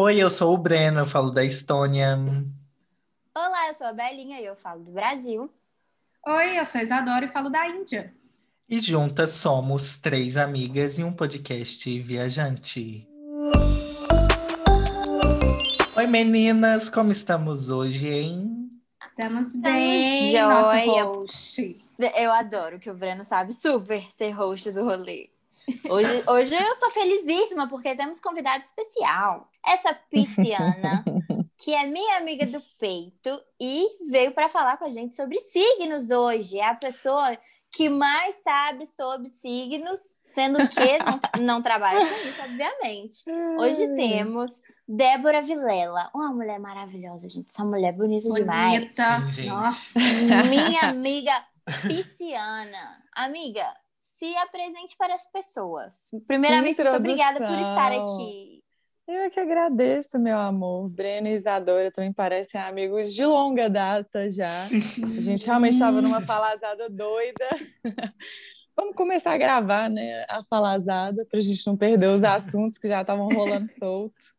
Oi, eu sou o Breno, eu falo da Estônia. Olá, eu sou a Belinha e eu falo do Brasil. Oi, eu sou a Isadora e falo da Índia. E juntas somos três amigas e um podcast viajante. Oi, meninas, como estamos hoje, hein? Estamos bem, Estamos nosso joia. host. Eu adoro que o Breno sabe super ser host do rolê. Hoje, hoje eu tô felizíssima porque temos convidado especial. Essa pisciana, que é minha amiga do peito e veio para falar com a gente sobre signos hoje. É a pessoa que mais sabe sobre signos, sendo que não, não trabalha com isso, obviamente. Hoje temos Débora Vilela, uma mulher maravilhosa, gente. Essa mulher é bonita demais. Bonita. Sim, gente. Nossa. Minha amiga pisciana. Amiga, se apresente para as pessoas. Primeiramente, muito obrigada por estar aqui. Eu que agradeço, meu amor. Breno e Isadora também parecem amigos de longa data já. A gente realmente estava numa falazada doida. Vamos começar a gravar, né? A falazada, para a gente não perder os assuntos que já estavam rolando solto.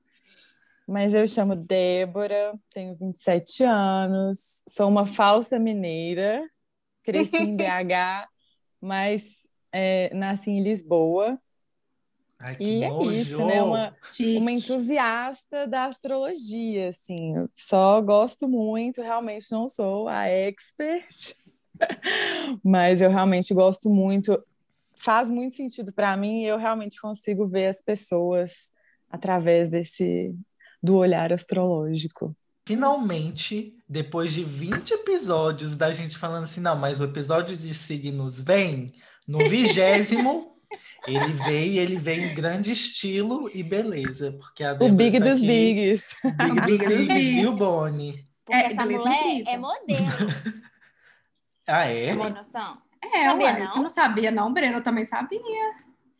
Mas eu chamo Débora, tenho 27 anos, sou uma falsa mineira, cresci em BH, mas é, nasci em Lisboa. Ai, que E é nojo. isso, né? Uma, uma entusiasta da astrologia, assim. Eu só gosto muito, realmente não sou a expert, mas eu realmente gosto muito. Faz muito sentido para mim e eu realmente consigo ver as pessoas através desse do olhar astrológico. Finalmente, depois de 20 episódios da gente falando assim, não, mas o episódio de signos vem, no vigésimo, ele veio e ele veio em grande estilo e beleza, porque a O Big está dos aqui- Bigs. Big dos Big dos Bigs, viu, Boni? Porque É, essa mulher incrível. é modelo. Ah, é? Tem noção? É, Sabia, ué, não? você não sabia, não, Breno? Eu também sabia.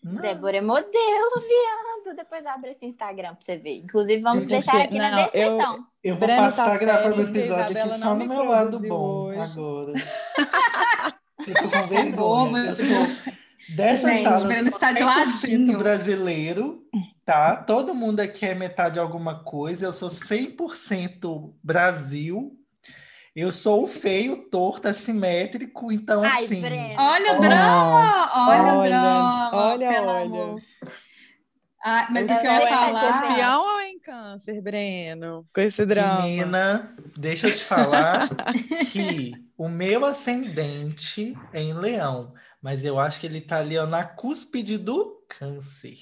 Não. Débora é modelo, viado. Depois abre esse Instagram pra você ver. Inclusive, vamos deixar aqui na não, eu- descrição. Eu vou Breno passar tá a gravar o episódio aqui não só no me meu lado bom hoje. agora. Eu tô com Bom, vergonha. Eu sou dessa Gente, sala, Breno eu sou está de 100% ladinho. brasileiro, tá? Todo mundo aqui é metade de alguma coisa. Eu sou 100% Brasil. Eu sou o feio, torto, assimétrico, então Ai, assim... Breno. Olha o drama! Olha, o Olha, drama! olha, pelo olha. amor. Ah, mas o o que eu ia é falar- falar... escorpião ou é em câncer, Breno? Com esse drama. Menina, deixa eu te falar que o meu ascendente é em leão, mas eu acho que ele tá ali ó, na cúspide do câncer.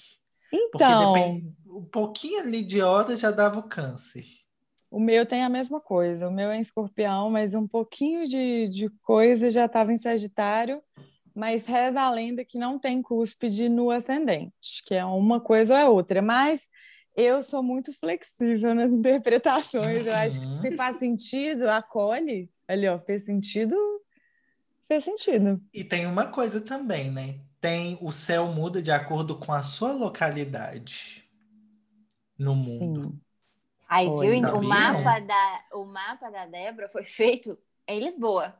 Porque Então, depende, um pouquinho ali de hora já dava o câncer. o meu tem a mesma coisa. O meu é em escorpião, mas um pouquinho de, de coisa já estava em Sagitário. Mas reza a lenda que não tem cúspide no ascendente, que é uma coisa ou é outra. Mas eu sou muito flexível nas interpretações. Eu acho que se faz sentido, acolhe. Ali, ó, fez sentido, fez sentido. E tem uma coisa também, né? Tem o céu muda de acordo com a sua localidade no mundo. Sim. Aí, Oi, viu? O mapa, da, o mapa da Débora foi feito em Lisboa.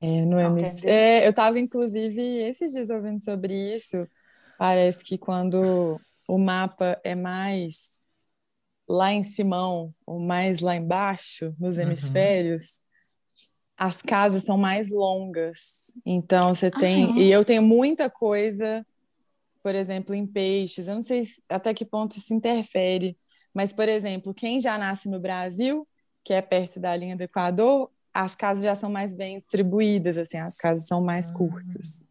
É, MC. é É, eu estava, inclusive, esses dias ouvindo sobre isso. Parece que quando o mapa é mais lá em Simão, ou mais lá embaixo, nos Uhum. hemisférios, as casas são mais longas. Então, você tem. Ah, é? E eu tenho muita coisa, por exemplo, em peixes. Eu não sei se- até que ponto isso interfere, mas, por exemplo, quem já nasce no Brasil, que é perto da linha do Equador, as casas já são mais bem distribuídas, assim, as casas são mais Ah. curtas.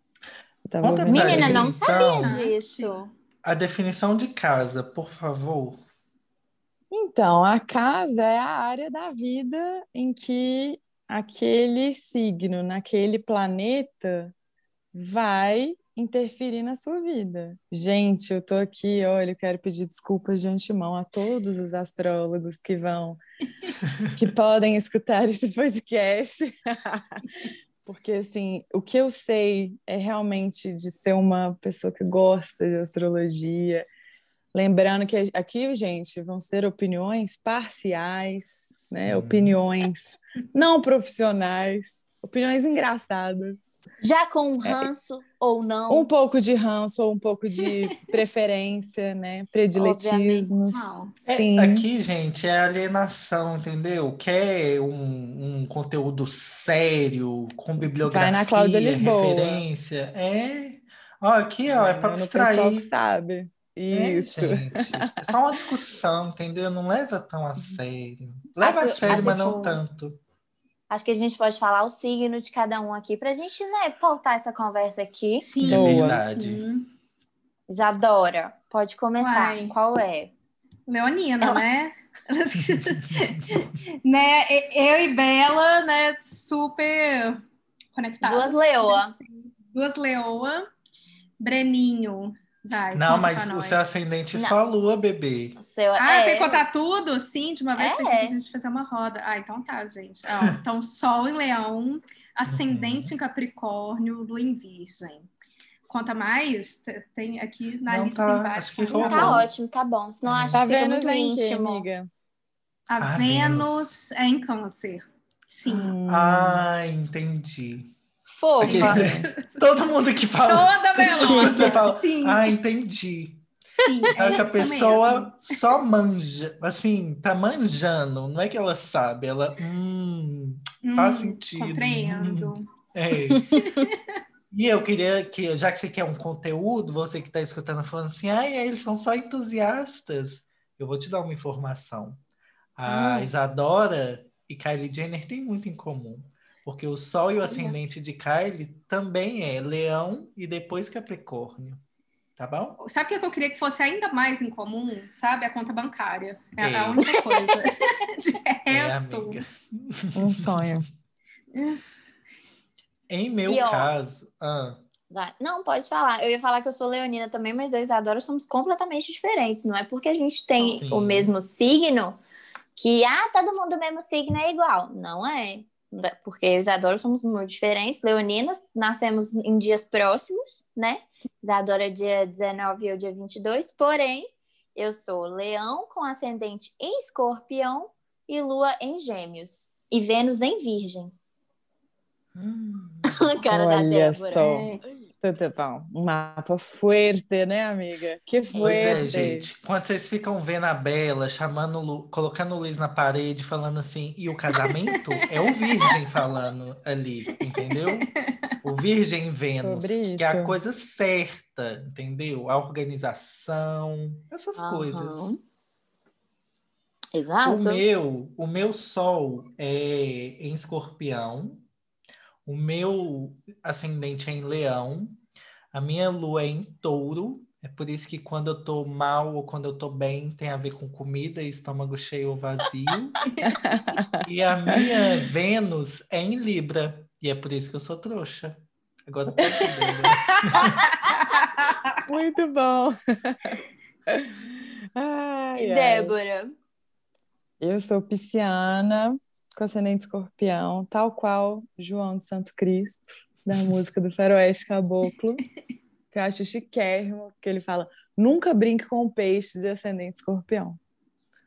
Tava Conta Menina, não então. sabia disso. A definição de casa, por favor. Então, a casa é a área da vida em que aquele signo, naquele planeta, vai interferir na sua vida. Gente, eu tô aqui, olha, eu quero pedir desculpas de antemão a todos os astrólogos que vão, que podem escutar esse podcast. Porque, assim, o que eu sei é realmente de ser uma pessoa que gosta de astrologia. Lembrando que aqui, gente, vão ser opiniões parciais, né? Uhum. Opiniões não profissionais. Opiniões engraçadas. Já com um ranço ou não? Um pouco de ranço ou um pouco de preferência, né? Prediletismos. É, aqui, gente, é alienação, entendeu? Quer um, um conteúdo sério, com bibliografia, Vai na Cláudia Lisboa. referência. É. Ó, aqui, ó, é para no pessoal abstrair. que sabe. É, Isso. gente. É só uma discussão, entendeu? Não leva tão a sério. Leva a Acho- sério, mas que não tanto. Acho que a gente pode falar o signo de cada um aqui pra gente, né, pautar essa conversa aqui. Sim. É verdade. Sim. Isadora, pode começar. Uai. Qual é? Leonina, Ela- né? né? Eu e Bela, né? Super conectadas. Duas leoa. Duas leoa. Breninho. Vai, Não, mas o seu ascendente é Não. só a lua, bebê. O seu Ah, é. tem que contar tudo? Sim, de uma vez É. pensei que a gente fazer uma roda. Ah, então tá, gente. Ó, então, Sol em Leão, Ascendente em Capricórnio, Lua em Virgem. Conta mais? Tem aqui na Não, lista tá, vários. acho que rolou. Tá ótimo, tá bom. Senão acho Tá que fica vendo muito quê, íntimo. amiga? A Ah, Vênus é em Câncer. Sim. Hum. Ah, entendi. Fofa. Aquele- Todo mundo que fala. Toda melosa. fala, Sim, Ah, entendi. sim. É que a pessoa mesmo. só manja, assim, tá manjando. Não é que ela sabe, ela. Hum, faz Hum, sentido. Compreendo. É. E eu queria que, já que você quer um conteúdo, você que está escutando falando assim, ai, eles são só entusiastas. Eu vou te dar uma informação. A Hum. Isadora e Kylie Jenner têm muito em comum. Porque o Sol e o ascendente de Kylie também é Leão e depois Capricórnio. Tá bom? Sabe o que eu queria que fosse ainda mais em comum? Sabe? A conta bancária. É Ei. a única coisa. De É, resto. amiga. Um sonho. Em meu E, ó, caso. ah. Não, pode falar. Eu ia falar que eu sou leonina também, mas eu e Isadora somos completamente diferentes. Não é porque a gente tem Sim. o mesmo signo que, ah, todo mundo do mesmo signo é igual. Não é. Porque eu e Isadora somos muito diferentes. Leoninas, nascemos em dias próximos, né? Isadora é dia 19 e eu dia 22. Porém, eu sou leão com ascendente em escorpião e lua em gêmeos. E Vênus em virgem. hum. A cara da Débora. só. É. Tudo bom. Um mapa fuerte, né, amiga? Que é, fuerte. gente. Quando vocês ficam vendo a Bela, chamando, Lu- colocando o Luiz na parede, falando assim, e o casamento? é o Virgem falando ali, entendeu? O Virgem Vênus, que é a coisa certa, entendeu? A organização, essas Aham. coisas. Exato. O meu, o meu sol é em escorpião, o meu ascendente é em leão, a minha lua é em touro, é por isso que quando eu tô mal ou quando eu tô bem tem a ver com comida, estômago cheio ou vazio. e a minha Vênus é em Libra, e é por isso que eu sou trouxa. Agora pode ver? Muito bom. Ai, E ai. Débora? Eu sou pisciana, com ascendente escorpião, tal qual João de Santo Cristo, da música do Faroeste Caboclo, que eu acho chiquérrimo, que ele fala, nunca brinque com peixes de ascendente escorpião.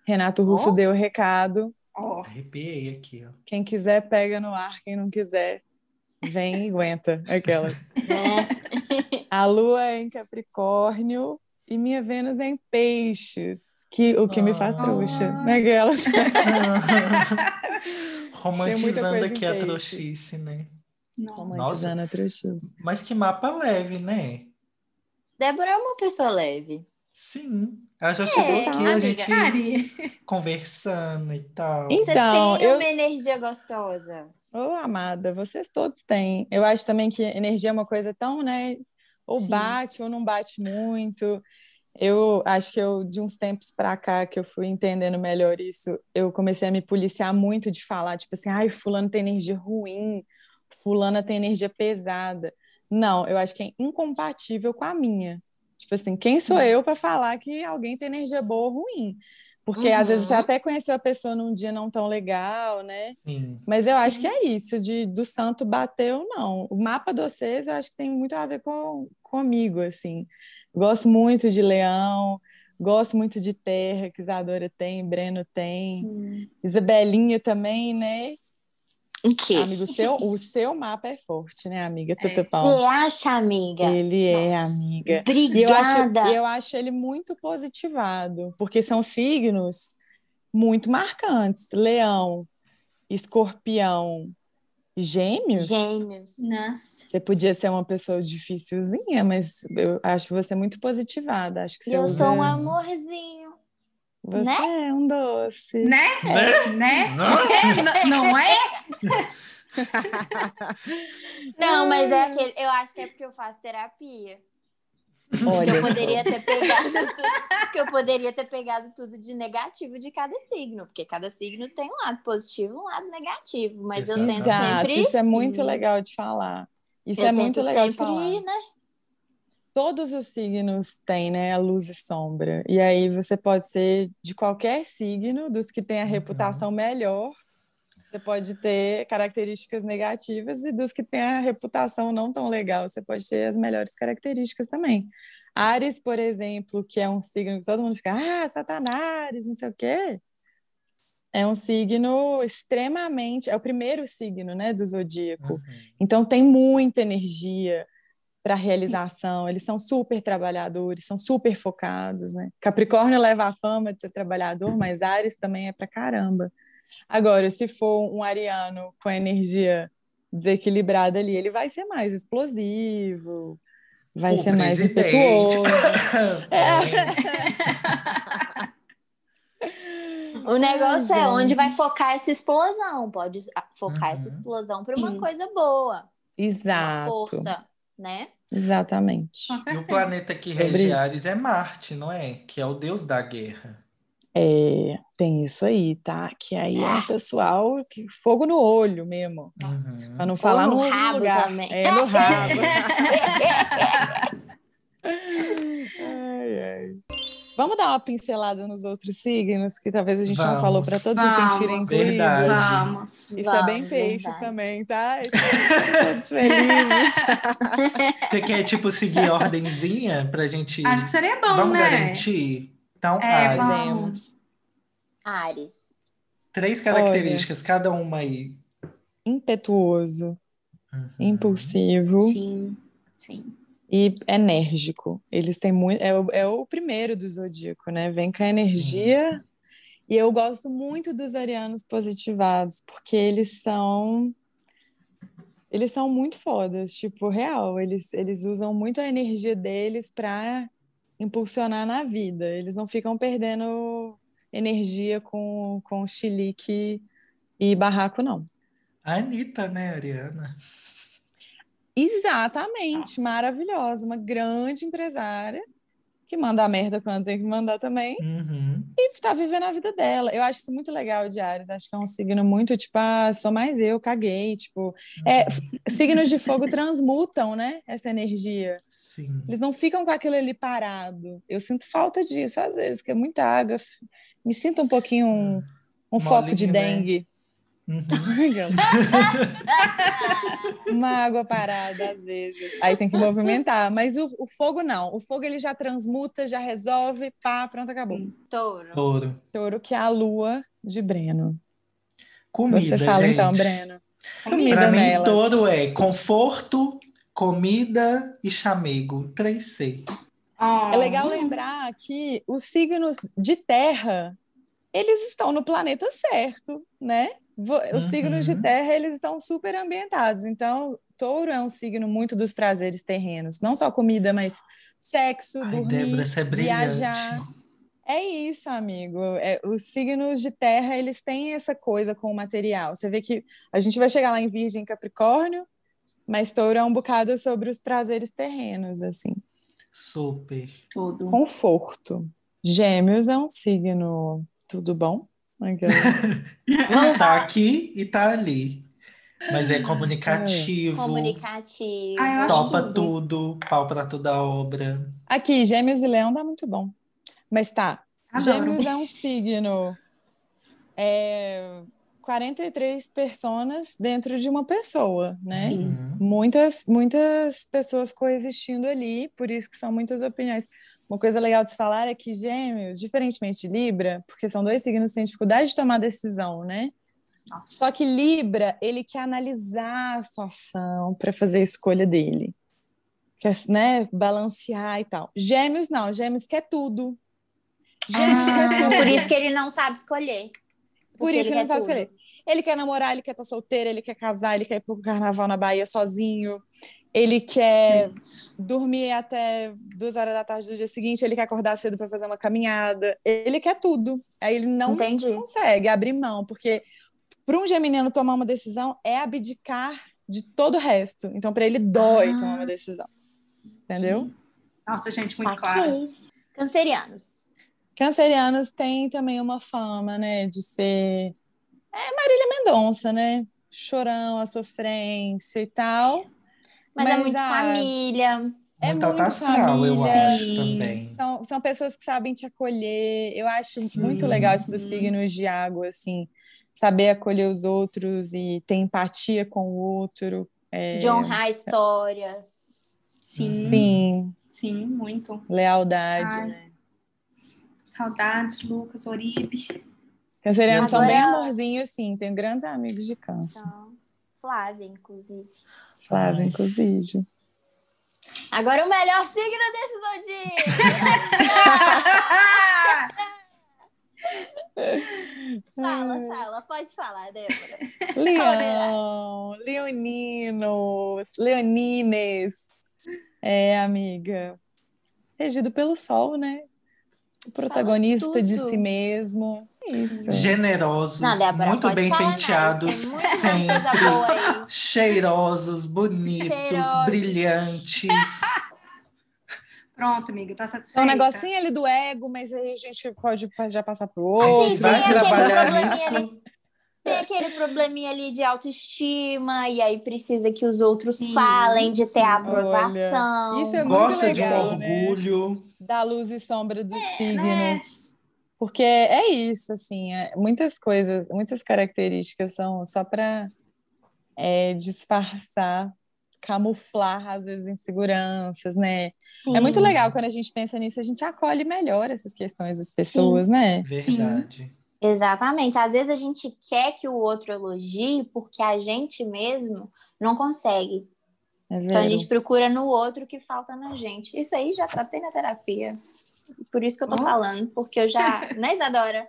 Renato Russo Ó. deu o recado, Ó, Arrepiei aqui, ó. quem quiser pega no ar, quem não quiser vem e aguenta, aquelas. A lua é em Capricórnio e minha Vênus é em Peixes, que o que me faz Ah. trouxa, naquelas. Romantizando coisa em aqui a peixes. trouxice, né? nossa. Romantizando a trouxice. Mas que mapa leve, né? Débora é uma pessoa leve. Sim. Ela já chegou então, aqui, a gente Cari, conversando e tal. Você Então, tem eu- uma energia gostosa. Ô, amada, vocês todos têm. Eu acho também que energia é uma coisa tão, né? Ou Sim. bate ou não bate muito. Eu acho que eu, de uns tempos pra cá, que eu fui entendendo melhor isso, eu comecei a me policiar muito de falar, tipo assim, ai, fulano tem energia ruim, fulana tem energia pesada. Não, eu acho que é incompatível com a minha. Tipo assim, quem sou eu para falar que alguém tem energia boa ou ruim? Porque às vezes você Uhum. até conheceu a pessoa num dia não tão legal, né? Sim. Mas eu acho que é isso, de do santo bater ou não. O mapa de vocês eu acho que tem muito a ver com, comigo, assim. Gosto muito de leão, gosto muito de terra, que Isadora tem, Breno tem, Sim. Isabelinha também, né? O quê? Amigo, o seu, o seu mapa é forte, né, amiga? É. Tutupão. Você acha, amiga? Ele é, Nossa. amiga. E eu acho, Obrigada. eu acho ele muito positivado, porque são signos muito marcantes. Leão, escorpião, gêmeos. Gêmeos. Nossa. Você podia ser uma pessoa dificilzinha, mas eu acho você muito positivada. Acho que você eu usa- sou um amorzinho. Você né? é um doce. Né? Né? Né? Não? É, n- não é? Não, mas é aquele. Eu acho que é porque eu faço terapia. Que Olha eu só. poderia ter pegado tudo, que eu poderia ter pegado tudo de negativo de cada signo, porque cada signo tem um lado positivo e um lado negativo, mas eu tento Exato, sempre isso é muito legal de falar. Isso eu é muito legal de sempre, falar. né? Todos os signos têm, né, a luz e sombra. E aí você pode ser de qualquer signo, dos que têm a Uhum. reputação melhor. Você pode ter características negativas e dos que têm a reputação não tão legal, você pode ter as melhores características também. Ares, por exemplo, que é um signo que todo mundo fica, ah, Satanás, não sei o quê. É um signo extremamente, é o primeiro signo, né, do zodíaco. Uhum. Então tem muita energia para realização, eles são super trabalhadores, são super focados, né? Capricórnio leva a fama de ser trabalhador, mas Ares também é para caramba. Agora, se for um ariano com a energia desequilibrada ali, ele vai ser mais explosivo, vai O ser mais presidente. impetuoso. O negócio Ai, é onde vai focar essa explosão. Pode ah, focar essa Uhum. explosão para uma Sim. coisa boa, uma Exato, força, né? exatamente. E o planeta que Sobre rege isso. Ares é Marte, não é? Que é o deus da guerra. É, tem isso aí, tá? Que aí é um pessoal que fogo no olho mesmo. Uhum. Pra não falar no no rabo lugar. também. É no rabo. Ai, ai. Vamos dar uma pincelada nos outros signos, que talvez a gente não Vamos. falou para todos se Vamos. sentirem incluídos. Verdade. Vamos. Isso é bem Vamos, peixes verdade. também, tá? Todos felizes. Você quer, tipo, seguir a ordenzinha pra gente. Acho que seria bom, Vamos né? garantir? Então, É, Ares. vamos. Ares. Três características, cada uma aí. Impetuoso, Uhum. impulsivo Sim, sim. e enérgico. Eles têm muito. É o, é o primeiro do zodíaco, né? Vem com a energia. E eu gosto muito dos arianos positivados, porque eles são. Eles são muito fodas, tipo, real. Eles, eles usam muito a energia deles para impulsionar na vida. Eles não ficam perdendo energia com, com chilique e barraco, não. A Anitta, né, Ariana? Exatamente, Nossa. maravilhosa, uma grande empresária que manda a merda quando tem que mandar também Uhum. e tá vivendo a vida dela. Eu acho isso muito legal de Ares, acho que é um signo muito tipo, ah, sou mais eu, caguei, tipo, é, f- signos de fogo transmutam, né, essa energia. Sim. Eles não ficam com aquilo ali parado. Eu sinto falta disso às vezes, que é muita água. Me sinto um pouquinho um, um foco de Molinho, né? Uhum. Uma água parada, às vezes. Aí tem que movimentar. Mas o, o fogo não. O fogo ele já transmuta, já resolve, pá, pronto, acabou. Sim. Touro. Touro. Touro, que é a lua de Breno. Comida, Você fala gente. então, Breno. Comida. Comida Pra mim, nela. touro é conforto, comida e chamego. 3C. Oh, É legal lembrar que os signos de terra, eles estão no planeta certo, né? Os Uhum. signos de terra, eles estão super ambientados. Então, touro é um signo muito dos prazeres terrenos. Não só comida, mas sexo, Ai, dormir, Débora, é viajar. É isso, amigo. É, os signos de terra, eles têm essa coisa com o material. Você vê que a gente vai chegar lá em Virgem e Capricórnio, mas touro é um bocado sobre os prazeres terrenos, assim. Super. Tudo. Conforto. Gêmeos é um signo. Tudo bom? Aquela- Tá aqui e tá ali. Mas é comunicativo. Comunicativo. Ah, Topa tudo. tudo, pau pra toda obra. Aqui, Gêmeos e Leão dá muito bom. Mas tá. Adoro. Gêmeos é um signo. É, 43 personas dentro de uma pessoa, né? Sim. Muitas muitas pessoas coexistindo ali, por isso que são muitas opiniões. Uma coisa legal de se falar é que Gêmeos, diferentemente de Libra, porque são dois signos que têm dificuldade de tomar decisão, né? Só que Libra, ele quer analisar a situação para fazer a escolha dele. Quer, né, balancear e tal. Gêmeos não, Gêmeos quer tudo. Gêmeos Ah, quer tudo. por isso que ele não sabe escolher. Por isso que ele não sabe tudo. escolher. Ele quer namorar, ele quer estar solteiro, ele quer casar, ele quer ir pro carnaval na Bahia sozinho. Ele quer dormir até duas horas da tarde do dia seguinte, ele quer acordar cedo para fazer uma caminhada. Ele quer tudo. Aí ele não Entendi. consegue abrir mão, porque para um geminiano tomar uma decisão é abdicar de todo o resto. Então, para ele dói Ah. tomar uma decisão. Entendeu? Nossa, gente, muito Tá claro. Cancerianos. Cancerianos têm também uma fama, né, de ser é Marília Mendonça, né? Chorão, a sofrência e tal. Mas, é Mas, muito ah, família. É Muito muito alta astral, eu família. acho também. São, são pessoas que sabem te acolher. Eu acho Sim. muito legal isso dos signos de água, assim. Saber acolher os outros e ter empatia com o outro. É, De honrar histórias. Sim, sim, Sim, muito. lealdade, Ai. né? Saudades, Lucas, Oribe. Cancerianos são bem amorzinhos, sim. Tenho grandes amigos de câncer. Então, Flávia, inclusive. Flávia, inclusive. Agora o melhor signo desse zodíaco. fala, fala. Pode falar, Débora. Leão, leoninos, leonines. É, amiga. Regido pelo sol, né? O protagonista de si mesmo. É Isso. Generosos, Não, Débora, muito bem mais, penteados, Tem muita sempre. Cheirosos, bonitos, Cheirosos. brilhantes. Pronto, amiga, tá É satisfeita? um negocinho ali do ego, mas aí a gente pode já passar pro Assim, outro. tem Vai aquele trabalhar probleminha nisso. ali- Tem aquele probleminha ali de autoestima, e aí precisa que os outros Sim, falem de ter sim. aprovação. Olha, isso é muito Gosta de um legal, né? orgulho. da luz e sombra dos né? signos. Porque é isso, assim, é- muitas coisas, muitas características são só para disfarçar, camuflar, às vezes, inseguranças, né? Sim. É muito legal quando a gente pensa nisso, a gente acolhe melhor essas questões das pessoas, né? Verdade. Exatamente. Às vezes a gente quer que o outro elogie porque a gente mesmo não consegue. É Então a gente procura no outro o que falta na gente. Isso aí já tratei na terapia. Por isso que eu tô Ó. falando, porque eu já, né, Isadora?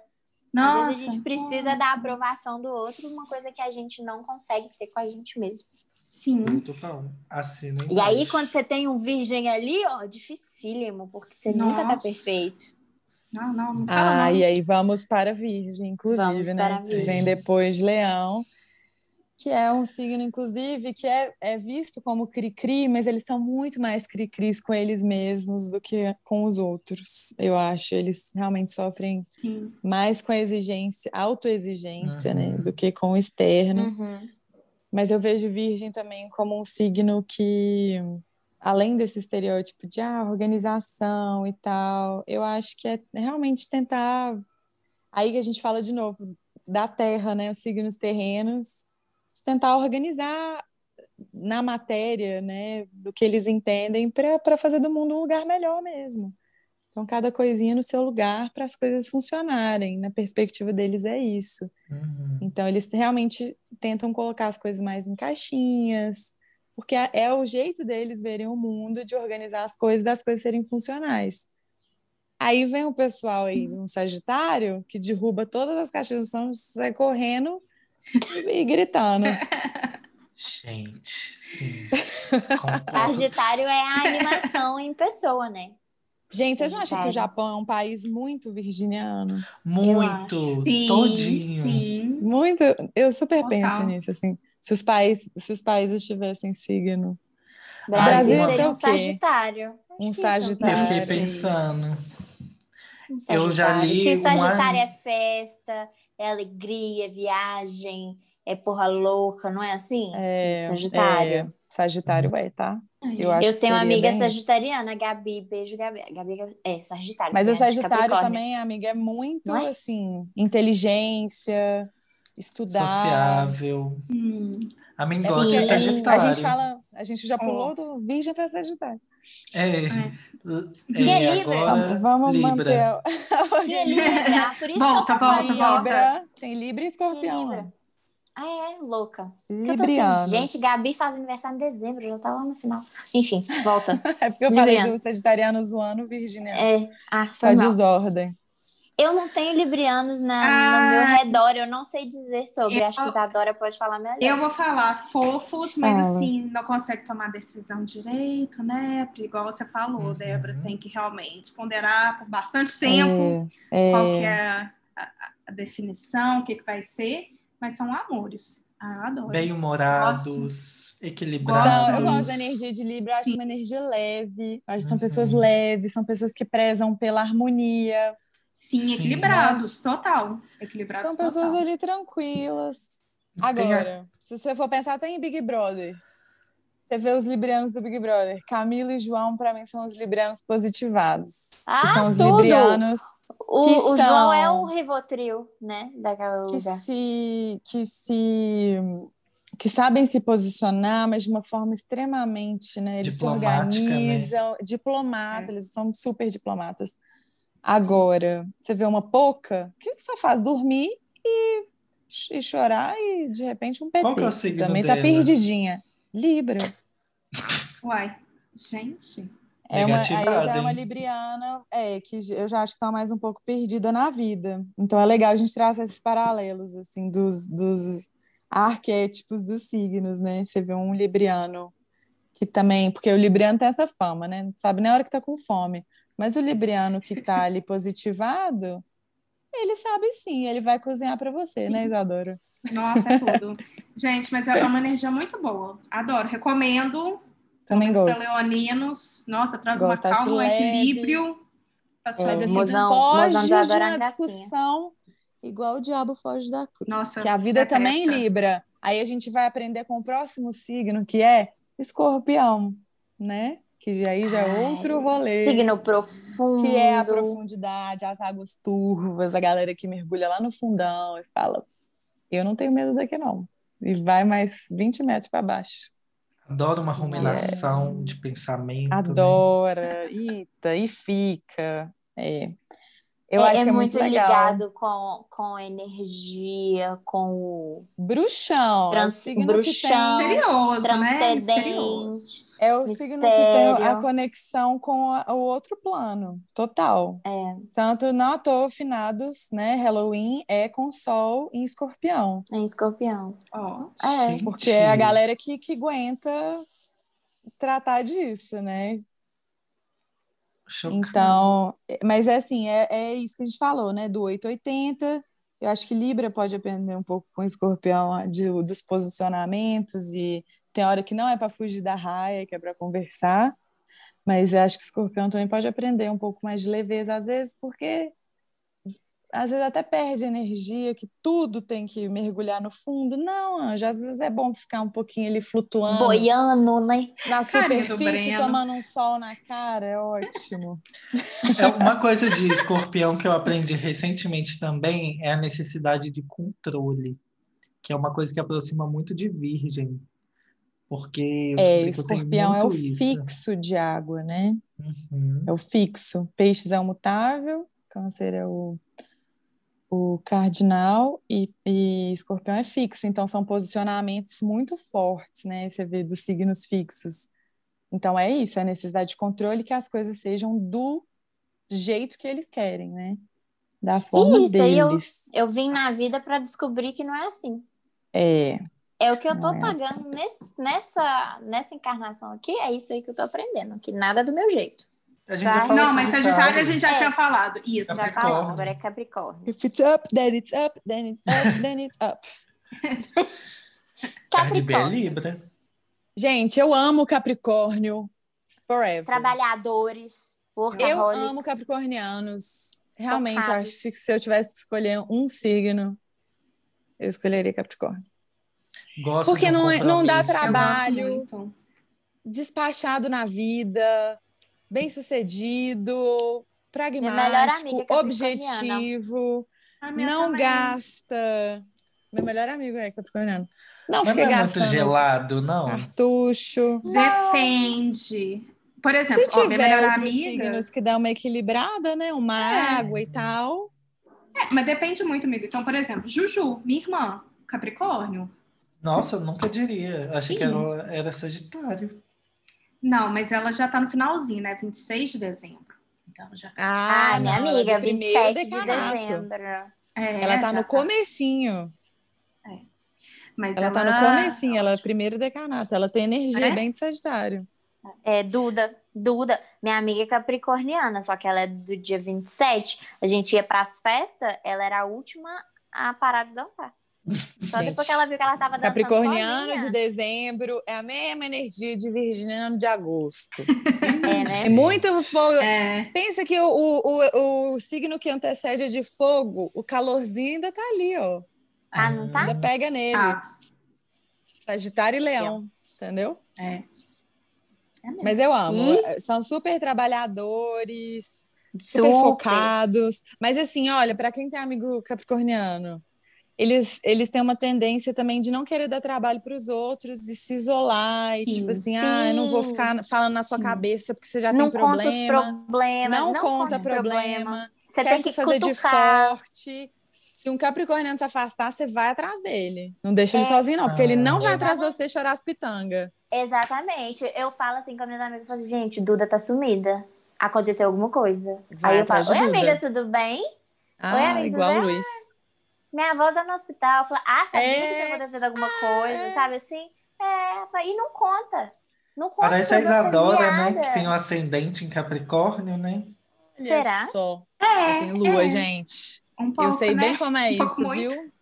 Nossa, Às vezes a gente precisa da aprovação do outro, uma coisa que a gente não consegue ter com a gente mesmo. Sim. Muito bom. Assina E aí, quando você tem um virgem ali, ó, dificílimo, porque você nunca tá Nossa. perfeito. Não, não, não fala Ah, não. e aí vamos para Virgem, inclusive, Vamos né? para Virgem. Vem depois de Leão, que é um signo, inclusive, que é, é visto como cri-cri, mas eles são muito mais cri-cris com eles mesmos do que com os outros, eu acho. Eles realmente sofrem Sim. mais com a exigência, autoexigência, né? Uhum. Do que com o externo. Uhum. Mas eu vejo Virgem também como um signo que, além desse estereótipo de ah, organização e tal, eu acho que é realmente tentar. Aí que a gente fala de novo da terra, né? Os signos terrenos, tentar organizar na matéria, né? Do que eles entendem para fazer do mundo um lugar melhor mesmo. Então, cada coisinha no seu lugar para as coisas funcionarem. Na perspectiva deles, é isso. Uhum. Então, eles realmente tentam colocar as coisas mais em caixinhas, porque é- é o jeito deles verem o mundo, de organizar as coisas, das coisas serem funcionais. Aí vem o pessoal aí, um Sagitário, que derruba todas as caixinhas do som, sai correndo e gritando. Gente, sim. Sagitário é a animação em pessoa, né? Gente, vocês não acham que o Sagitário. Japão é um país muito virginiano? Muito, Sim, todinho. sim. Muito, eu super Total. penso nisso, assim. Se os, pais, se os países tivessem signo, Brasil, Brasil ia seria ser um o quê? Sagitário. Acho Um Sagitário. Eu fiquei pensando. Um Eu já Sagitário. li Que o Sagitário uma- é festa, é alegria, é viagem, é porra louca, não é assim? É, Sagitário. é, Sagitário é, tá? Ai, Eu acho Eu tenho uma amiga isso. sagitariana, Gabi. Beijo, Gabi. Gabi é Sagitário. Mas o Sagitário também, amiga, é muito é? assim, inteligência, estudar. Sociável. hum. A mim É Sagitário. a gente fala, a gente já pulou do Virgem para Sagitário. É. Tinha é, Libra. agora, Vamos Libra. manter. a- Tinha Libra, por isso Volta, que eu volta, volta. Libra, tem Libra e Escorpião. Libra. Ah, é, louca. Assim, Librianos. gente, Gabi faz aniversário em dezembro, já tá lá no final. Enfim, volta. É porque eu falei do Librianos. Sagitariano zoando Virginia. É, ah, Tá foi mal. desordem. Eu não tenho librianos na, Ah. no meu redor, eu não sei dizer sobre. Eu- Acho que Isadora pode falar melhor. Eu vou falar fofos, mas Fala. assim, não consegue tomar decisão direito, né? Porque, Igual você falou, Uhum. Débora, tem que realmente ponderar por bastante tempo É, qual é. que é a, a- definição, o que, que vai ser, mas são amores. Ah, eu adoro. Bem-humorados, equilibrados. Não, eu gosto da energia de Libra, eu acho uma energia leve. Eu acho que são Uhum. pessoas leves, são pessoas que prezam pela harmonia. Sim, Sim. equilibrados, total. Equilibrados São pessoas total. ali tranquilas. Agora, se você for pensar até em Big Brother, você vê os librianos do Big Brother. Camila e João, pra mim, são os librianos positivados. Ah, são os tudo! librianos O, que o são- João é o Rivotril, né? Daquela que lugar. se, que se que sabem se posicionar, mas de uma forma extremamente, né? Eles se Diplomática, né? organizam, diplomata, eles são super diplomatas. Agora, você vê uma pouca que só faz dormir e, e chorar e de repente um PT. Qual que é o signo também tá dela? perdidinha. Libra. Uai, gente. É uma, aí Negativada, já é uma libriana, é, que eu já acho que está mais um pouco perdida na vida. Então é legal a gente traçar esses paralelos, assim, dos, dos arquétipos dos signos, né? Você vê um libriano que também, porque o libriano tem essa fama, né? Não sabe nem a hora que tá com fome. Mas o libriano que tá ali positivado, ele sabe sim, ele vai cozinhar para você, Sim. né, Isadora? Nossa, é tudo. gente, mas é uma energia muito boa. Adoro. Recomendo. Também Para gosto. leoninos. Nossa, traz Gosto, uma calma, um equilíbrio. É, Mas vida. assim, mozão- foge mozão de uma discussão igual o diabo foge da cruz. Nossa, que a vida detesta. também Libra. Aí a gente vai aprender com o próximo signo, que é escorpião, né? Que aí já é outro rolê. Signo profundo. Que é a profundidade, as águas turvas, a galera que mergulha lá no fundão e fala: Eu não tenho medo daqui, não. E vai mais 20 metros para baixo. Adoro uma ruminação de pensamento. né? Adora, eita, e fica. É. Eu é, acho é que é muito, muito legal. ligado com, com energia, com o Bruxão. é o Trans- signo bruxão. que tem- Misterioso, né? Misterioso. transcendente. É o signo que tem a Mistério. conexão com a- o outro plano, total. É, Tanto não à toa, finados, né? Halloween é com Sol em escorpião. em escorpião. Ó, É. Gente, Porque é a galera que, que aguenta tratar disso, né? Então, mas é assim, é, é isso que a gente falou, né? Do 880. Eu acho que Libra pode aprender um pouco com Escorpião de, dos posicionamentos e tem hora que não é para fugir da raia, que é para conversar. Mas eu acho que Escorpião também pode aprender um pouco mais de leveza, às vezes, porque às vezes até perde energia, que tudo tem que mergulhar no fundo. Não, Anjo, às vezes é bom ficar um pouquinho ali flutuando Boiano, né? na superfície, tomando um sol na cara, é ótimo. É uma coisa de escorpião que eu aprendi recentemente também é a necessidade de controle, que é uma coisa que aproxima muito de virgem. Porque eu É, eu escorpião é o isso. fixo de água, né? Uhum. É o fixo. Peixes é o mutável, câncer é o, o cardinal e, e escorpião é fixo. Então, são posicionamentos muito fortes, né? Você vê dos signos fixos. Então, é isso, é a necessidade de controle que as coisas sejam do jeito que eles querem, né? Da forma Isso, aí eu- deles. Eu vim na vida para descobrir que não é assim. É, É o que eu tô é pagando nesse- nessa, nessa encarnação aqui, é isso aí que eu tô aprendendo, que nada é do meu jeito. A gente já falou Não, mas Sagitário. A gente já É. tinha falado. Isso. Já falamos, agora é Capricórnio. if it's up, then it's up, then it's up, then it's up. Capricórnio. Libra. Gente, eu amo Capricórnio forever. Trabalhadores, Eu amo capricornianos. Realmente, Focados. acho que se eu tivesse que escolher um signo, eu escolheria Capricórnio. Gosto Porque de um não é- não dá. Eu trabalho. Despachado na vida, bem-sucedido, pragmático, melhor amiga capricorniana. objetivo, não também. gasta. Meu melhor amigo é capricorniano. Não Mas fica não é muito gastando gelado, não. cartucho. Depende. Por exemplo, Se ó, tiver melhor outros amiga. signos que dão uma equilibrada, né? Uma É. água e tal. É, mas depende muito, amiga. Então, por exemplo, Juju, minha irmã, Capricórnio. Nossa, eu nunca diria. Achei que Sim. era, Sagitário. Não, mas ela já tá no finalzinho, né? 26 de dezembro. Então já tá. Ah, minha não, amiga, ela é do primeiro 27 de dezembro. É, Ela tá no comecinho. Mas Ela tá no comecinho, ela é primeiro decanato. Ela tem energia É? bem de Sagitário. É, Duda, Duda, minha amiga é capricorniana, só que ela é do dia 27. A gente ia pras festas, ela era a última a parar de dançar. Só Gente, depois que ela viu que ela tava dançando Capricorniano sozinha. de dezembro é a mesma energia de virginiano de agosto. É, né? É muito fogo. É, Pensa que o, o, o, o signo que antecede é de fogo, o calorzinho ainda tá ali, ó. Ah, não tá? Ainda pega neles. tá. Sagitário e Leão, entendeu? É. É mesmo. Mas eu amo. São super trabalhadores, super, Super. focados. Mas assim, olha, para quem tem amigo capricorniano, eles, eles têm uma tendência também de não querer dar trabalho para os outros e se isolar e Sim. tipo assim, ah, eu não vou Sim. ficar falando na sua Sim. cabeça porque você já Não tem conta os problema. problemas. Não, conta os problema. Você tem se que fazer de cutucar. forte. Se um capricorniano se afastar, você vai atrás dele. Não deixa ele É. sozinho, não, porque ele não vai atrás de Exatamente. você chorar as pitangas. Exatamente. Eu falo assim com amigas, eu falo assim, gente, Duda tá sumida. Aconteceu alguma coisa. Vai Aí eu falo, de oi Duda. amiga, tudo bem? Ah, amigo, igual tudo o? Luiz. Minha avó tá no hospital. Eu falo, ah, sabia É. que tinha acontecido alguma coisa, sabe assim? É, e não conta. Não conta. Parece a Isadora, né? Que tem um ascendente em Capricórnio, né? Será? só. É, Eu tenho lua, é. gente. Um pouco, eu sei né? bem como é Um pouco isso, muito. viu?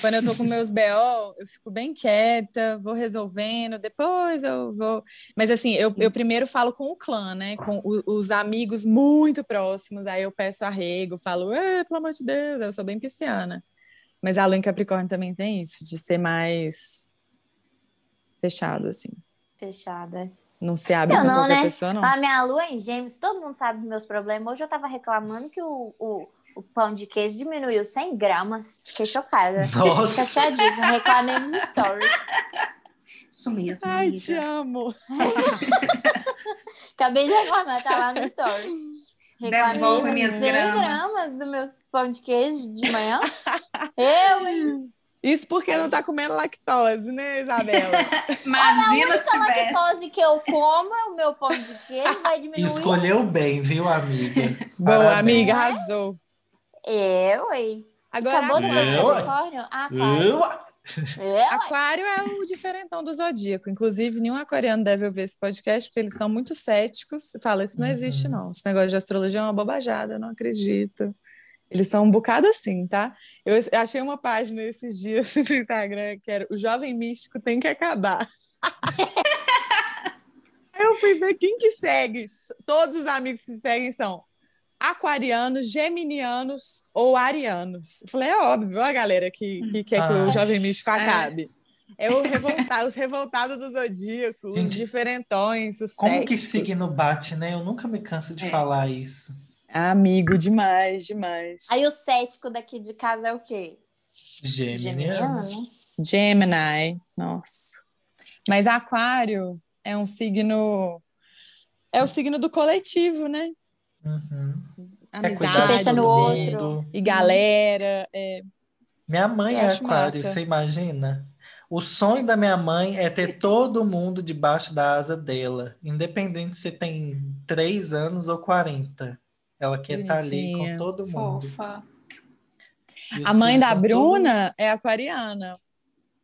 Quando eu tô com meus BO, eu fico bem quieta, vou resolvendo, depois eu vou. Mas assim, eu, eu primeiro falo com o clã, né? Com o- os amigos muito próximos, aí eu peço arrego, falo, "É, pelo amor de Deus, eu sou bem pisciana. Mas a lua em Capricórnio também tem isso, de ser mais fechado, assim. Fechada. Não se abre Eu com não, qualquer né? pessoa, não. A minha lua é em gêmeos, todo mundo sabe dos meus problemas. Hoje eu tava reclamando que o, o, o pão de queijo diminuiu 100 gramas. Fiquei chocada. Nossa. Chateadíssima. Reclamei nos stories. Isso mesmo. Ai, amiga. te amo. Acabei de reclamar, tá lá no stories. Devolve minhas 100 gramas. gramas do meu pão de queijo de manhã. Eu? Isso porque não tá comendo lactose, né, Isabela? Imagina A se tivesse. lactose que eu como, o meu pão de queijo vai diminuir. Escolheu bem, viu, amiga? Boa, Parabéns. amiga, arrasou. Eu, hein? Agora, Acabou do Eu, meu ué. Capricórnio? Ah, claro. Eu? Eu, Aquário é o diferentão do zodíaco. Inclusive, nenhum aquariano deve ouvir esse podcast, porque eles são muito céticos. Fala, isso não existe, Uhum. não. Esse negócio de astrologia é uma bobajada, eu não acredito. Eles são um bocado assim, tá? Eu achei uma página esses dias no Instagram que era O Jovem Místico Tem que Acabar. Eu fui ver quem que segue. Todos os amigos que seguem são aquarianos, geminianos ou arianos. Eu falei, é óbvio, a galera que, que quer que Ah. o Jovem Místico É. acabe. É o revolta, os revoltados do Zodíaco, os Gente, diferentões, os Como que céticos. signo bate, né? Eu nunca me canso de É. falar isso. Amigo, demais, demais. Aí o cético daqui de casa é o quê? Geminiano. Gemini, nossa. Mas Aquário é um signo. É o signo do coletivo, né? Uhum. É Amizade. Que pensa no outro. E galera. é- Minha mãe Eu é aquário, massa. você imagina? O sonho da minha mãe é ter todo mundo debaixo da asa dela, independente se tem 3 anos ou 40. Ela quer estar ali com todo mundo. Fofa. A mãe da Bruna é aquariana.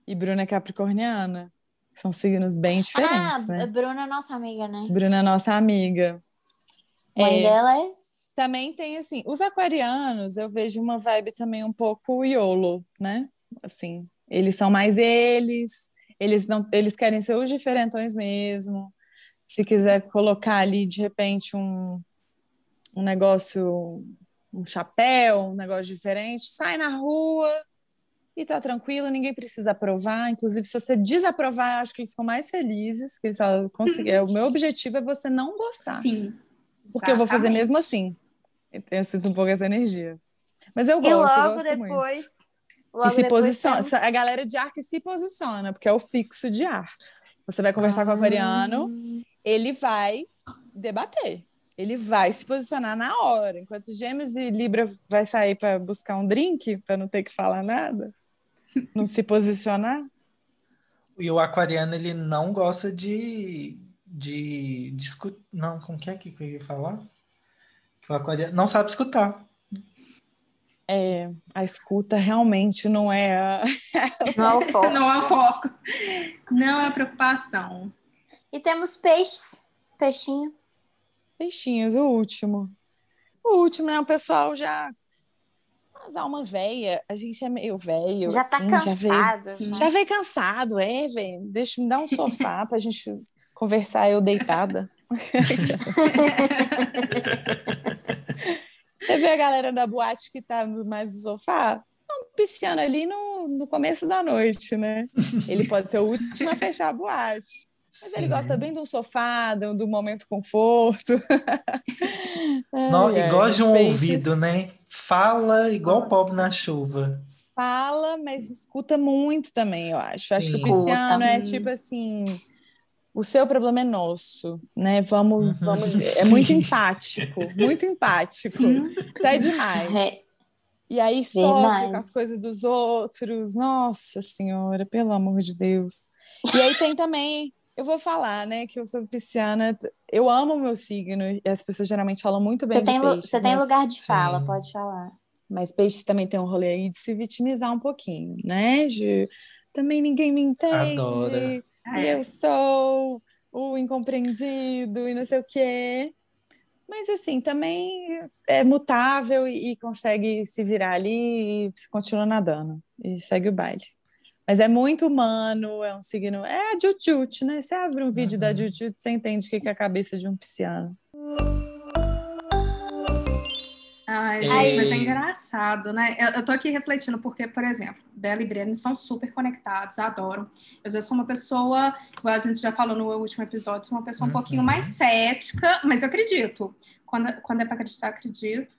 E Bruna é capricorniana. São signos bem diferentes, ah, né? Bruna é nossa amiga, né? Bruna é nossa amiga. Mãe É, dela é. Também tem assim, os aquarianos, eu vejo uma vibe também um pouco YOLO, né? Assim, eles são mais eles, eles não, eles querem ser os diferentões mesmo. Se quiser colocar ali de repente um um negócio, um chapéu, um negócio diferente, sai na rua e tá tranquilo, ninguém precisa aprovar. Inclusive, se você desaprovar, eu acho que eles ficam mais felizes, que eles falam, "Consegui- é, o meu objetivo é você não gostar Sim. porque eu vou fazer exatamente. mesmo assim. Eu sinto um pouco essa energia. Mas eu E gosto, eu logo gosto depois. muito. Logo E se depois posiciona. temos- A galera de ar que se posiciona, porque é o fixo de ar. Você vai conversar com o aquariano, ele vai debater. Ele vai se posicionar na hora. Enquanto Gêmeos e Libra vai sair para buscar um drink, para não ter que falar nada. não se posicionar? E o aquariano, ele não gosta de, de, discutir. Não, como que é que eu ia falar? O aquariano não sabe escutar. É, a escuta realmente não é a... Não é o foco. Não é o foco. Não é a preocupação. E temos peixes. Peixinho. Peixinhos, o último. O último, né? O pessoal já. As almas velha, a gente é meio velho. Já tá assim, cansado. Já veio, né? já veio cansado, é, velho. Deixa me dar um sofá pra gente conversar, eu deitada. Você vê a galera da boate que tá mais no sofá? Um pisciano ali no, no começo da noite, né? Ele pode ser o último a fechar a boate. Mas ele Sim. gosta bem do sofá, do, do momento conforto. Não, Ai, ai, gosta de um peixes ouvido, né? Fala igual Nossa. pobre na chuva. Fala, mas escuta muito também, eu acho. Acho que o Sim. pisciano é Sim. tipo assim. O seu problema é nosso, né? Vamos, Uhum. vamos. É muito empático, muito empático. Sim. Isso é demais. É, E aí sofre com as coisas dos outros. Nossa Senhora, pelo amor de Deus. E aí tem também, eu vou falar, né, que eu sou pisciana. Eu amo o meu signo, e as pessoas geralmente falam muito bem você de tem, peixes, você tem mas, lugar de fala, Sim. pode falar. mas peixes também tem um rolê aí de se vitimizar um pouquinho, né? De, também ninguém me entende. Adora. E É. eu sou o incompreendido e não sei o quê. Mas, assim, também é mutável e, e consegue se virar ali e continua nadando. E segue o baile. Mas é muito humano, é um signo... É a Jujut, né? Você abre um vídeo da Uhum. Jujut, você entende o que que é a cabeça de um pisciano. Ai, É. gente, mas é engraçado, né? Eu, eu tô aqui refletindo, porque, por exemplo, Bela e Breno são super conectados, adoram. Eu já sou uma pessoa, igual a gente já falou no último episódio, sou uma pessoa um Uhum. pouquinho mais cética, mas eu acredito. Quando, quando é pra acreditar, acredito.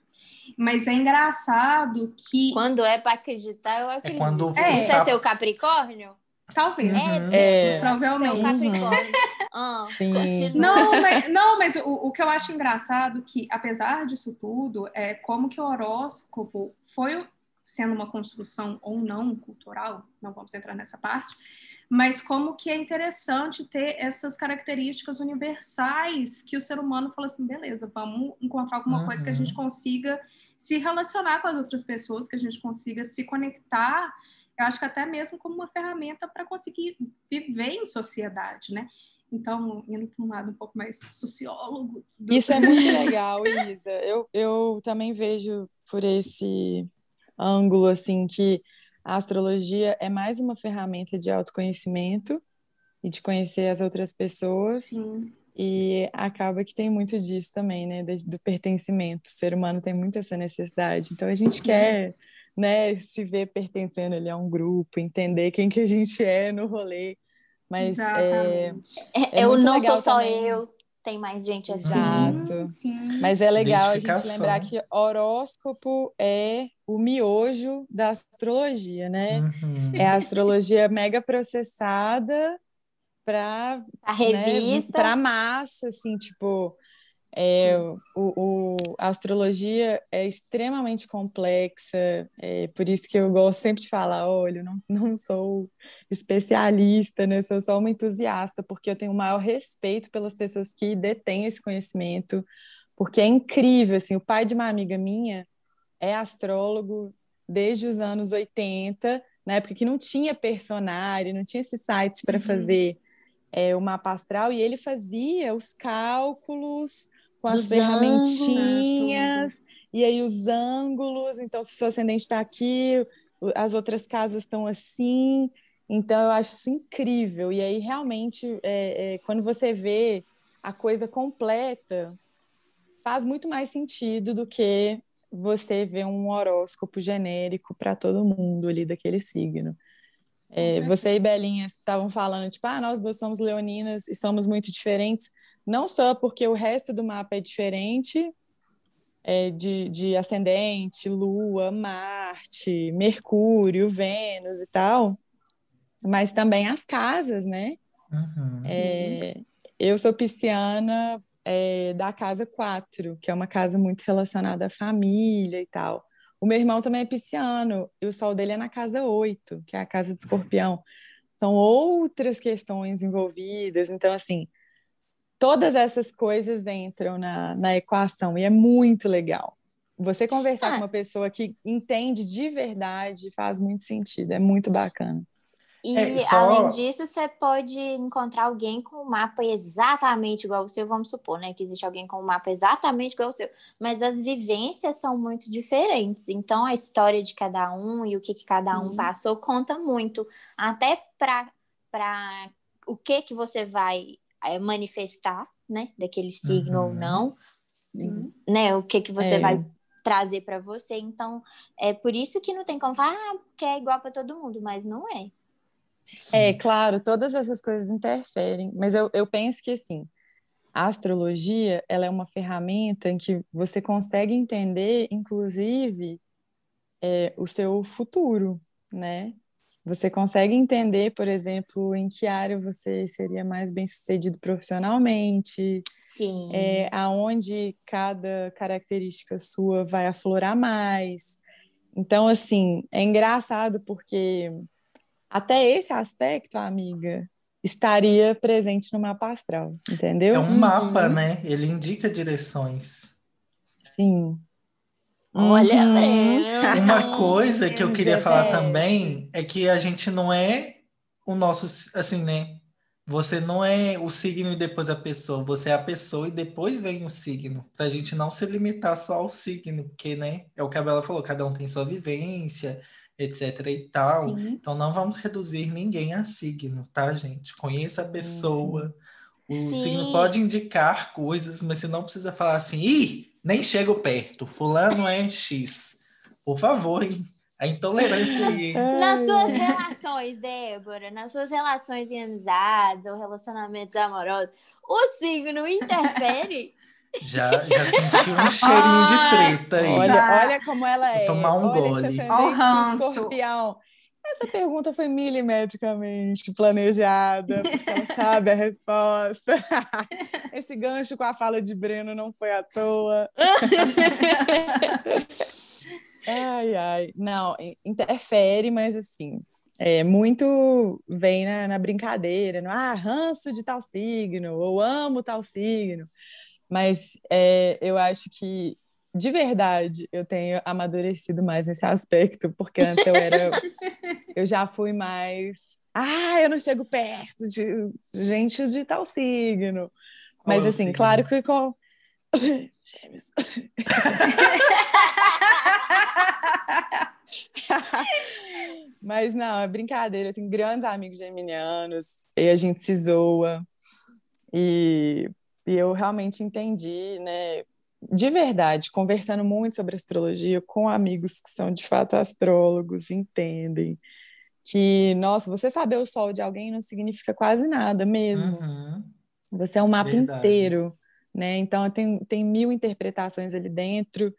Mas é engraçado que. Quando é pra acreditar, eu É acredito. quando É. Isso é seu Capricórnio? Talvez. Uhum. É. Provavelmente. Seu Capricórnio. Ah. Não, mas, não, mas o, o que eu acho engraçado que, apesar disso tudo, é como que o horóscopo foi sendo uma construção ou não cultural, não vamos entrar nessa parte, mas como que é interessante ter essas características universais que o ser humano fala assim, beleza, vamos encontrar alguma coisa que a Uhum. gente consiga se relacionar com as outras pessoas, que a gente consiga se conectar, eu acho que até mesmo como uma ferramenta para conseguir viver em sociedade, né? Então, indo para um lado um pouco mais sociólogo. do- Isso é muito legal, Isa. Eu, eu também vejo por esse ângulo, assim, que a astrologia é mais uma ferramenta de autoconhecimento e de conhecer as outras pessoas. Sim. E acaba que tem muito disso também, né? do- Do pertencimento. O ser humano tem muito essa necessidade. Então a gente quer, né, se ver pertencendo ali a um grupo, entender quem que a gente é no rolê. Mas é, Exatamente. É, É eu muito não legal sou só também. eu, tem mais gente assim. Exato. Sim. Mas é legal a gente lembrar que horóscopo é o miojo da astrologia, né? Uhum. É a astrologia mega processada para A revista. para massa, assim, tipo, é, o, o- a astrologia é extremamente complexa, é por isso que eu gosto sempre de falar, olha, eu não, não sou especialista, né? Sou só uma entusiasta, porque eu tenho o maior respeito pelas pessoas que detêm esse conhecimento, porque é incrível, assim, o pai de uma amiga minha é astrólogo desde os anos 80, na época que não tinha personário, não tinha esses sites para Uhum. fazer é, o mapa astral, e ele fazia os cálculos com as ferramentinhas, e aí os ângulos, então se o seu ascendente está aqui, as outras casas estão assim, então eu acho isso incrível, e aí realmente, é, é, quando você vê a coisa completa, faz muito mais sentido do que você ver um horóscopo genérico para todo mundo ali daquele signo. É, você e Belinha estavam falando, tipo, ah, nós duas somos leoninas e somos muito diferentes, não só porque o resto do mapa é diferente, é, de, de ascendente, Lua, Marte, Mercúrio, Vênus e tal, mas também as casas, né? Uhum. É, eu sou pisciana é, da casa 4, que é uma casa muito relacionada à família e tal. O meu irmão também é pisciano, e o sol dele é na casa 8, que é a casa de escorpião. São outras questões envolvidas. Então, assim, todas essas coisas entram na, na equação e é muito legal. Você conversar Ah. com uma pessoa que entende de verdade faz muito sentido, é muito bacana. E É, só- além disso, você pode encontrar alguém com um mapa exatamente igual ao seu, vamos supor, né? Que existe alguém com um mapa exatamente igual ao seu. Mas as vivências são muito diferentes. Então, a história de cada um e o que, que cada um Sim. passou conta muito. Até para o que, que você vai é, manifestar, né? Daquele signo ou Uhum. não. Sim. Né? O que, que você É. vai trazer para você. Então, é por isso que não tem como falar ah, que é igual para todo mundo, mas não é. É, claro, todas essas coisas interferem, mas eu, eu penso que, assim, a astrologia, ela é uma ferramenta em que você consegue entender, inclusive, é, o seu futuro, né? Você consegue entender, por exemplo, em que área você seria mais bem-sucedido profissionalmente, Sim. é, aonde cada característica sua vai aflorar mais. Então, assim, é engraçado porque até esse aspecto, amiga, estaria presente no mapa astral, entendeu? É um Uhum. mapa, né? Ele indica direções. Sim. Olha, Uhum. Uma coisa que eu queria falar também é que a gente não é o nosso, assim, né? Você não é o signo e depois a pessoa, você é a pessoa e depois vem o signo. Pra gente não se limitar só ao signo, porque, né? É o que a Bela falou, cada um tem sua vivência, etc e tal. Sim. Então não vamos reduzir ninguém a signo, tá, gente? Conheça a pessoa. O Sim. signo pode indicar coisas, mas você não precisa falar assim, ih, nem chego perto, fulano é X. Por favor, hein? A intolerância aí. Nas suas relações, Débora, nas suas relações em amizades ou relacionamentos amorosos, o signo interfere? Já, já senti um cheirinho de treta aí. Olha, Tá. olha como ela é. tomar um olha gole. esse Ó o ranço. escorpião. Essa pergunta foi milimetricamente planejada, porque ela sabe a resposta. Esse gancho com a fala de Breno não foi à toa. Ai, ai. Não, in- interfere, mas assim, é muito vem na, na brincadeira, no ah, ranço de tal signo, ou amo tal signo. Mas é, eu acho que, de verdade, eu tenho amadurecido mais nesse aspecto, porque antes eu era. eu já fui mais. Ah, eu não chego perto de gente de tal signo. Qual Mas é assim, signo? claro que com. Gêmeos. Mas não, é brincadeira. Eu tenho grandes amigos geminianos e a gente se zoa. E, e eu realmente entendi, né? De verdade, conversando muito sobre astrologia com amigos que são de fato astrólogos, entendem que, nossa, você saber o sol de alguém não significa quase nada mesmo. Uhum. Você é um mapa Verdade. inteiro, né? Então tem, tem mil interpretações ali dentro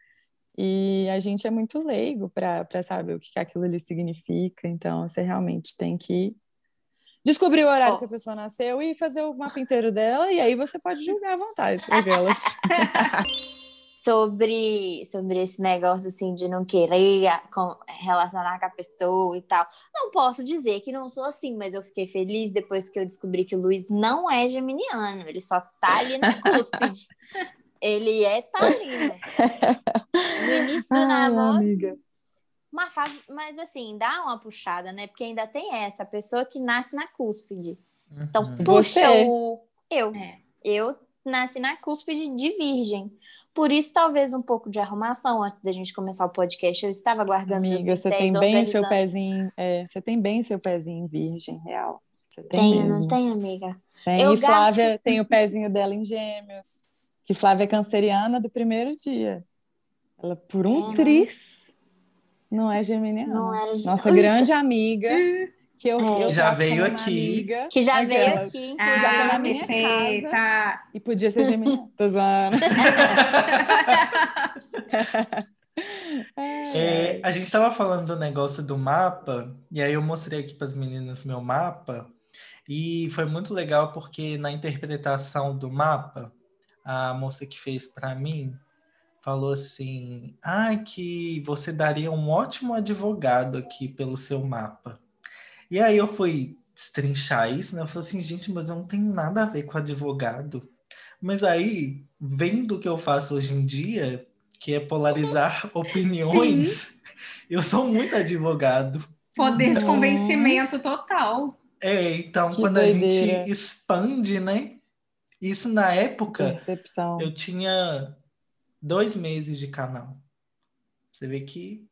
e a gente é muito leigo para saber o que, que aquilo ali significa. Então você realmente tem que descobrir o horário Ó. que a pessoa nasceu e fazer o mapa inteiro dela e aí você pode julgar à vontade aquelas. sobre, sobre esse negócio assim de não querer relacionar com a pessoa e tal. Não posso dizer que não sou assim, mas eu fiquei feliz depois que eu descobri que o Luiz não é geminiano, ele só tá ali na cúspide. ele é taurino. No início do Ai, namoro. Uma fase, mas assim, dá uma puxada, né? Porque ainda tem essa pessoa que nasce na cúspide. Então, Uhum. puxa Você? o. Eu. É. Eu nasci na cúspide de virgem. Por isso, talvez um pouco de arrumação antes da gente começar o podcast. Eu estava guardando Amiga, você tem bem o seu pezinho, é, você tem bem seu pezinho virgem real. Você tem Tem, mesmo. não tem, amiga? Tem, Eu e Flávia tem o pezinho dela em gêmeos. Que Flávia é canceriana do primeiro dia. Ela, por um É, né? tris, não é geminiana. Não era de- Nossa grande amiga, que eu, É. eu Já veio aqui. amiga, Que já veio aqui, Ah. Já foi na minha perfeita. E podia ser geminiana. Tô zoando. É, a gente estava falando do negócio do mapa, e aí eu mostrei aqui para as meninas meu mapa, e foi muito legal porque na interpretação do mapa, a moça que fez para mim falou assim: ah, que você daria um ótimo advogado aqui pelo seu mapa. E aí eu fui destrinchar isso, né? Eu falei assim, gente, mas eu não tenho nada a ver com advogado. Mas aí, vendo o que eu faço hoje em dia, que é polarizar opiniões, Sim. eu sou muito advogado. Poder de convencimento total. É, então, que quando doideira. a gente expande, né? Isso na época, Percepção. eu tinha dois meses de canal. Você vê que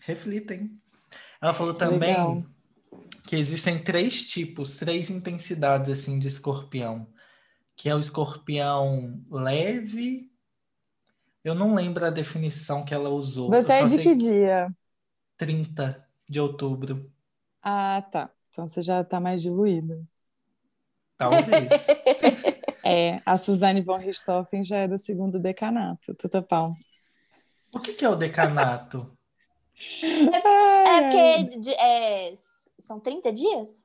reflitem. Ela falou também Legal. que existem três tipos, três intensidades assim de escorpião, que é o escorpião leve. Eu não lembro a definição que ela usou. Você é de que dia? 30 de outubro. Ah, tá. Então você já está mais diluído. Talvez. é, a Suzane von Richthofen já é do segundo decanato, tudo pau. O que, que é o decanato? é, é porque é, são 30 dias?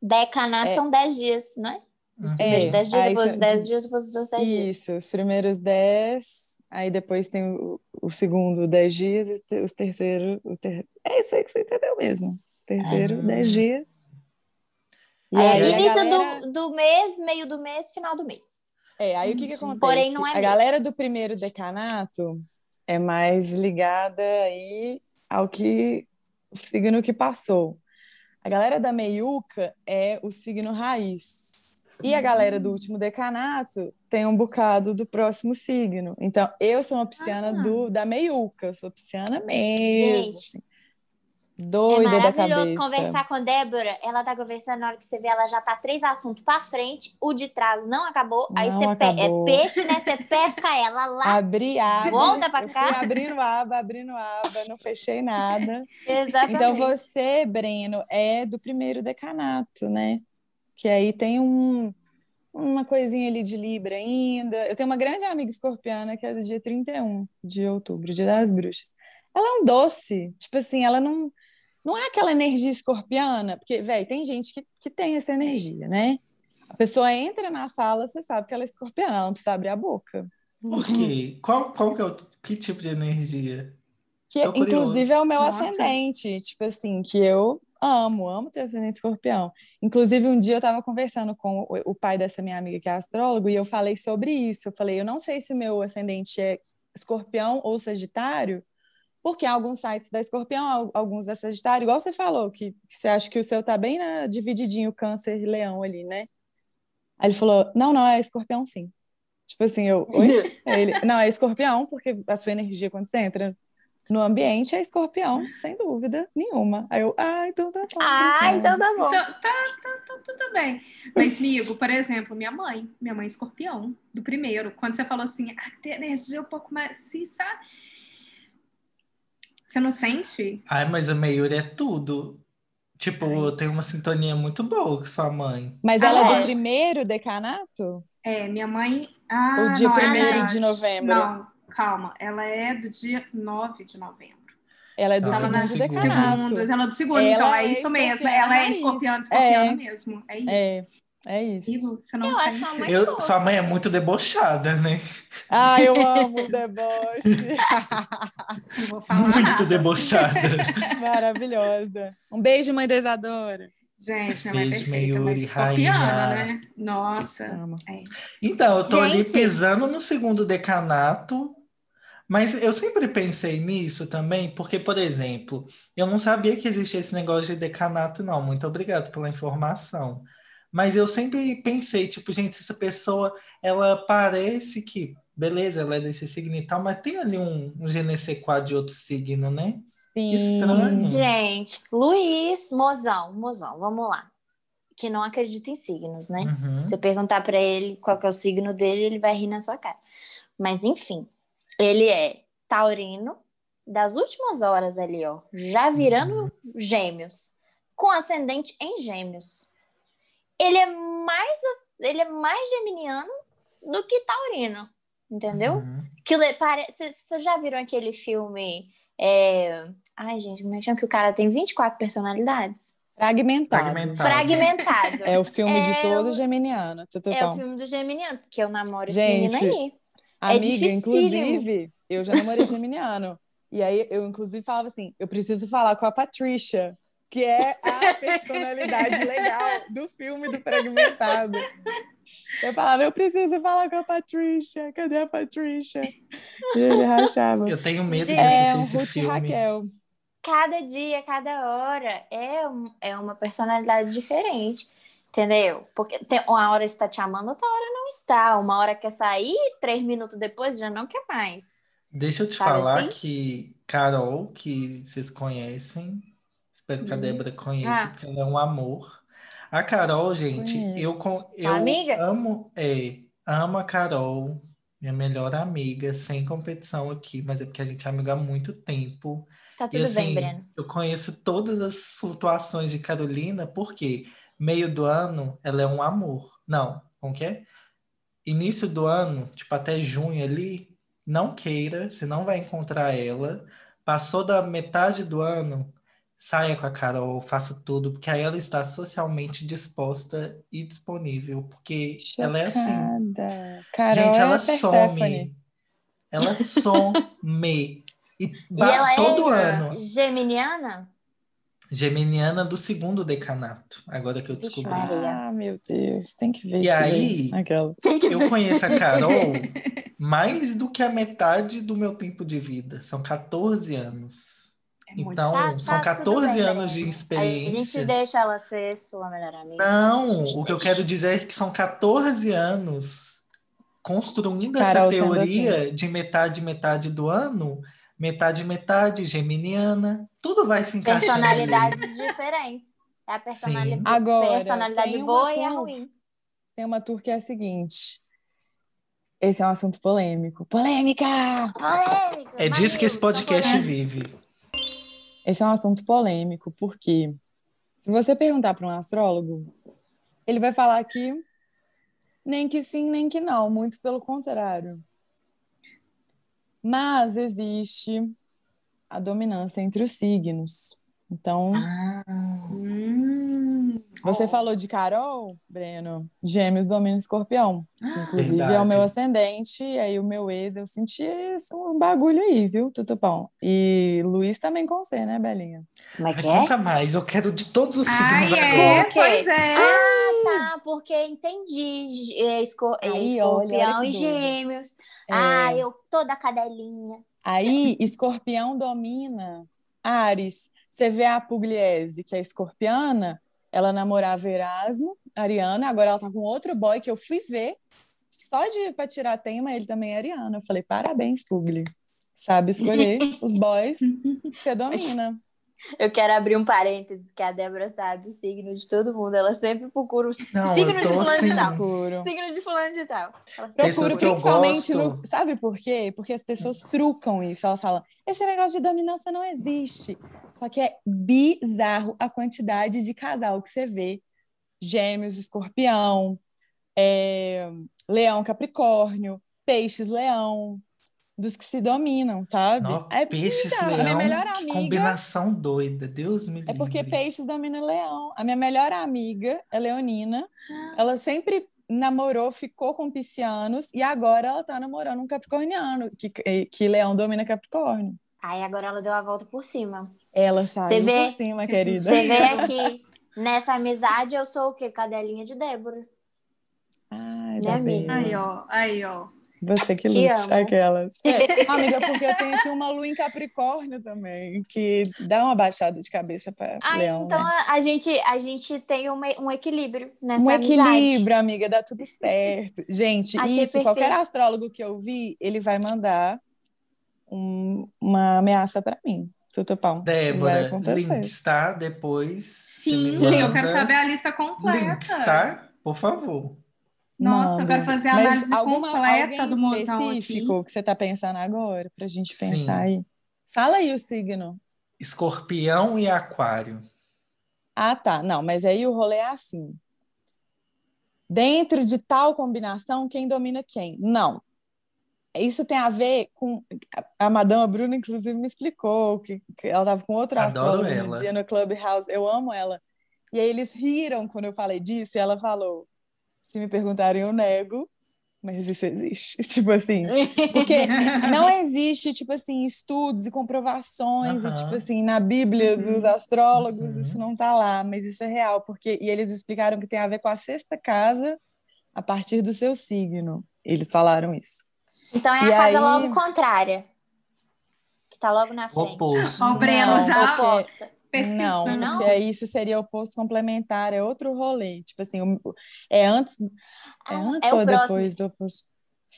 Decanato é. são 10 dias, não é? Os primeiros 10 dias, depois os 10 dias, depois os 10 dias. Isso, os primeiros 10, aí depois tem o, o segundo 10 dias e os terceiros. O ter... É isso aí que você entendeu mesmo terceiro, ah. dez dias. E é, aí, início galera... do, do mês, meio do mês, final do mês. É, aí o que, que acontece? Porém, não é a galera do primeiro decanato é mais ligada aí ao que o signo que passou. A galera da meiuca é o signo raiz. E a galera do último decanato tem um bocado do próximo signo. Então, eu sou uma pisciana ah. do, da meiuca, eu sou pisciana mesmo. Gente, assim. Doida é maravilhoso conversar com a Débora. Ela tá conversando, na hora que você vê, ela já tá três assuntos pra frente, o de trás não acabou. Não aí você acabou. Pe é peixe, né? Você pesca ela lá. Abri aba. Volta pra cá. Fui abrindo aba, abrindo aba, não fechei nada. Exatamente. Então você, Breno, é do primeiro decanato, né? Que aí tem um, uma coisinha ali de Libra ainda. Eu tenho uma grande amiga escorpiana que é do dia 31 de outubro, dia das bruxas. Ela é um doce. Tipo assim, ela não não é aquela energia escorpiana, porque, velho, tem gente que, que tem essa energia, né? A pessoa entra na sala, você sabe que ela é escorpiana, ela não precisa abrir a boca. Por quê? Qual, qual que é o que tipo de energia? Que, inclusive, é o meu Nossa. ascendente. Tipo assim, que eu amo, amo ter ascendente escorpião. Inclusive, um dia eu estava conversando com o, o, pai dessa minha amiga que é astrólogo e eu falei sobre isso. Eu falei, eu não sei se o meu ascendente é escorpião ou sagitário, porque alguns sites da Escorpião, alguns da Sagitário, igual você falou, que, que você acha que o seu tá bem né, divididinho, câncer e leão ali, né? Aí ele falou, não, não, é escorpião sim. Tipo assim, eu, oi? ele, não, é escorpião, porque a sua energia, quando você entra no ambiente, é escorpião, sem dúvida nenhuma. Aí eu, ah, então tá bom. Ah, então tá bom. Então, tá, tá, tá, tudo bem. Mas, amigo, por exemplo, minha mãe, minha mãe é escorpião, do primeiro. Quando você falou assim, ah, tem energia um pouco mais, sim, sabe? Você não sente? Ai, mas a Meiuri é tudo. Tipo, Ai. eu tenho uma sintonia muito boa com sua mãe. Mas ela ah, é do primeiro decanato? É, minha mãe. Ah, o dia primeiro de novembro? Não, calma. Ela é do dia 9 de novembro. Ela é do ela segundo é decanato. Segundo, ela é do segundo, ela então é, é isso mesmo. Ela é escorpião, escorpião é. mesmo. É isso. É. Isso. você não eu sente. Acho mãe eu, sua mãe é muito debochada, né? Ah, eu amo o deboche. não vou falar muito nada. debochada. Maravilhosa. Um beijo, mãe desadora. Gente, minha mãe é perfeita, mas escorpiana, né? Nossa. É. Então, eu tô Gente. ali pisando no segundo decanato, mas eu sempre pensei nisso também, porque, por exemplo, eu não sabia que existia esse negócio de decanato, não. Muito obrigado pela informação. Mas eu sempre pensei, tipo, gente, essa pessoa, ela parece que, beleza, ela é desse signo e tal, mas tem ali um, um GNC4 de outro signo, né? Sim. Que estranho. Gente, Luiz Mozão, Mozão, vamos lá. Que não acredita em signos, né? Uhum. Se eu perguntar para ele qual é o signo dele, ele vai rir na sua cara. Mas, enfim, ele é taurino, das últimas horas ali, ó, já virando uhum. gêmeos, com ascendente em gêmeos ele é mais ele é mais geminiano do que taurino, entendeu? Uhum. Que parece, vocês já viram aquele filme é... Ai, gente, como é que chama? Que o cara tem 24 personalidades? Fragmentado. Fragmentado. Fragmentado. É o filme é de todo o... geminiano. é o filme do geminiano, porque eu namoro gente, esse menino aí. Amiga, dificílimo. inclusive, eu já namorei geminiano. E aí eu, inclusive, falava assim: eu preciso falar com a Patrícia, que é a personalidade legal do filme do Fragmentado. Eu falava, eu preciso falar com a Patrícia, cadê a Patrícia? E ele rachava. Eu tenho medo de É assistir Ruth e filme. Raquel. Cada dia, cada hora é, um- é uma personalidade diferente. Entendeu? Porque tem, uma hora está te amando, outra hora não está. Uma hora quer sair, três minutos depois já não quer mais. Deixa eu te Sabe falar assim? que Carol, que vocês conhecem, espero que a Hum. Débora conheça, Ah. porque ela é um amor. A Carol, gente, eu, Conheço. eu amiga? amo, é, amo a Carol, minha melhor amiga, sem competição aqui, mas é porque a gente é amiga há muito tempo. Tá E tudo bem, assim, Breno. eu conheço todas as flutuações de Carolina, porque meio do ano ela é um amor. Não, como que é? Início do ano, tipo até junho ali, não queira, você não vai encontrar ela. Passou da metade do ano, saia com a Carol, faça tudo, porque aí ela está socialmente disposta e disponível, porque ela é assim. Chocada. Carol Gente, é ela Perséfone. some. Ela some. E, E ela todo é ano. geminiana? Geminiana do segundo decanato, agora que eu descobri. Ah, meu Deus, tem que ver E isso aí, daí. Aquela. Eu conheço a Carol mais do que a metade do meu tempo de vida. São 14 anos. É Então, Tá- são tá tudo 14 bem, anos de Breno. A experiência. gente deixa ela ser sua melhor amiga. Não, o que eu quero dizer é que são 14 anos construindo essa Carol teoria de metade, metade do ano, metade, metade, geminiana. Tudo vai se encaixando. ali. Personalidades diferentes. É a personalidade, Agora, personalidade boa e a tour. ruim. Tem uma tour que é a seguinte. Esse é um assunto polêmico. Polêmica! Polêmica. É disso que esse podcast vive. Esse é um assunto polêmico, porque se você perguntar para um astrólogo, ele vai falar que nem que sim, nem que não, muito pelo contrário. Mas existe a dominância entre os signos. Então, Hum. Você falou de Carol, Breno, Gêmeos domina Escorpião. que inclusive é o Verdade. meu ascendente, e aí o meu ex, eu senti isso, um bagulho aí, viu, Tutupão? E Luiz também com você, né, Belinha? Como é que é? Conta mais, eu quero de todos os signos Ai, agora. é, quê? pois é. Ah, tá, porque entendi. É, esco- é, olha, olha escorpião que e gêmeos. É. Ah, eu toda cadelinha. Aí, escorpião domina Ares. Você vê a Pugliese, que é escorpiana, ela namorava Erasmo, Ariana, agora ela tá com outro boy que eu fui ver, só de pra tirar tema, ele também é ariano. Eu falei, parabéns, Pugli. Sabe escolher os boys você domina. Eu quero abrir um parênteses, que a Débora sabe o signo de todo mundo. Ela sempre procura o Não, signo de fulano de assim, tal. Procuro. Signo de fulano de tal. Ela Procuro principalmente no. Sabe por quê? Porque as pessoas trucam isso. Elas falam: esse negócio de dominância não existe. Só que é bizarro a quantidade de casal que você vê: Gêmeos, Escorpião, é, Leão, Capricórnio, Peixes, Leão, dos que se dominam, sabe? É peixes, bizarro. A minha leão, melhor amiga- combinação doida, Deus me livre. É porque peixes domina leão. A minha melhor amiga é leonina. Ela sempre namorou, ficou com piscianos e agora ela tá namorando um capricorniano, que, que leão domina capricórnio. Aí agora ela deu a volta por cima. Ela saiu vê- por cima, querida. Você vê aqui, nessa amizade, eu sou o quê? Cadelinha de Débora. Ah, Né, amiga? Aí, ó, aí, ó. Você que Te lute, amo. aquelas. É, amiga, porque eu tenho aqui uma lua em Capricórnio também, que dá uma baixada de cabeça para Ah, leão, então né? a, gente, a gente tem uma- um equilíbrio nessa Um amizade. equilíbrio, amiga, dá tudo certo. Gente, Achei isso, qualquer perfeito. astrólogo que eu vi, ele vai mandar um- uma ameaça para mim. Tutupão. Débora, links, tá? Depois. Sim, eu quero saber a lista completa. Links, tá? Por favor. Nossa, eu Manda. quero fazer a Mas análise alguma, completa do mozão aqui. específico que você tá pensando agora, pra gente Sim. pensar aí? Fala aí o signo. Escorpião e Aquário. Ah, tá. Não, mas aí o rolê é assim. Dentro de tal combinação, quem domina quem? Não. Isso tem a ver com. A Madama Bruna, inclusive, me explicou que, que ela estava com outro Adoro astrólogo no ela. dia no Clubhouse. Eu amo ela. E aí eles riram quando eu falei disso, e ela falou: se me perguntarem, eu nego. Mas isso existe, tipo assim. Porque não existe, tipo assim, estudos e comprovações, e, tipo assim, na Bíblia dos Uhum. astrólogos, Uhum. isso não tá lá, mas isso é real, porque e eles explicaram que tem a ver com a sexta casa a partir do seu signo. Eles falaram isso. Então é a E casa aí- logo contrária. Que tá logo na frente. Oposto. O Breno Não, já Oposta. Pesquisando. Não, Não? porque isso seria oposto complementar, é outro rolê. Tipo assim, o- é antes, é Ah, antes é o ou próximo. depois do oposto?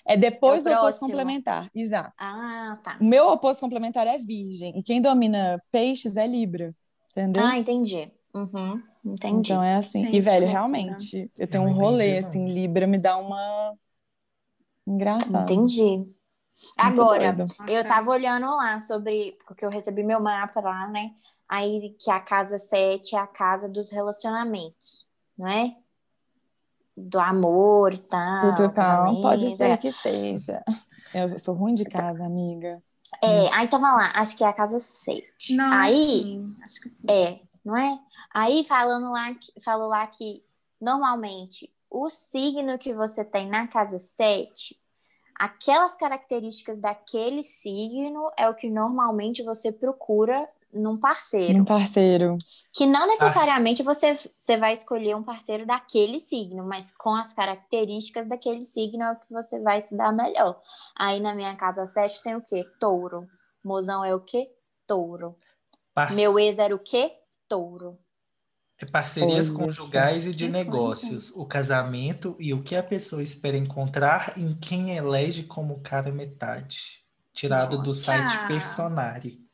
É depois É o do oposto complementar, exato. Ah, tá. O meu oposto complementar é virgem, e quem domina peixes é Libra, entendeu? Ah, entendi. Uhum, entendi. Então é assim. Gente, e, velho, realmente, eu tenho Eu um rolê, entendi, assim, não. Libra me dá uma. Engraçado. Entendi. Muito Agora, eu tava olhando lá sobre. Porque eu recebi meu mapa lá, né? Aí que a casa 7 é a casa dos relacionamentos, não é? Do amor e tal. Tudo calmo, pode ser que seja. Eu sou ruim de casa, amiga. É, Isso. aí tava lá, acho que é a casa 7. Não, aí, sim, acho que sim. é, não é? Aí falando lá, que- falou lá que normalmente o signo que você tem na casa 7, aquelas características daquele signo é o que normalmente você procura num parceiro. Um parceiro. Que não necessariamente você, você vai escolher um parceiro daquele signo, mas com as características daquele signo é o que você vai se dar melhor. Aí na minha casa 7 tem o quê? Touro. Mozão é o quê? Touro. Par- Meu ex era o quê? Touro. É parcerias Olha conjugais e de Que negócios, o casamento e o que a pessoa espera encontrar em quem elege como cara metade. Tirado do Nossa. site Personari.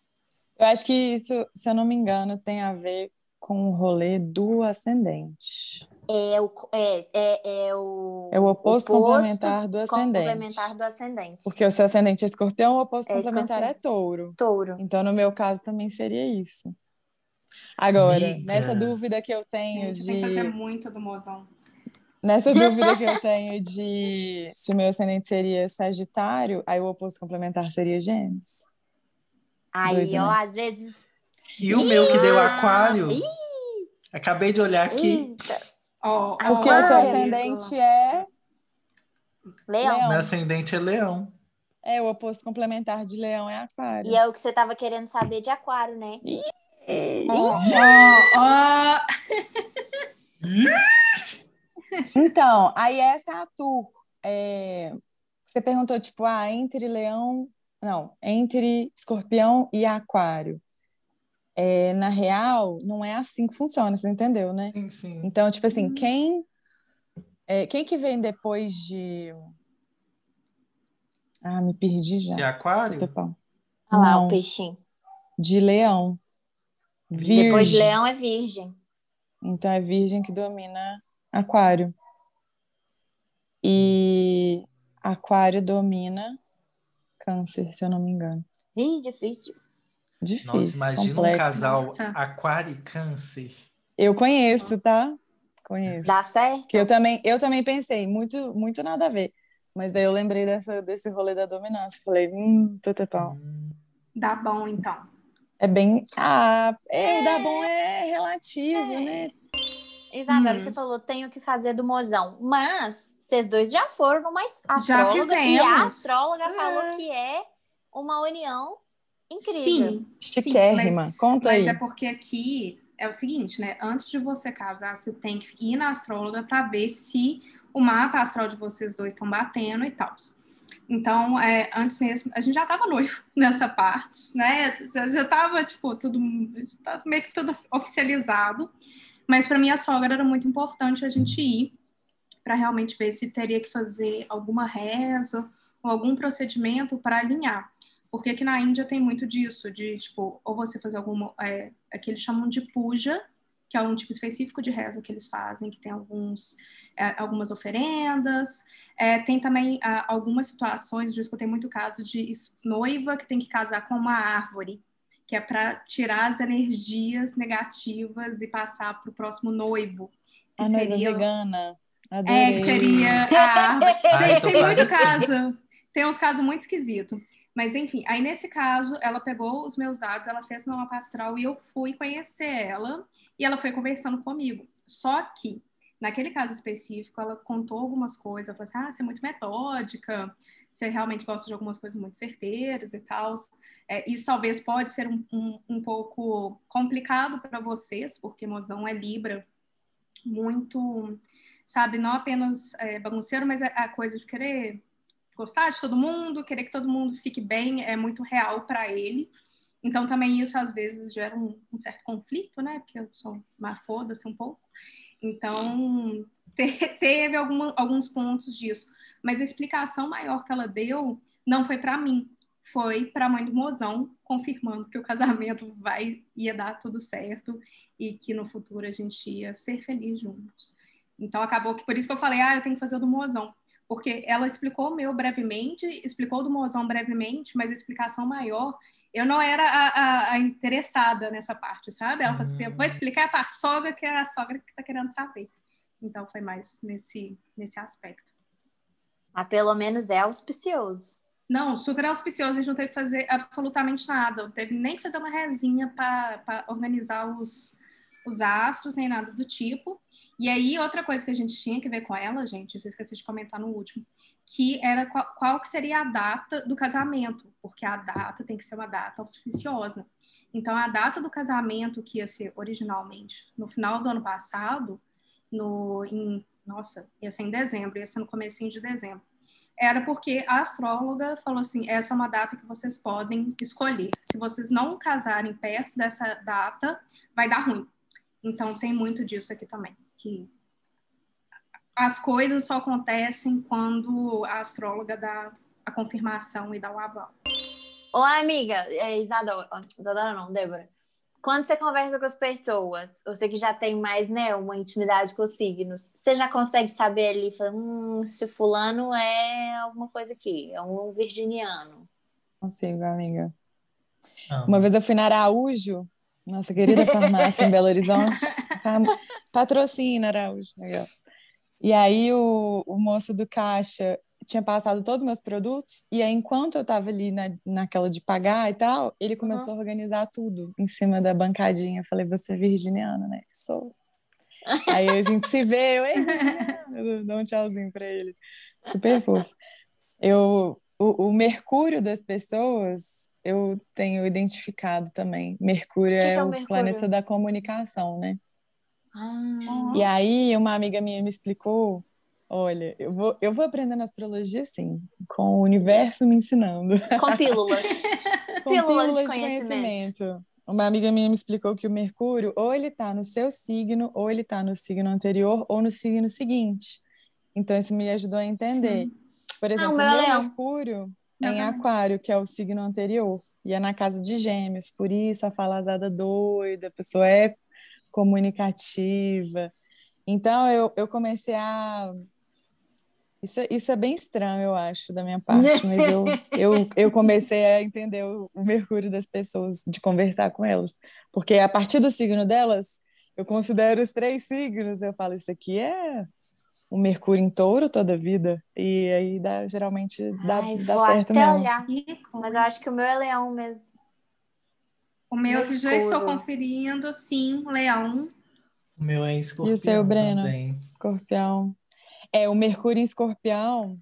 Eu acho que isso, se eu não me engano, tem a ver com o rolê do ascendente. É o, é, é, é o, É o oposto, complementar do ascendente. complementar do ascendente. Porque o seu ascendente é escorpião, o oposto É complementar escorpião. é touro. Touro. Então, no meu caso, também seria isso. Agora, Amiga. nessa dúvida que eu tenho Gente, tem que fazer de. muito do mozão. Nessa dúvida que eu tenho de se o meu ascendente seria Sagitário, aí o oposto complementar seria Gêmeos. Aí, Doido, ó, né? às vezes. E o meu que deu aquário. ih. Acabei de olhar aqui. Eita. Ó, Ah, ó, Porque o seu ascendente é. Leão. Leão. Meu ascendente é leão. É, o oposto complementar de Leão é Aquário. E é o que você tava querendo saber de aquário, né? ó, ó. Então, aí essa é a tour. É, Você perguntou, tipo, ah, entre leão. Não, entre escorpião e aquário. É, na real, não é assim que funciona, você entendeu, né? Sim, sim. Então, tipo assim, quem. é, quem que vem depois de. Ah, me perdi já. De aquário? Olha lá, Não, o peixinho. de leão. Virgem. Depois de leão é virgem. Então é virgem que domina aquário. E aquário domina câncer, se eu não me engano. Ih, difícil. Difícil, Nossa, imagina complexo. um casal Nossa. aquário e câncer. Eu conheço, tá? Conheço. Dá certo? Que eu também, eu também pensei, muito, muito nada a ver. Mas daí eu lembrei dessa, desse rolê da dominância. Falei, hum, tutupão. Hum, Dá bom, então. É bem. Ah, é, o dar bom é relativo, né? Isadora, Hum. você falou, tenho que fazer do mozão. Mas vocês dois já foram numa astróloga e a astróloga É. falou que é uma união incrível. Sim. Chiquérrima. mas, Conta mas aí. é porque aqui é o seguinte, né? Antes de você casar, você tem que ir na astróloga para ver se o mapa astral de vocês dois estão batendo e tal. Então, é, antes mesmo, a gente já tava noivo nessa parte, né? Já, já tava, tipo, tudo já tava meio que tudo oficializado. Mas para minha sogra era muito importante a gente ir para realmente ver se teria que fazer alguma reza ou algum procedimento para alinhar. Porque aqui na Índia tem muito disso, de tipo, ou você fazer alguma. É, é que eles chamam de puja, que é um tipo específico de reza que eles fazem, que tem alguns, é, algumas oferendas. É, tem também ah, algumas situações, eu escutei muito caso de noiva que tem que casar com uma árvore, que é para tirar as energias negativas e passar para o próximo noivo. Que A seria- vegana. É, Adorei. que seria a árvore. Ai, Gente, tô tem muito caso. Tem uns casos muito esquisitos. Mas enfim, aí nesse caso, ela pegou os meus dados, ela fez meu mapa astral e eu fui conhecer ela e ela foi conversando comigo. Só que naquele caso específico, ela contou algumas coisas, ela falou assim, ah, você é muito metódica, você realmente gosta de algumas coisas muito certeiras e tal. É, isso talvez pode ser um, um, um pouco complicado para vocês, porque mozão é Libra, muito, sabe, não apenas é, bagunceiro, mas a, a coisa de querer gostar de todo mundo, querer que todo mundo fique bem, é muito real para ele. Então, também isso às vezes gera um, um certo conflito, né? Porque eu sou uma foda-se um pouco. Então, te, teve alguma, alguns pontos disso. Mas a explicação maior que ela deu não foi para mim, foi para a mãe do mozão, confirmando que o casamento vai ia dar tudo certo e que no futuro a gente ia ser feliz juntos. Então acabou que por isso que eu falei, ah, eu tenho que fazer o do mozão, porque ela explicou o meu brevemente, explicou o do mozão brevemente, mas a explicação maior eu não era a, a, a interessada nessa parte, sabe? Ela falou assim, eu vou hum. explicar para a sogra que é a sogra que está querendo saber. Então foi mais nesse nesse aspecto. Mas pelo menos é auspicioso. Não, super auspicioso. A gente não teve que fazer absolutamente nada. Não teve nem que fazer uma resinha para organizar os, os astros, nem nada do tipo. E aí, outra coisa que a gente tinha que ver com ela, gente, eu esqueci de comentar no último, que era qual, qual que seria a data do casamento, porque a data tem que ser uma data auspiciosa. Então, a data do casamento, que ia ser originalmente no final do ano passado, no, em, nossa, ia ser em dezembro, ia ser no comecinho de dezembro era porque a astróloga falou assim: essa é uma data que vocês podem escolher. Se vocês não casarem perto dessa data, vai dar ruim. Então tem muito disso aqui também, que as coisas só acontecem quando a astróloga dá a confirmação e dá o aval. Olá, amiga, é Isadora, Isadora não, Débora. Quando você conversa com as pessoas, você que já tem mais, né, uma intimidade com os signos, você já consegue saber ali, hum, se fulano é alguma coisa aqui, é um virginiano. Consigo, amiga. Ah. Uma vez eu fui na Araújo, nossa querida farmácia em Belo Horizonte, patrocina Araújo. E aí o, o moço do caixa tinha passado todos os meus produtos, e aí, enquanto eu estava ali na, naquela de pagar e tal, ele começou uhum. a organizar tudo em cima da bancadinha. Eu falei, você é virginiana, né? Sou. aí a gente se vê, eu, ei, virginiana, dou um tchauzinho para ele. Super fofo. Eu, o, o, Mercúrio das pessoas, eu tenho identificado também. Mercúrio, é, é, o Mercúrio? planeta da comunicação, né? Ah. E aí, uma amiga minha me explicou Olha, eu vou, eu vou aprendendo astrologia sim, com o universo me ensinando. Com pílulas. com pílulas, pílulas de, conhecimento. conhecimento. Uma amiga minha me explicou que o Mercúrio, ou ele está no seu signo, ou ele está no signo anterior, ou no signo seguinte. Então, isso me ajudou a entender. Sim. Por exemplo, o meu, Mercúrio é em Aquário, que é o signo anterior, e é na casa de Gêmeos. Por isso, a falazada doida, a pessoa é comunicativa. Então, eu, eu comecei a isso, isso é bem estranho, eu acho, da minha parte, mas eu, eu, eu comecei a entender o, o Mercúrio das pessoas, de conversar com elas. Porque a partir do signo delas, eu considero os três signos, eu falo, isso aqui é o Mercúrio em touro toda a vida. E aí dá, geralmente dá, Ai, dá vou certo até mesmo. olhar, mas eu acho que o meu é leão mesmo. O meu Mercúrio. já estou conferindo, sim, leão. O meu é escorpião E o seu, Breno? Também. Escorpião. É, o Mercúrio em Escorpião.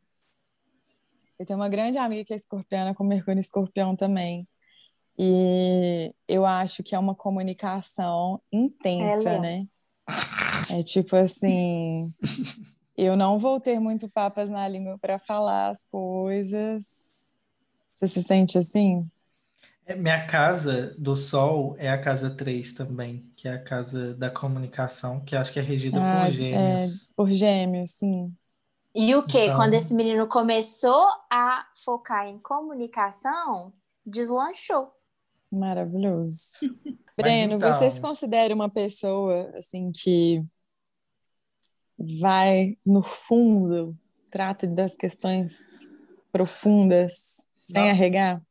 Eu tenho uma grande amiga que é escorpiana com Mercúrio em Escorpião também. E eu acho que é uma comunicação intensa, é, né? É tipo assim, eu não vou ter muito papas na língua para falar as coisas. Você se sente assim? É, minha casa do Sol é a casa 3 também, que é a casa da comunicação, que acho que é regida ah, por é, gêmeos. É, por gêmeos, sim. E o que? Então... Quando esse menino começou a focar em comunicação, deslanchou. Maravilhoso. Breno, então... você se considera uma pessoa assim que vai no fundo, trata das questões profundas, sem Não. arregar?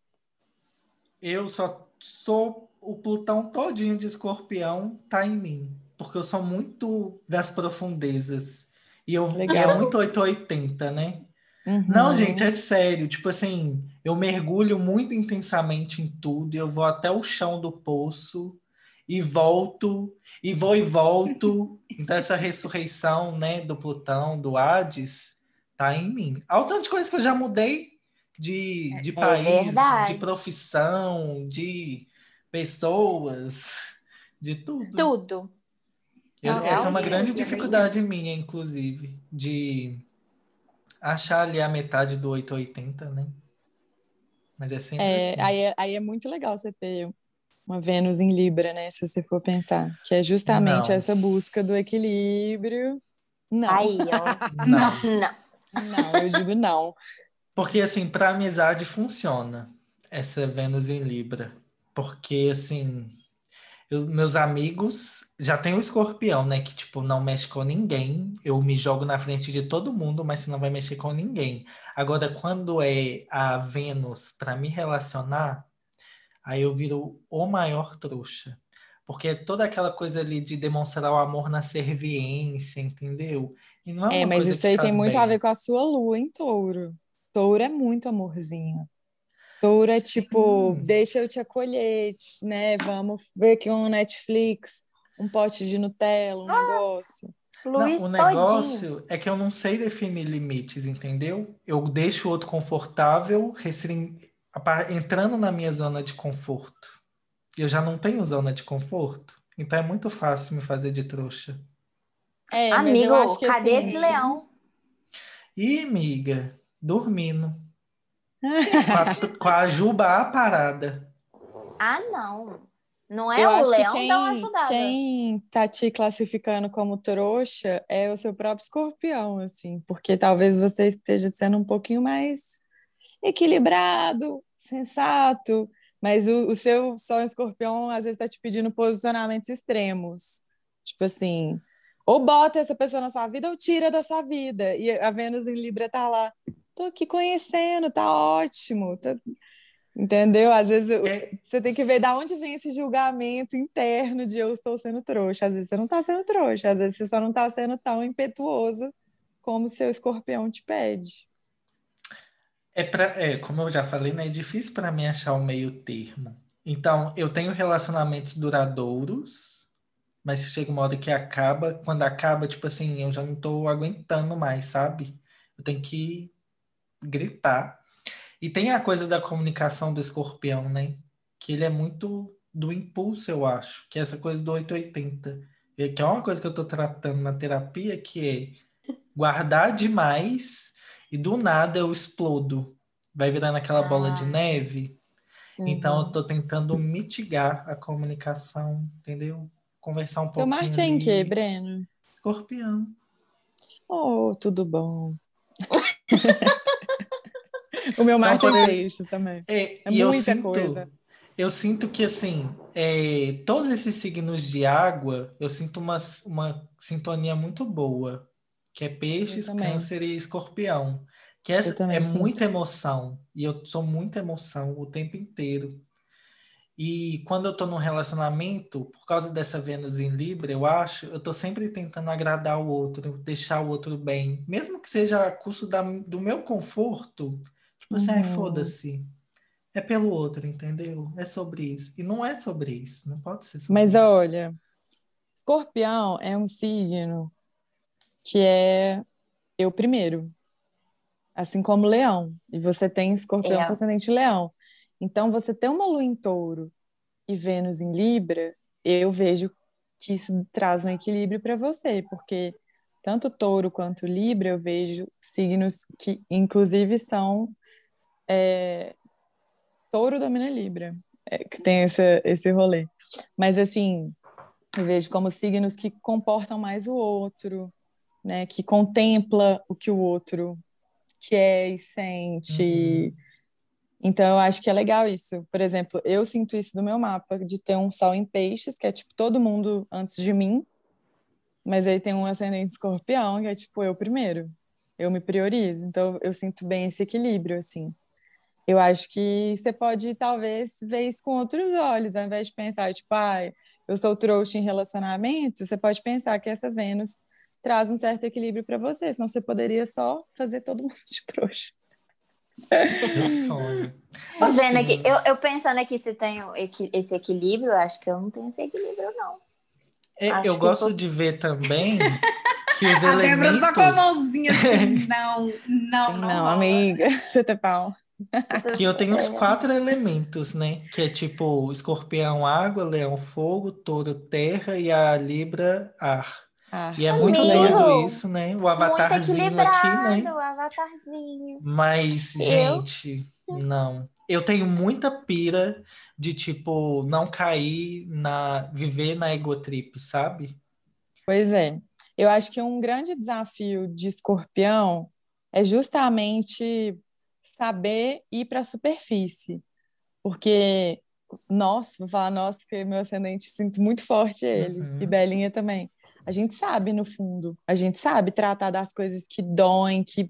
eu só sou o Plutão todinho de escorpião tá em mim. Porque eu sou muito das profundezas. E eu e é muito 880, né? Uhum. Não, gente, é sério. Tipo assim, eu mergulho muito intensamente em tudo. Eu vou até o chão do poço. E volto, e vou e volto. Então, essa ressurreição né, do Plutão, do Hades, tá em mim. Olha o tanto de coisa que eu já mudei de, de É país, verdade. de profissão, de pessoas, de tudo. Tudo. Eu- Nossa, essa é uma grande é dificuldade minha, inclusive, de achar ali a metade do 880, né? Mas é sempre É, assim. aí, é, aí é muito legal você ter uma Vênus em Libra, né? Se você for pensar. Que é justamente Não. essa busca do equilíbrio. Não, Aí, ó. Não. Não. não, eu digo não. Porque, assim, para amizade funciona essa Vênus em Libra. Porque, assim, eu- meus amigos já tem o escorpião, né? Que, tipo, não mexe com ninguém. Eu me jogo na frente de todo mundo, mas você não vai mexer com ninguém. Agora, quando é a Vênus para me relacionar, aí eu viro o maior trouxa. Porque é toda aquela coisa ali de demonstrar o amor na serviência, entendeu? E não é É, mas coisa isso que aí tem faz muito bem. a ver com a sua lua em touro. Touro é muito amorzinho. Touro é tipo, deixa eu te acolher, né? Vamos ver aqui um Netflix, um pote de Nutella, um negócio. Luiz Não, o todinho. negócio é que eu não sei definir limites, entendeu? Eu deixo o outro confortável, restring... entrando na minha zona de conforto. E eu já não tenho zona de conforto. Então é muito fácil me fazer de trouxa. É, Amigo, eu acho que, cadê assim, esse leão? E, amiga, dormindo. com, a, com a juba à parada. Ah, não. Não é Eu o acho que leão, quem, dá uma ajudada. quem tá te classificando como trouxa é o seu próprio escorpião, assim, porque talvez você esteja sendo um pouquinho mais equilibrado, sensato, mas o, o seu sol escorpião às vezes está te pedindo posicionamentos extremos. Tipo assim, ou bota essa pessoa na sua vida ou tira da sua vida. E a Vênus em Libra tá lá, tô aqui conhecendo, tá ótimo, tá- Entendeu? Às vezes É, você tem que ver da onde vem esse julgamento interno de eu estou sendo trouxa. Às vezes você não está sendo trouxa, às vezes você só não está sendo tão impetuoso como seu escorpião te pede. É, pra, é, como eu já falei, né? É difícil para mim achar o meio termo. Então, eu tenho relacionamentos duradouros, mas chega uma hora que acaba. Quando acaba, tipo assim, eu já não tô aguentando mais, sabe? Eu tenho que gritar. E tem a coisa da comunicação do escorpião, né? Que ele é muito do impulso, eu acho. Que é essa coisa do 880. E Que é uma coisa que eu tô tratando na terapia, que é guardar demais e do nada eu explodo. Vai virando aquela bola de Ah. neve. Então eu Uhum. tô tentando mitigar a comunicação, entendeu? Conversar um Seu pouquinho Marte é em quê, Breno? Escorpião. Oh, tudo bom. o meu Marte é em exemplo- peixes também. É, É eu muita sinto, coisa. eu sinto que assim, é, todos esses signos de água, eu sinto uma, uma sintonia muito boa, que é peixes, câncer e escorpião. Que essa é sinto. muita emoção, e eu sou muita emoção o tempo inteiro. E quando eu tô num relacionamento, por causa dessa Vênus em Libra, eu acho, eu tô sempre tentando agradar o outro, deixar o outro bem, mesmo que seja a custo da, do meu conforto. Tipo assim, ai, Uhum. foda-se. É pelo outro, entendeu? É sobre isso. E não é sobre isso, não pode ser sobre Mas isso. olha, escorpião é um signo que é eu primeiro. Assim como leão. E você tem escorpião É. com ascendente leão. Então, você ter uma lua em touro e Vênus em Libra, eu vejo que isso traz um equilíbrio para você, porque tanto touro quanto Libra eu vejo signos que, inclusive, são. é, touro domina Libra, é, que tem esse, esse rolê. Mas, assim, eu vejo como signos que comportam mais o outro, né? Que contempla o que o outro quer e sente. Então, eu acho que é legal isso. Por exemplo, eu sinto isso do meu mapa, de ter um sol em peixes, que é tipo todo mundo antes de mim, mas aí tem um ascendente escorpião, que é tipo eu primeiro. Eu me priorizo. Então, eu sinto bem esse equilíbrio, assim. Eu acho que você pode, talvez, ver isso com outros olhos, ao invés de pensar, tipo, ai, eu sou trouxa em relacionamento, você pode pensar que essa Vênus traz um certo equilíbrio para você, senão você poderia só fazer todo mundo de trouxa. Tô vendo Assim, aqui, eu, eu pensando aqui se tenho equi- esse equilíbrio, eu acho que eu não tenho esse equilíbrio, não. é, eu que gosto sou- de ver também que os A Débora só com a elementos. mãozinha assim, não, não, não. Não, amiga, você tá pau. Que eu tenho os quatro elementos, né? Que é tipo escorpião, água, leão, fogo, touro, terra e a libra, ar. Ah, E é muito Amigo, lindo isso, né? O Muito avatarzinho aqui, né? o avatarzinho. Mas, Eu? gente, não. Eu tenho muita pira de, tipo, não cair na... Viver na egotrip, sabe? Pois é. Eu acho que um grande desafio de escorpião é justamente saber ir para a superfície. Porque, nossa, vou falar nossa, porque meu ascendente sinto muito forte ele, Uhum. e Belinha também. A gente sabe, no fundo, a gente sabe tratar das coisas que doem, que,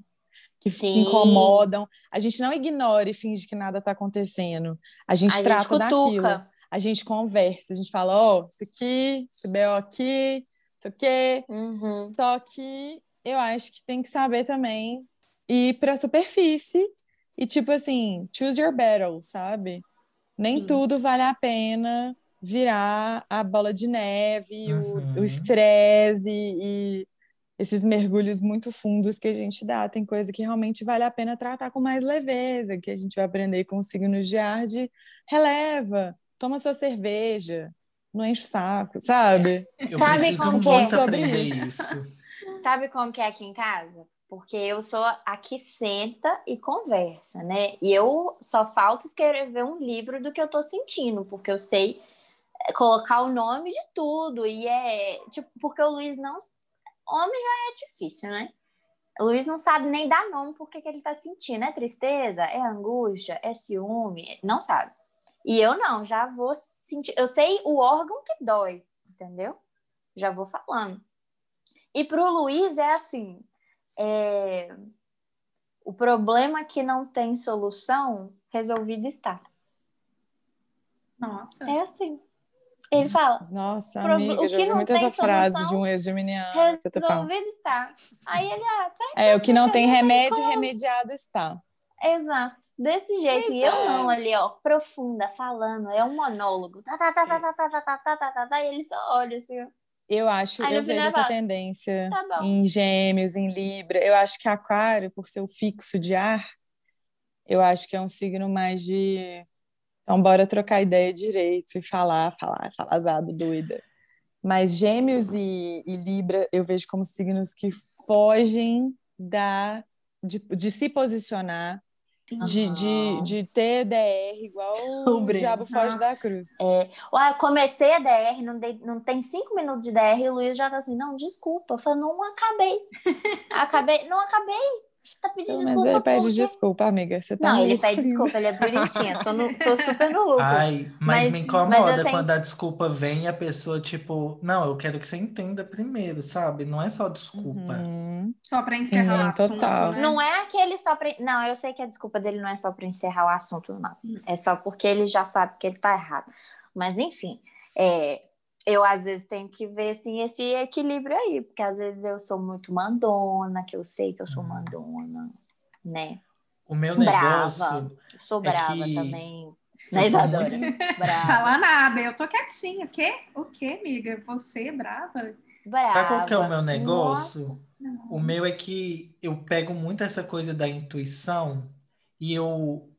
que, que incomodam. A gente não ignora e finge que nada está acontecendo. A gente A gente trata daquilo cutuca. a gente conversa, a gente fala, ó, isso aqui, esse BO aqui, isso aqui. Uhum. Só que eu acho que tem que saber também ir para a superfície e, tipo assim, choose your battle, sabe? Nem Sim. tudo vale a pena virar a bola de neve, o- Uhum. o estresse e, e esses mergulhos muito fundos que a gente dá. Tem coisa que realmente vale a pena tratar com mais leveza, que a gente vai aprender com signos de ar de releva, toma sua cerveja, não enche o saco, sabe? Eu Sabe como que é? Sobre aprender isso. isso. Sabe como que é aqui em casa? Porque eu sou a que senta e conversa, né? E eu só falta escrever um livro do que eu tô sentindo, porque eu sei colocar o nome de tudo. E é tipo, porque o Luiz não. Homem já é difícil, né? O Luiz não sabe nem dar nome porque que ele tá sentindo. É tristeza? É angústia? É ciúme? Não sabe. E eu não, já vou sentir. Eu sei o órgão que dói, entendeu? Já vou falando. E pro Luiz é assim: é, o problema que não tem solução, resolvido está. Nossa. É assim. Ele fala: Nossa, amiga, o que não muito tem essa frase solução, de um ex-geminiano. tá resolvido está. Aí ele, ah, tá. É, o que não tem remédio, como. remediado está. Exato, desse jeito. Pois e eu não, ali, ó, profunda, falando, é um monólogo. Tá, tá, tá, tá, tá, tá, tá, tá, tá, tá, tá, tá, e ele só olha assim, ó. Eu acho, Aí eu vejo essa fala, tendência Tá em gêmeos, em Libra. Eu acho que Aquário, por ser o fixo de ar, eu acho que é um signo mais de. Então, bora trocar ideia direito e falar, falar, falazado, doida. Mas Gêmeos e, e Libra eu vejo como signos que fogem da de, de se posicionar, de, de, de ter DR igual O o. Diabo Foge da Nossa. Cruz. É, ué, eu comecei a DR, não, dei, não tem cinco minutos de DR, e o Luiz já tá assim, não, desculpa. Eu falei, não acabei. acabei, não acabei. Tá pedindo Pelo menos desculpa ele pede por quê? desculpa, amiga. Você tá Não, no ele pede desculpa, ele é bonitinho. Tô, no- tô super no lucro. Ai, mas, Mas- me mas incomoda eu tenho- quando a desculpa vem e a pessoa, tipo, não, eu quero que você entenda primeiro, sabe? Não é só desculpa. Uhum. Só pra Sim, encerrar o assunto, total. né? Não é aquele só pra. Não, eu sei que a desculpa dele não é só pra encerrar o assunto, não. É só porque ele já sabe que ele tá errado. Mas, enfim, é, eu às vezes tenho que ver assim, esse equilíbrio aí, porque às vezes eu sou muito mandona, que eu sei que eu sou Hum. mandona, né? O meu Brava. negócio. Eu sou É brava que também. Né, Isadora? muito- Brava. Falar nada, eu tô quietinha. O quê? O quê, amiga? Você é brava? brava. Sabe qual que é o meu negócio? Nossa. O meu é que eu pego muito essa coisa da intuição e eu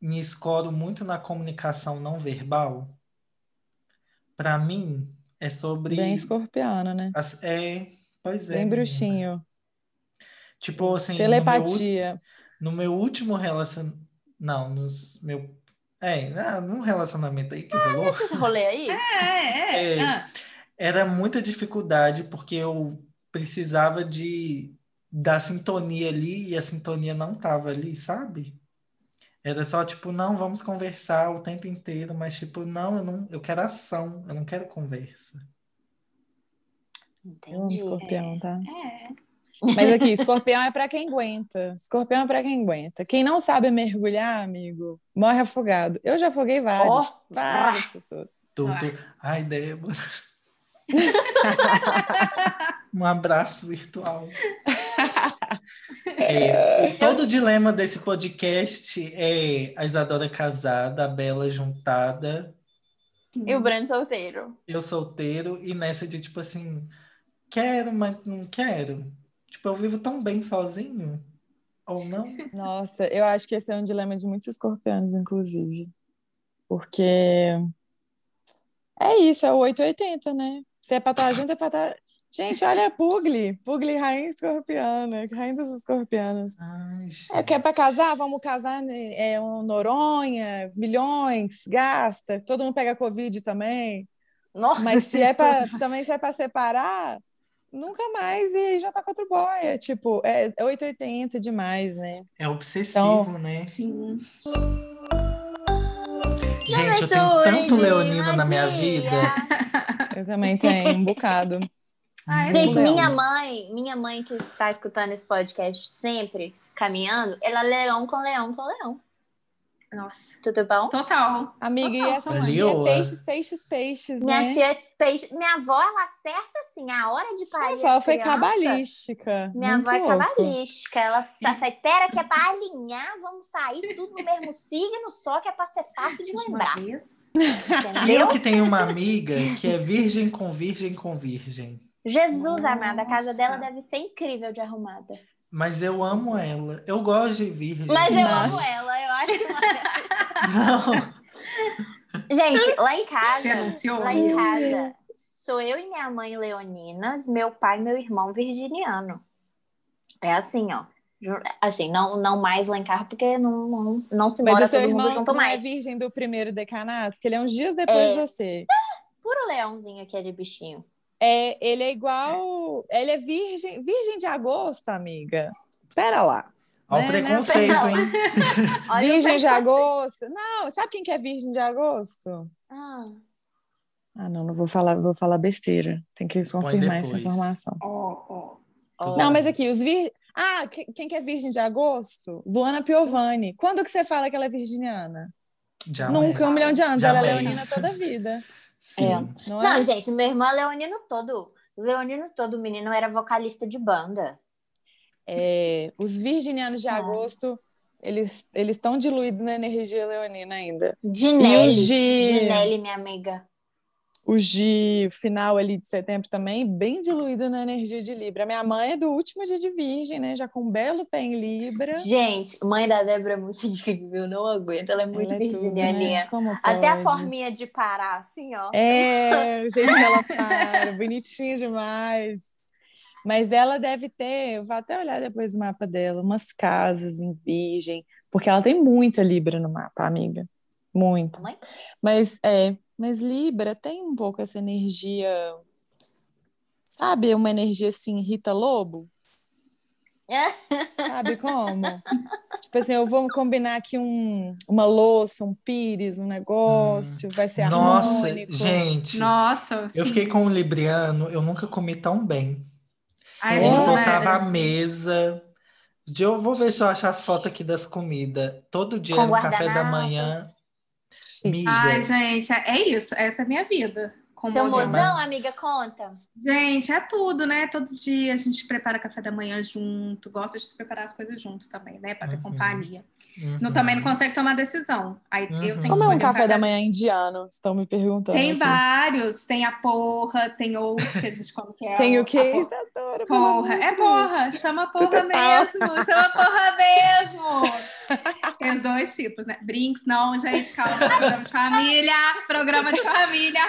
me escoro muito na comunicação não verbal. Para mim, é sobre. Bem escorpiano, né? as- É, pois é. Bem bruxinho. Tipo assim, no meu, Telepatia. no meu último relacionamento. Não, nos meu. É, ah, num relacionamento aí que rolou. Esse rolê aí? É, é. É. Ah, era muita dificuldade porque eu precisava de da sintonia ali e a sintonia não tava ali, sabe? Era só tipo, não, vamos conversar o tempo inteiro, mas tipo, não, eu não, eu quero ação, eu não quero conversa. Entendi. escorpião, tá? é. Mas aqui, escorpião é pra quem aguenta. Escorpião é pra quem aguenta. Quem não sabe mergulhar, amigo, morre afogado. Eu já afoguei várias, Ó. várias pessoas. Tudo. Ai, Débora. um abraço virtual. É, todo o dilema desse podcast é a Isadora casada, a Bela juntada, E o Brando solteiro. eu solteiro, e nessa de tipo assim, quero, mas não quero. Tipo, eu vivo tão bem sozinho. Ou não? Nossa, eu acho que esse é um dilema de muitos escorpianos, inclusive. Porque é isso, é o 880, né? Se é pra estar junto, é pra estar. Gente, olha a Pugli. Pugli, rainha escorpiana, rainha dos escorpianos. Ai, É, quer para casar? Vamos casar né? é um Noronha, milhões, gasta, todo mundo pega Covid também. Nossa, Mas se é para também se é para separar, nunca mais e aí já tá contra o boy. É tipo, é, é 880 demais, né? É obsessivo, né? Sim. Gente, eu tenho Juventude tanto leonino na minha vida. Eu também tenho um bocado. Ah, é Gente, minha mãe, minha mãe que está escutando esse podcast sempre, caminhando, ela é leão com leão com leão. Nossa. Tudo bom? Total. Amiga, e Total, essa sou tia é Lioa. peixes, peixes, peixes, Minha né? tia é peixe. Minha avó, ela acerta assim, a hora de parir. Sua avó foi cabalística. Minha muito avó é louco. cabalística. Ela sa- sai, pera que é pra alinhar, vamos sair tudo no mesmo signo, só que é pra ser fácil de lembrar. E eu que tenho uma amiga que é virgem com virgem com virgem. Jesus amada, a casa Nossa. dela deve ser incrível de arrumada. Mas eu amo ela. Eu gosto de virgem. Mas eu amo Nossa. ela, eu acho uma... Não. Gente, lá em casa, lá em casa, sou eu e minha mãe leoninas, meu pai e meu irmão virginiano. É assim, ó. Assim, não, não mais lá em casa, porque não, não, não se Mas mora o seu todo irmão mundo junto não é mais. virgem do primeiro decanato, que ele é uns dias depois É. de você. Puro leãozinho aquele bichinho. É, ele é igual. Ele é virgem, virgem de agosto, amiga. Pera lá. Olha o Né, né? preconceito, Não. hein? O virgem de preconceito. agosto. Não, sabe quem que é virgem de agosto? Ah, Ah, não, não vou falar, vou falar besteira. Tem que confirmar essa informação. Ó, ó. Tudo Não, mas aqui, os vir... Ah, que- quem que é virgem de agosto? Luana Piovani. Quando que você fala que ela é virginiana? Jamais. Nunca, um milhão de anos. Ela é leonina toda a vida. Sim. Não Não, é? gente, meu irmão é leonino todo. Leonino todo, o menino era vocalista de banda. É, os virginianos de Sabe. agosto, eles eles estão diluídos na energia leonina ainda. Dinelli. Os de- Dinelli, minha amiga. Os de final ali de setembro também, bem diluído na energia de Libra. Minha mãe é do último dia de Virgem, né? Já com um belo pé em Libra. Gente, mãe da Débora é muito incrível, não aguento. Ela é muito Ela é tudo, virginianinha. né? Como Até a forminha de parar, assim, ó. É, o jeito que ela para, bonitinho demais. Mas ela deve ter, eu vou até olhar depois o mapa dela, umas casas em Virgem, porque ela tem muita Libra no mapa, amiga. Muita. Mãe? Mas é, mas Libra tem um pouco essa energia, sabe, uma energia assim, Rita Lobo? Sabe como? tipo assim, eu vou combinar aqui um, uma louça, um pires, um negócio, vai ser Nossa, harmônico. gente. Nossa, Eu sim. fiquei com um libriano, eu nunca comi tão bem. Ai, Ele botava a mesa. Eu vou ver se eu achar as fotos aqui das comidas. Todo dia Com no café da manhã. Ai, gente, é é isso. Essa é a minha vida. Com Teu mozão. mozão, amiga, conta. Gente, é tudo, né? Todo dia a gente prepara café da manhã junto, gosta de se preparar as coisas juntos também, né? Pra ter Uhum. companhia. Uhum. Não, também não consegue tomar decisão. Aí eu Uhum. tenho que Como é um café da manhã indiano? Estão me perguntando. Tem aqui. vários, tem a porra, tem outros que a gente come que é Tem o quê? a porra. Porra, é porra, chama porra mesmo, chama porra mesmo. Tem os dois tipos, né? Brinks, não, gente, calma, programa de família, programa de família.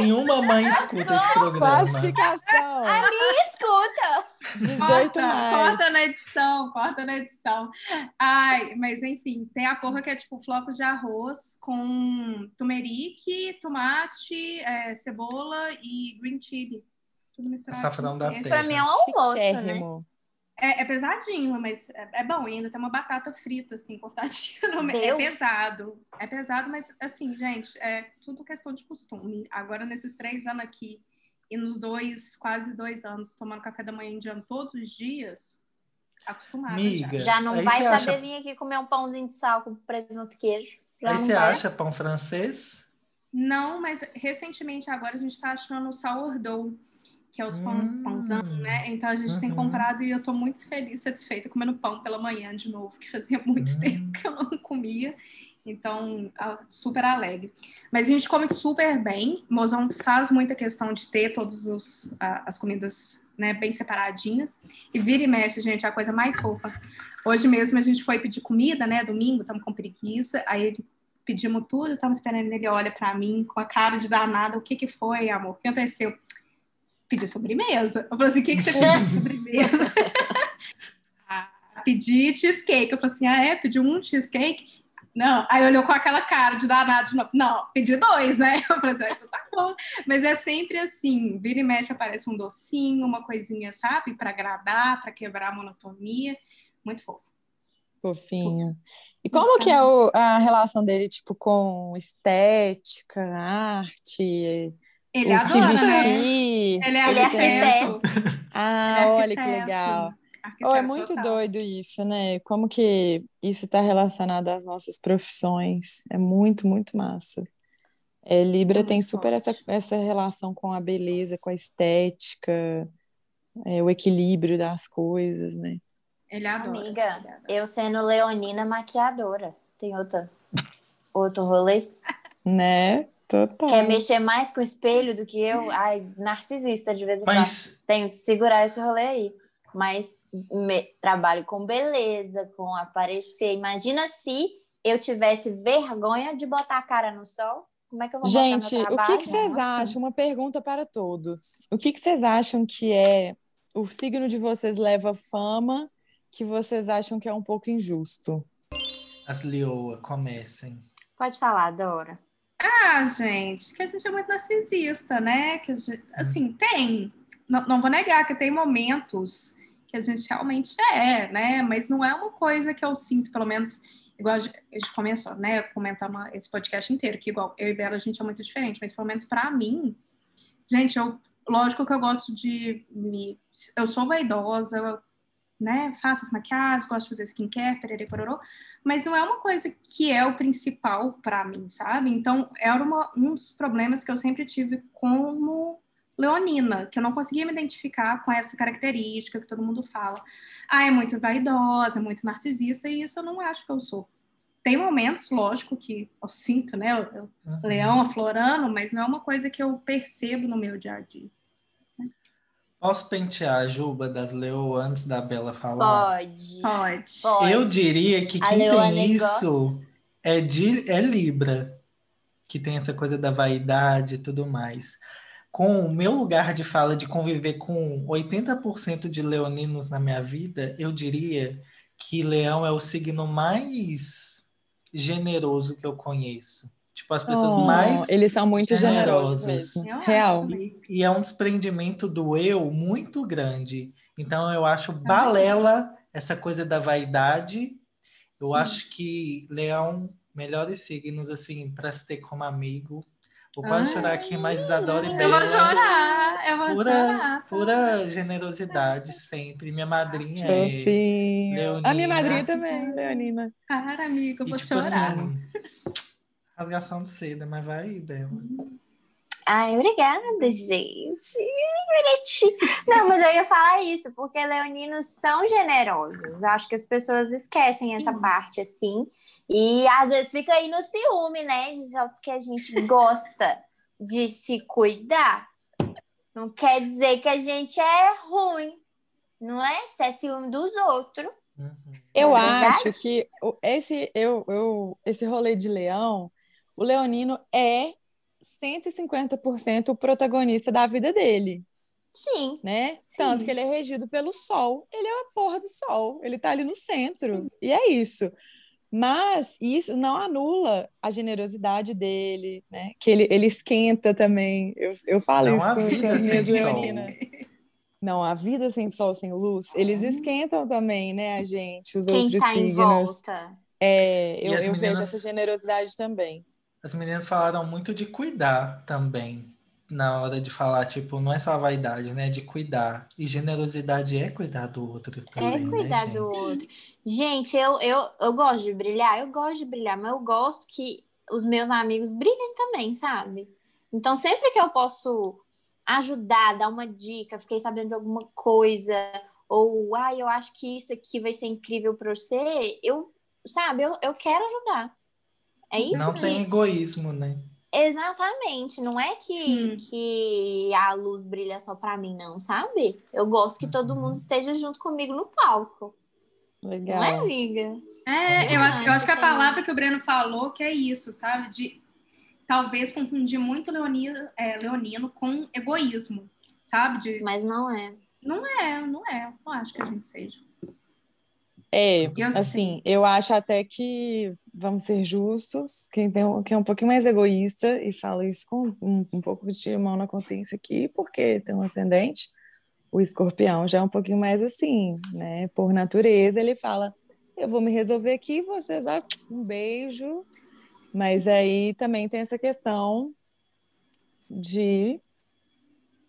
Nenhuma mãe escuta esse programa. Classificação. Escuta! 18 corta, mais. corta na edição, corta na edição. Ai, mas enfim, tem a porra que é tipo flocos de arroz com turmeric, tomate, é, cebola e green chili. Tudo misturado. Açafrão da Esse terra. Pra mim é um almoço, né? É, é pesadinho, mas é, é bom. E ainda tem uma batata frita, assim, cortadinha no meio. É pesado. É pesado, mas, assim, gente, é tudo questão de costume. Agora, nesses três anos aqui, e nos dois, quase dois anos, tomando café da manhã indiano todos os dias, acostumada Miga. já. Já não vai saber acha- vir aqui comer um pãozinho de sal com presunto e queijo. Já Aí não você vai. acha pão francês? Não, mas recentemente agora a gente tá achando o sourdough, que é os pão, Hum. pãozão, né? Então a gente tem Uhum. comprado e eu tô muito feliz, satisfeita comendo pão pela manhã de novo, que fazia muito Hum. tempo que eu não comia. Então, super alegre. Mas a gente come super bem. O Mozão faz muita questão de ter todas as comidas né, bem separadinhas. E vira e mexe, gente, é a coisa mais fofa. Hoje mesmo a gente foi pedir comida, né? Domingo, estamos com preguiça. Aí ele pedimos tudo, estamos esperando ele olha para mim com a cara de danada. O que que foi, amor? O que aconteceu? Pedi sobremesa. Eu falei assim, o que, que você pediu de sobremesa? ah, pedi cheesecake. Eu falei assim, ah, é? Pediu um cheesecake? Não. Aí olhou com aquela cara de danado de novo. Não, pedi dois, né? Eu falei assim, ah, então tá bom. Mas é sempre assim, vira e mexe aparece um docinho, uma coisinha, sabe? Para agradar, para quebrar a monotonia. Muito fofo. Fofinho. E como que é o- a relação dele, tipo, com estética, arte, Ele o se adora, né? vestir? Ele é Ele é arquiteto. Ah, Ele é olha que arquiteto. legal. Oh, Arquiteto é muito total. doido isso, né? Como que isso está relacionado às nossas profissões. É muito, muito massa. É, Libra Muito tem super essa, forte. essa relação com a beleza, com a estética, é, o equilíbrio das coisas, né? Ele adora. Amiga, adora. eu sendo leonina maquiadora. Tem outra, outro rolê? Né? Total. Quer mexer mais com o espelho do que eu? Ai, narcisista de vez em quando. Mas Tenho que segurar esse rolê aí. Mas me- trabalho com beleza, com aparecer. Imagina se eu tivesse vergonha de botar a cara no sol. Como é que eu vou Gente, botar meu o que, trabalho? que vocês acham? Uma pergunta para todos. O que, que vocês acham que é o signo de vocês leva fama que vocês acham que é um pouco injusto? as Leoa comecem. Pode falar, Dora. Ah, gente, que a gente é muito narcisista, né? Que a gente- assim, tem. Não, não vou negar que tem momentos que a gente realmente é, né? Mas não é uma coisa que eu sinto, pelo menos, igual a gente começou, né? Comentando esse podcast inteiro, que igual eu e Bela, a gente é muito diferente, mas pelo menos pra mim, gente, eu, lógico que eu gosto de me. Eu sou vaidosa, né? Faço as maquiagens, gosto de fazer skincare, perere, pororô mas não é uma coisa que é o principal para mim, sabe? Então, era uma, um dos problemas que eu sempre tive como leonina, que eu não conseguia me identificar com essa característica que todo mundo fala. Ah, é muito vaidosa, é muito narcisista, e isso eu não acho que eu sou. Tem momentos, lógico, que eu sinto, né? Eu, eu, Uhum. leão aflorando, mas não é uma coisa que eu percebo no meu dia a dia. Posso pentear a juba das Leoa antes da Bela falar? Pode. Pode. Pode. Eu diria que quem Leoane tem isso é, de, é Libra, que tem essa coisa da vaidade e tudo mais. Com o meu lugar de fala de conviver com 80% de leoninos na minha vida, eu diria que Leão é o signo mais generoso que eu conheço. Tipo, as pessoas Oh, mais eles são muito generosos generosas. mesmo. Eu Real. e, e é um desprendimento do eu muito grande. Então eu acho balela essa coisa da vaidade. Eu Sim. acho que Leão, melhores signos assim para se ter como amigo. Vou quase chorar aqui, mas Isadora e Eu Bela. vou chorar, eu vou Pura, chorar. pura generosidade sempre. Minha madrinha é. Fofinho. A minha Leonina. madrinha também, Leonina. Cara, amiga, eu E, vou tipo chorar. assim, rasgação de seda, mas vai aí, Bela. Ai, obrigada, gente. Bonitinho. Não, mas eu ia falar isso, porque leoninos são generosos. Eu Acho que as pessoas esquecem essa Sim. parte, assim. E às vezes fica aí no ciúme, né? Só porque a gente gosta de se cuidar. Não quer dizer que a gente é ruim, não é? Se é ciúme dos outros. Uhum. Eu É acho que esse, eu, eu, esse rolê de leão, o leonino é 150% o protagonista da vida dele, Sim. né? Sim. Tanto que ele é regido pelo sol. Ele é a porra do sol. Ele tá ali no centro. E é isso. Mas isso não anula a generosidade dele, né? Que ele, ele esquenta também. Eu, eu falo Não isso com, as minhas sol. leoninas. Não, a vida sem sol, sem luz, eles esquentam também, né, a gente, os Quem outros tá em signos. volta. É, E eu, eu vejo meninas- essa generosidade também. As meninas falaram muito de cuidar também. Na hora de falar, tipo, não é só vaidade, né? De cuidar. E generosidade é cuidar do outro É também, cuidar né, do outro. Gente, eu, eu, eu gosto de brilhar, eu gosto de brilhar, mas eu gosto que os meus amigos brilhem também, sabe? Então, sempre que eu posso ajudar, dar uma dica, fiquei sabendo de alguma coisa, ou ah, eu acho que isso aqui vai ser incrível para você, eu, sabe, eu, eu quero ajudar. É isso Não tem egoísmo, né? Exatamente, não é que, que a luz brilha só para mim, não, sabe? Eu gosto que todo Uhum. mundo esteja junto comigo no palco, Legal. não é, amiga? É, eu Ah, acho, eu acho que a é palavra que o Breno falou que é isso, sabe? De talvez confundir muito leonino, é, leonino com egoísmo, sabe? De, Mas não é. não é, não é. Não acho que a gente seja. É, Eu assim, eu acho até que vamos ser justos, quem, tem, um- quem é um pouquinho mais egoísta, e falo isso com um, um pouco de mão na consciência aqui, porque tem um ascendente, o escorpião já é um pouquinho mais assim, né? Por natureza, ele fala: eu vou me resolver aqui, vocês, ó, um beijo. Mas aí também tem essa questão de,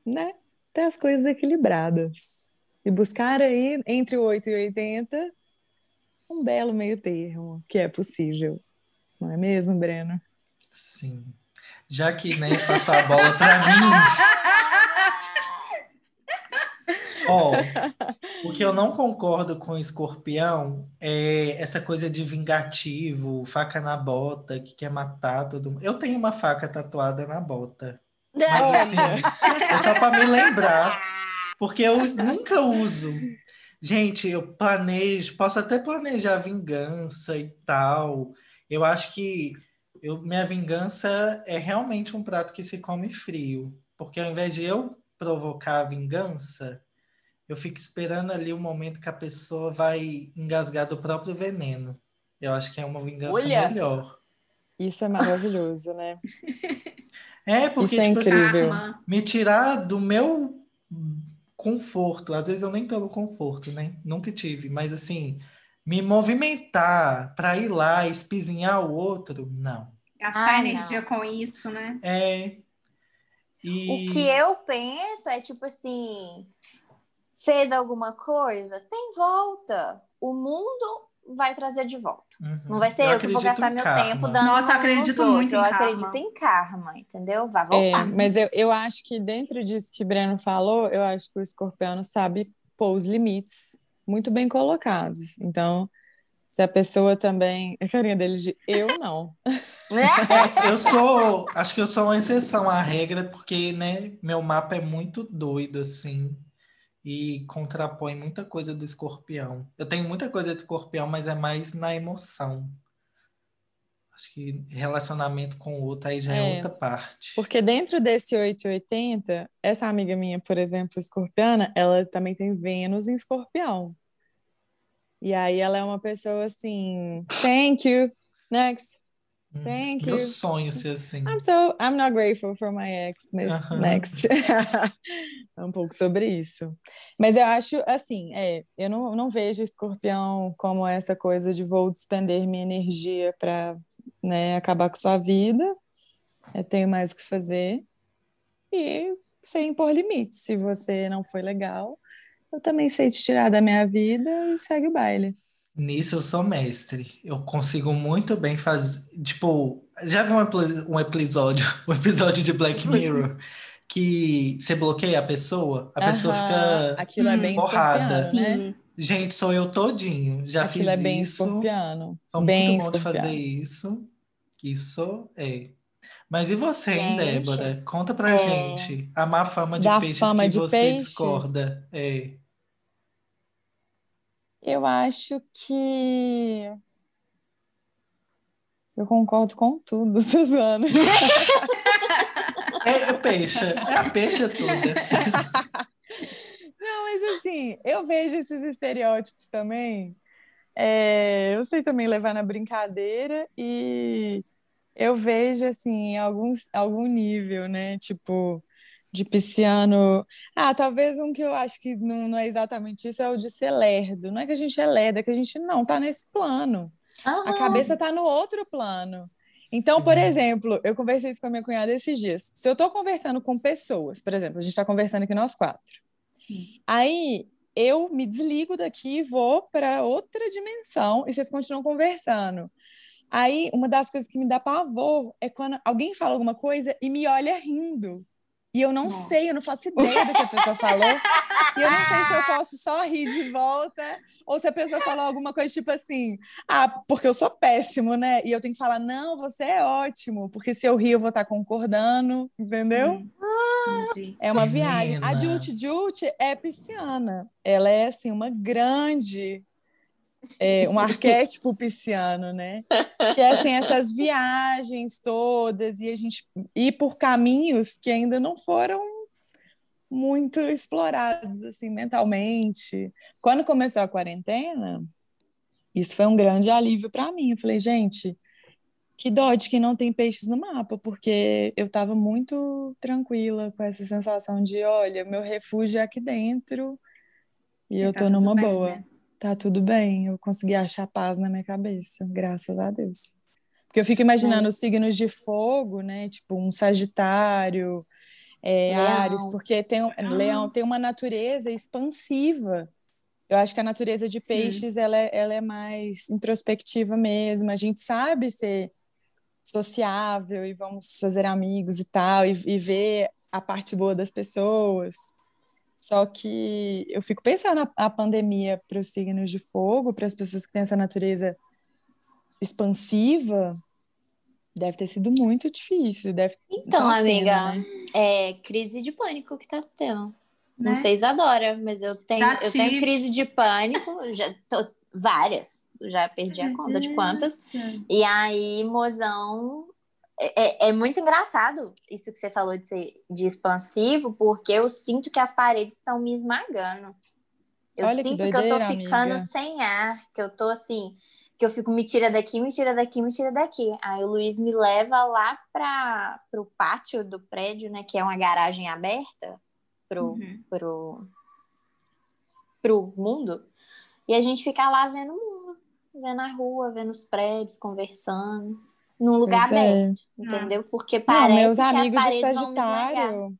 né, ter as coisas equilibradas. E buscar aí, entre 8 e 80, um belo meio termo, que é possível. Não é mesmo, Breno? Sim. Já que nem passou a bola para mim, ó, o que eu não concordo com o escorpião é essa coisa de vingativo, faca na bota, que quer matar todo mundo. Eu tenho uma faca tatuada na bota. Mas assim, é só para me lembrar, porque eu nunca uso. Gente, eu planejo, posso até planejar vingança e tal. Eu acho que eu, minha vingança é realmente um prato que se come frio. Porque ao invés de eu provocar a vingança, eu fico esperando ali o momento que a pessoa vai engasgar do próprio veneno. Eu acho que é uma vingança Olha! melhor. Isso é maravilhoso, né? É, porque, Isso é tipo assim, incrível. Karma. me tirar do meu conforto. Às vezes eu nem tô no conforto, né? Nunca tive, mas assim, me movimentar para ir lá e espizinhar o outro, não. Gastar Ah, energia com isso, né? É. E O que eu penso é tipo assim: fez alguma coisa, tem volta. O mundo vai trazer de volta. Uhum. Não vai ser eu, que vou gastar meu karma. tempo dando. Nossa, eu acredito muito em Eu karma. acredito em karma, entendeu? Vai É, voltar. mas eu, eu acho que dentro disso que Breno falou, eu acho que o escorpião sabe pôr os limites muito bem colocados. Então, se a pessoa também. A carinha dele de eu não. É, eu sou, acho que eu sou uma exceção à regra, porque, né, meu mapa é muito doido, assim, e contrapõe muita coisa do escorpião. Eu tenho muita coisa de escorpião, mas é mais na emoção. Acho que relacionamento com o outro aí já é, É. outra parte. Porque dentro desse 880, essa amiga minha, por exemplo, escorpiana, ela também tem Vênus em escorpião. E aí ela é uma pessoa assim, thank you, next. Hum, thank Meu you. sonho ser assim. I'm so I'm not grateful for my ex, mas Aham. next. é um pouco sobre isso. Mas eu acho assim, é, eu não, não vejo escorpião como essa coisa de vou despender minha energia para né, acabar com sua vida. Eu tenho mais o que fazer. E sem impor limites. Se você não foi legal, eu também sei te tirar da minha vida e segue o baile. Nisso eu sou mestre. Eu consigo muito bem fazer. Tipo, já viu um, um episódio, um episódio de Black Mirror, que você bloqueia a pessoa, a pessoa Aham, fica. Aquilo é hum, bem porrada. escorpiano, né? Gente, sou eu todinho. Já Aquilo fiz é bem isso. escorpiano. Sou bem muito bom de fazer isso. Isso é. Mas e você, hein, Gente, Débora? Conta pra é. gente a má fama de Da peixes fama que de você peixes? discorda. É. Eu acho que eu concordo com tudo, Suzana. É, é peixe, é a peixe toda. Não, mas assim, eu vejo esses estereótipos também. É, eu sei também levar na brincadeira e eu vejo assim alguns algum nível, né? Tipo de pisciano. Ah, talvez um que eu acho que não, não é exatamente isso é o de ser lerdo. Não é que a gente é lerdo, é que a gente não tá nesse plano. A Aham. cabeça tá no outro plano. Então, por Sim. exemplo, eu conversei isso com a minha cunhada esses dias. Se eu tô conversando com pessoas, por exemplo, a gente tá conversando aqui nós quatro. Aí eu me desligo daqui e vou para outra dimensão e vocês continuam conversando. Aí, uma das coisas que me dá pavor é quando alguém fala alguma coisa e me olha rindo. E eu não Nossa. sei, eu não faço ideia do que a pessoa falou. e eu não sei se eu posso só rir de volta ou se a pessoa falou alguma coisa tipo assim: ah, porque eu sou péssimo, né? E eu tenho que falar: não, você é ótimo, porque se eu rir eu vou estar concordando, entendeu? Hum, entendi. É uma viagem. A Menina. Jut Jut é pisciana. Ela é assim uma grande é, um arquétipo pisciano, né? Que é assim essas viagens todas e a gente ir por caminhos que ainda não foram muito explorados assim mentalmente. Quando começou a quarentena, isso foi um grande alívio para mim. Eu falei, gente, que dó de que não tem peixes no mapa, porque eu estava muito tranquila com essa sensação de, olha, meu refúgio é aqui dentro e eu tá tô numa bem, boa. né? Tá tudo bem, eu consegui achar paz na minha cabeça, graças a Deus. Porque eu fico imaginando os signos de fogo, né? Tipo um Sagitário, é. Ares, porque tem, um- Leão tem uma natureza expansiva. Eu acho que a natureza de peixes ela é, ela é mais introspectiva mesmo. A gente sabe ser sociável e vamos fazer amigos e tal, e, e ver a parte boa das pessoas. Só que eu fico pensando a, a pandemia para os signos de fogo, para as pessoas que têm essa natureza expansiva, deve ter sido muito difícil. Deve Então, tá sendo, amiga, né? é crise de pânico que tá tendo. Não Né? sei Isadora, mas eu tenho, Já eu tenho crise de pânico, já tô, várias. Já perdi a conta de quantas. E aí, mozão, é, é- é muito engraçado isso que você falou de ser de expansivo, porque eu sinto que as paredes estão me esmagando. Eu Olha que sinto que, eu tô doideira, ficando amiga. sem ar, que eu tô assim, que eu fico me tira daqui, me tira daqui, me tira daqui. Aí o Luiz me leva lá para o pátio do prédio, né, que é uma garagem aberta pro, Uhum. pro, pro mundo. E a gente fica lá vendo o mundo, vendo a rua, vendo os prédios, conversando, num lugar é. aberto, entendeu? Porque Não, parece meus que amigos de. Sagitário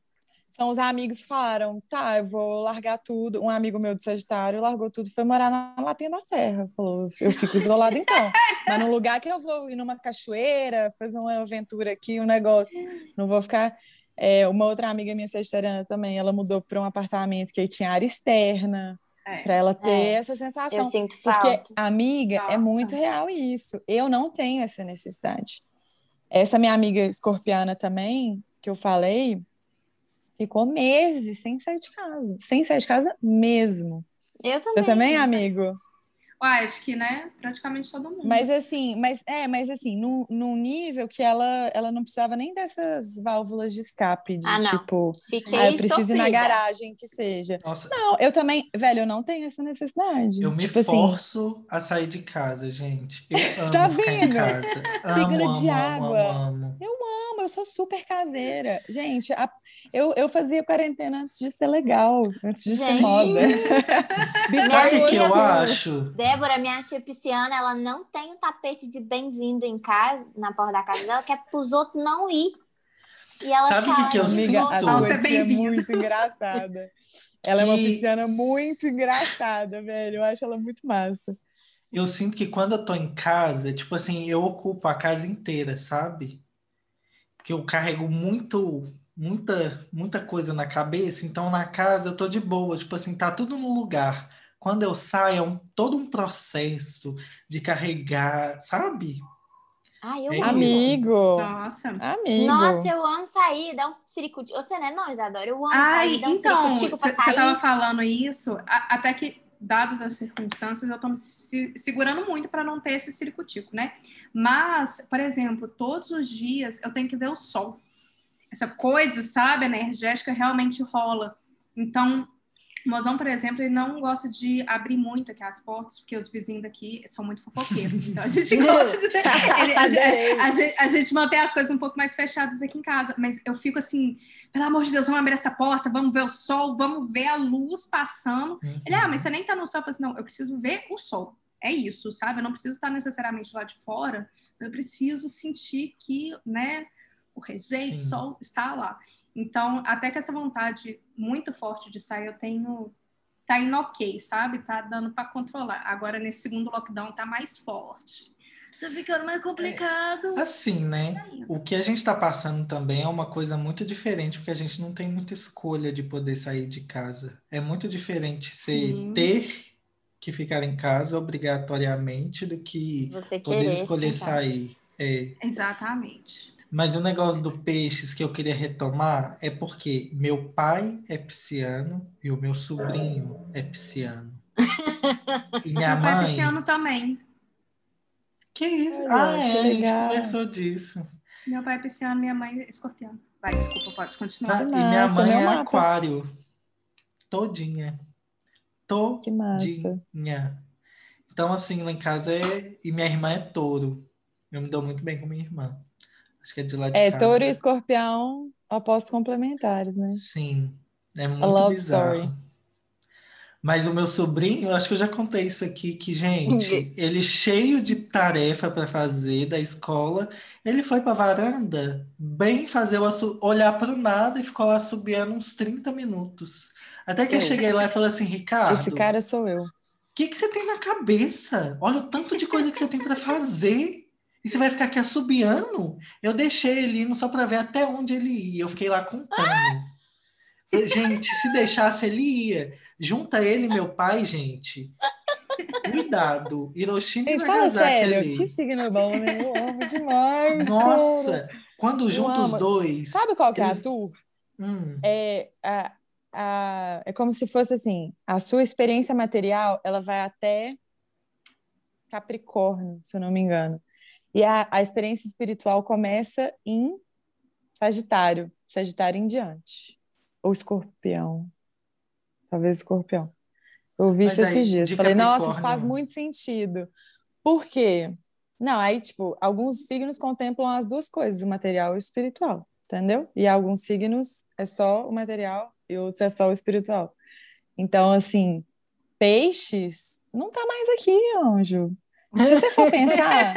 são os amigos que falaram: tá, eu vou largar tudo. Um amigo meu de Sagitário largou tudo, foi morar na Lapinha da Serra. Falou: eu fico isolado então. Mas num lugar que eu vou ir numa cachoeira, fazer uma aventura aqui, um negócio. Não vou ficar. É, uma outra amiga minha sagitariana também, ela mudou para um apartamento que aí tinha área externa, É. para ela ter É. essa Eu sensação. sinto Porque, falta. amiga, é Nossa. muito real isso. Eu não tenho essa necessidade. Essa minha amiga escorpiana também, que eu falei, ficou meses sem sair de casa. Sem sair de casa mesmo. Eu também. Você também, amigo? Ué, acho que, né? Praticamente todo mundo. Mas assim, mas é, mas assim, num, num nível que ela, ela não precisava nem dessas válvulas de escape, de Ah, não. tipo, Fiquei ah, eu preciso ir na sofrida. garagem que seja. Nossa, Não, eu também, velho, eu não tenho essa necessidade. eu me tipo assim, forço a sair de casa, gente. Eu amo Tá ficar em vendo? casa. Signo Amo, de amo, água. amo, amo. Amo, eu sou super caseira. Gente, a- eu, eu fazia quarentena antes de ser legal, antes de ser Gente. moda. Minha Sabe o que eu acho? Débora, minha tia pisciana, ela não tem o tapete de bem-vindo em casa, na porta da casa dela, que é pros outros não ir. E ela Sabe o que que eu "Não Amiga, sinto? a vou." Nossa, sua é tia é muito engraçada. Ela é uma Que- pisciana muito engraçada, velho. Eu acho ela muito massa. Eu sinto que quando eu tô em casa, tipo assim, eu ocupo a casa inteira, sabe? Porque eu carrego muito, muita, muita coisa na cabeça, então na casa eu tô de boa, tipo assim, tá tudo no lugar. Quando eu saio, é um, todo um processo de carregar, sabe? Ai, eu É amo. Amigo, Nossa. amigo. Nossa, eu amo sair, dar um ciricutico. Você não é não, Isadora? Eu amo Ai, sair, dar um então, ciricutico você pra sair. estava falando isso, a- até que, dadas as circunstâncias, eu estou me se- segurando muito para não ter esse ciricutico, né? Mas, por exemplo, todos os dias eu tenho que ver o sol. Essa coisa, sabe, energética realmente rola. Então, o mozão, por exemplo, ele não gosta de abrir muito aqui as portas, porque os vizinhos daqui são muito fofoqueiros. Então, a gente gosta de... ele- a, gente, a gente- a gente mantém as coisas um pouco mais fechadas aqui em casa, mas eu fico assim, pelo amor de Deus, vamos abrir essa porta, vamos ver o sol, vamos ver a luz passando. Ele, ah, mas você nem tá no sol. Eu assim, não, eu preciso ver o sol. É isso, sabe? Eu não preciso estar necessariamente lá de fora, eu preciso sentir que, né, o regente, o sol está lá. Então, até que essa vontade muito forte de sair, eu tenho. Tá indo ok, sabe? Tá dando para controlar. Agora, nesse segundo lockdown, tá mais forte. Tá ficando mais complicado. Assim, né? O que a gente está passando também é uma coisa muito diferente, porque a gente não tem muita escolha de poder sair de casa. É muito diferente ser Sim. ter que ficar em casa obrigatoriamente do que Você poder escolher ficar. sair. É. Exatamente. Mas o negócio do peixes que eu queria retomar é porque meu pai é pisciano e o meu sobrinho é pisciano. E minha Meu pai é mãe. pisciano também. Que isso? Ah, que é, a gente conversou disso. Meu pai é pisciano, minha mãe é escorpião. Vai, desculpa, pode continuar. Ah, e minha mãe é mapa. aquário. Todinha. Que massa. Todinha. Então, assim, lá em casa é. E minha irmã é touro. Eu me dou muito bem com minha irmã. Acho que é de lá de É, casa. touro e escorpião, opostos complementares, né? Sim. É muito love bizarro. story. Mas o meu sobrinho, eu acho que eu já contei isso aqui, que, gente, ele cheio de tarefa para fazer da escola, ele foi para varanda, bem fazer o assu- olhar para o nada e ficou lá subiando uns 30 minutos. Até que eu Eu. cheguei lá e falei assim, Ricardo, Esse cara sou eu. o que que você tem na cabeça? Olha o tanto de coisa que você tem para fazer. E você vai ficar aqui assobiando? Eu deixei ele indo só para ver até onde ele ia. Eu fiquei lá contando. Falei, gente, se deixasse, ele ia. Junta ele e meu pai, gente. Cuidado. Hiroshima e Nagasaki sério, ali. que signo bom, né? Eu amo demais. cara. Nossa, quando junta os dois. Sabe qual que é a eles- tu? Hum, É, a, a, é como se fosse assim, a sua experiência material, ela vai até Capricórnio, se eu não me engano. E a, a experiência espiritual começa em Sagitário, Sagitário em diante. Ou Escorpião. Talvez Escorpião. Eu ouvi Mas isso aí, esses dias. Falei, nossa, isso faz muito sentido. Por quê? Não, aí, tipo, alguns signos contemplam as duas coisas, o material e o espiritual, entendeu? E alguns signos é só o material e outros é só o espiritual. Então, assim, peixes não tá mais aqui, anjo. Se você for pensar,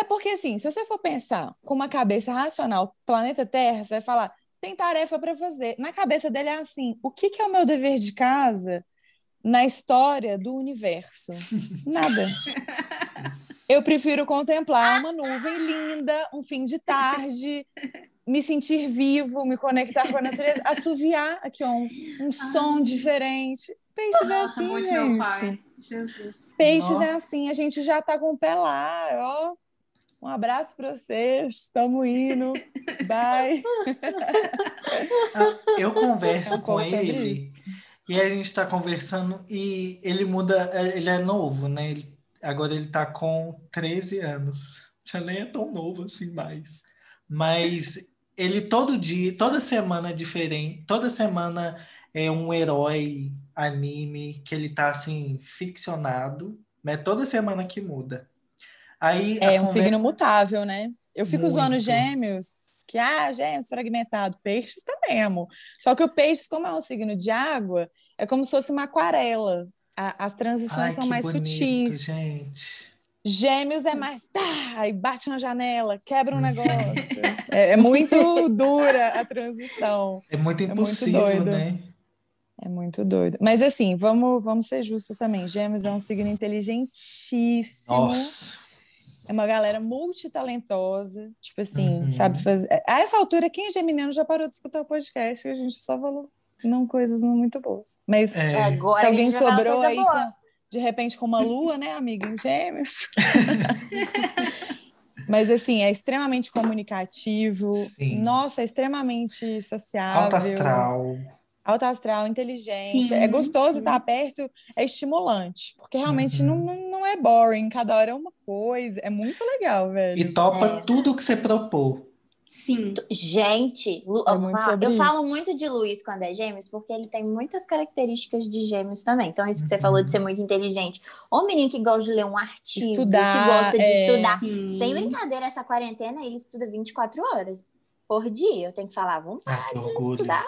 é porque assim, se você for pensar com uma cabeça racional, planeta Terra, você vai falar, tem tarefa para fazer. Na cabeça dele é assim, o que, que é o meu dever de casa na história do universo? Nada. Eu prefiro contemplar uma nuvem linda, um fim de tarde, me sentir vivo, me conectar com a natureza, assoviar aqui, ó, um, um som diferente. Peixes é Nossa, assim, muito meu gente. pai. Jesus. Peixes Nó. é assim, a gente já tá com o pé lá, ó. Um abraço para vocês, estamos indo, bye. eu converso Um com ele. isso. E a gente tá conversando e ele muda, é, ele é novo, né? Ele- agora ele tá com 13 anos. Já nem é tão novo assim mais. Mas ele todo dia, toda semana é diferente, toda semana é um herói anime que ele tá assim ficcionado, né? Toda semana que muda. Aí É um conversas- signo mutável, né? Eu fico zoando Muito. gêmeos, que, ah, gêmeos fragmentado. Peixes também, amor. Só que o peixes, como é um signo de água, é como se fosse uma aquarela. A- as transições Ai, são mais bonito, sutis. gente. Gêmeos é mais tá, e bate na janela, quebra um negócio. é, é muito dura a transição. É muito muito impossível, doido. né? É muito doido. Mas assim, vamos, vamos ser justos também. Gêmeos é um signo inteligentíssimo. Nossa. É uma galera multitalentosa. Tipo assim, Uhum. sabe fazer. A essa altura, quem é geminiano já parou de escutar o podcast e a gente só falou não coisas não muito boas. Mas É. Agora se alguém sobrou aí, com- de repente, com uma lua, né, amiga, em gêmeos. Mas assim, é extremamente comunicativo. Sim. Nossa, é extremamente sociável. Alto astral. Alto astral, inteligente. Sim, é gostoso sim. estar perto, é estimulante. Porque realmente Uhum. não, não, é boring, cada hora é uma coisa. É muito legal, velho. E topa É. tudo que você propôs. Sim. Gente, Lu- É eu, muito falo, eu muito de Luiz quando é gêmeos, porque ele tem muitas características de gêmeos também. Então, isso que você Uhum. falou de ser muito inteligente. Ou menino que gosta de ler um artigo, Estudar, que gosta de é. estudar. Sim. Sem brincadeira, essa quarentena, ele estuda 24 horas por dia. Eu tenho que falar, vamos Ah, de estudar.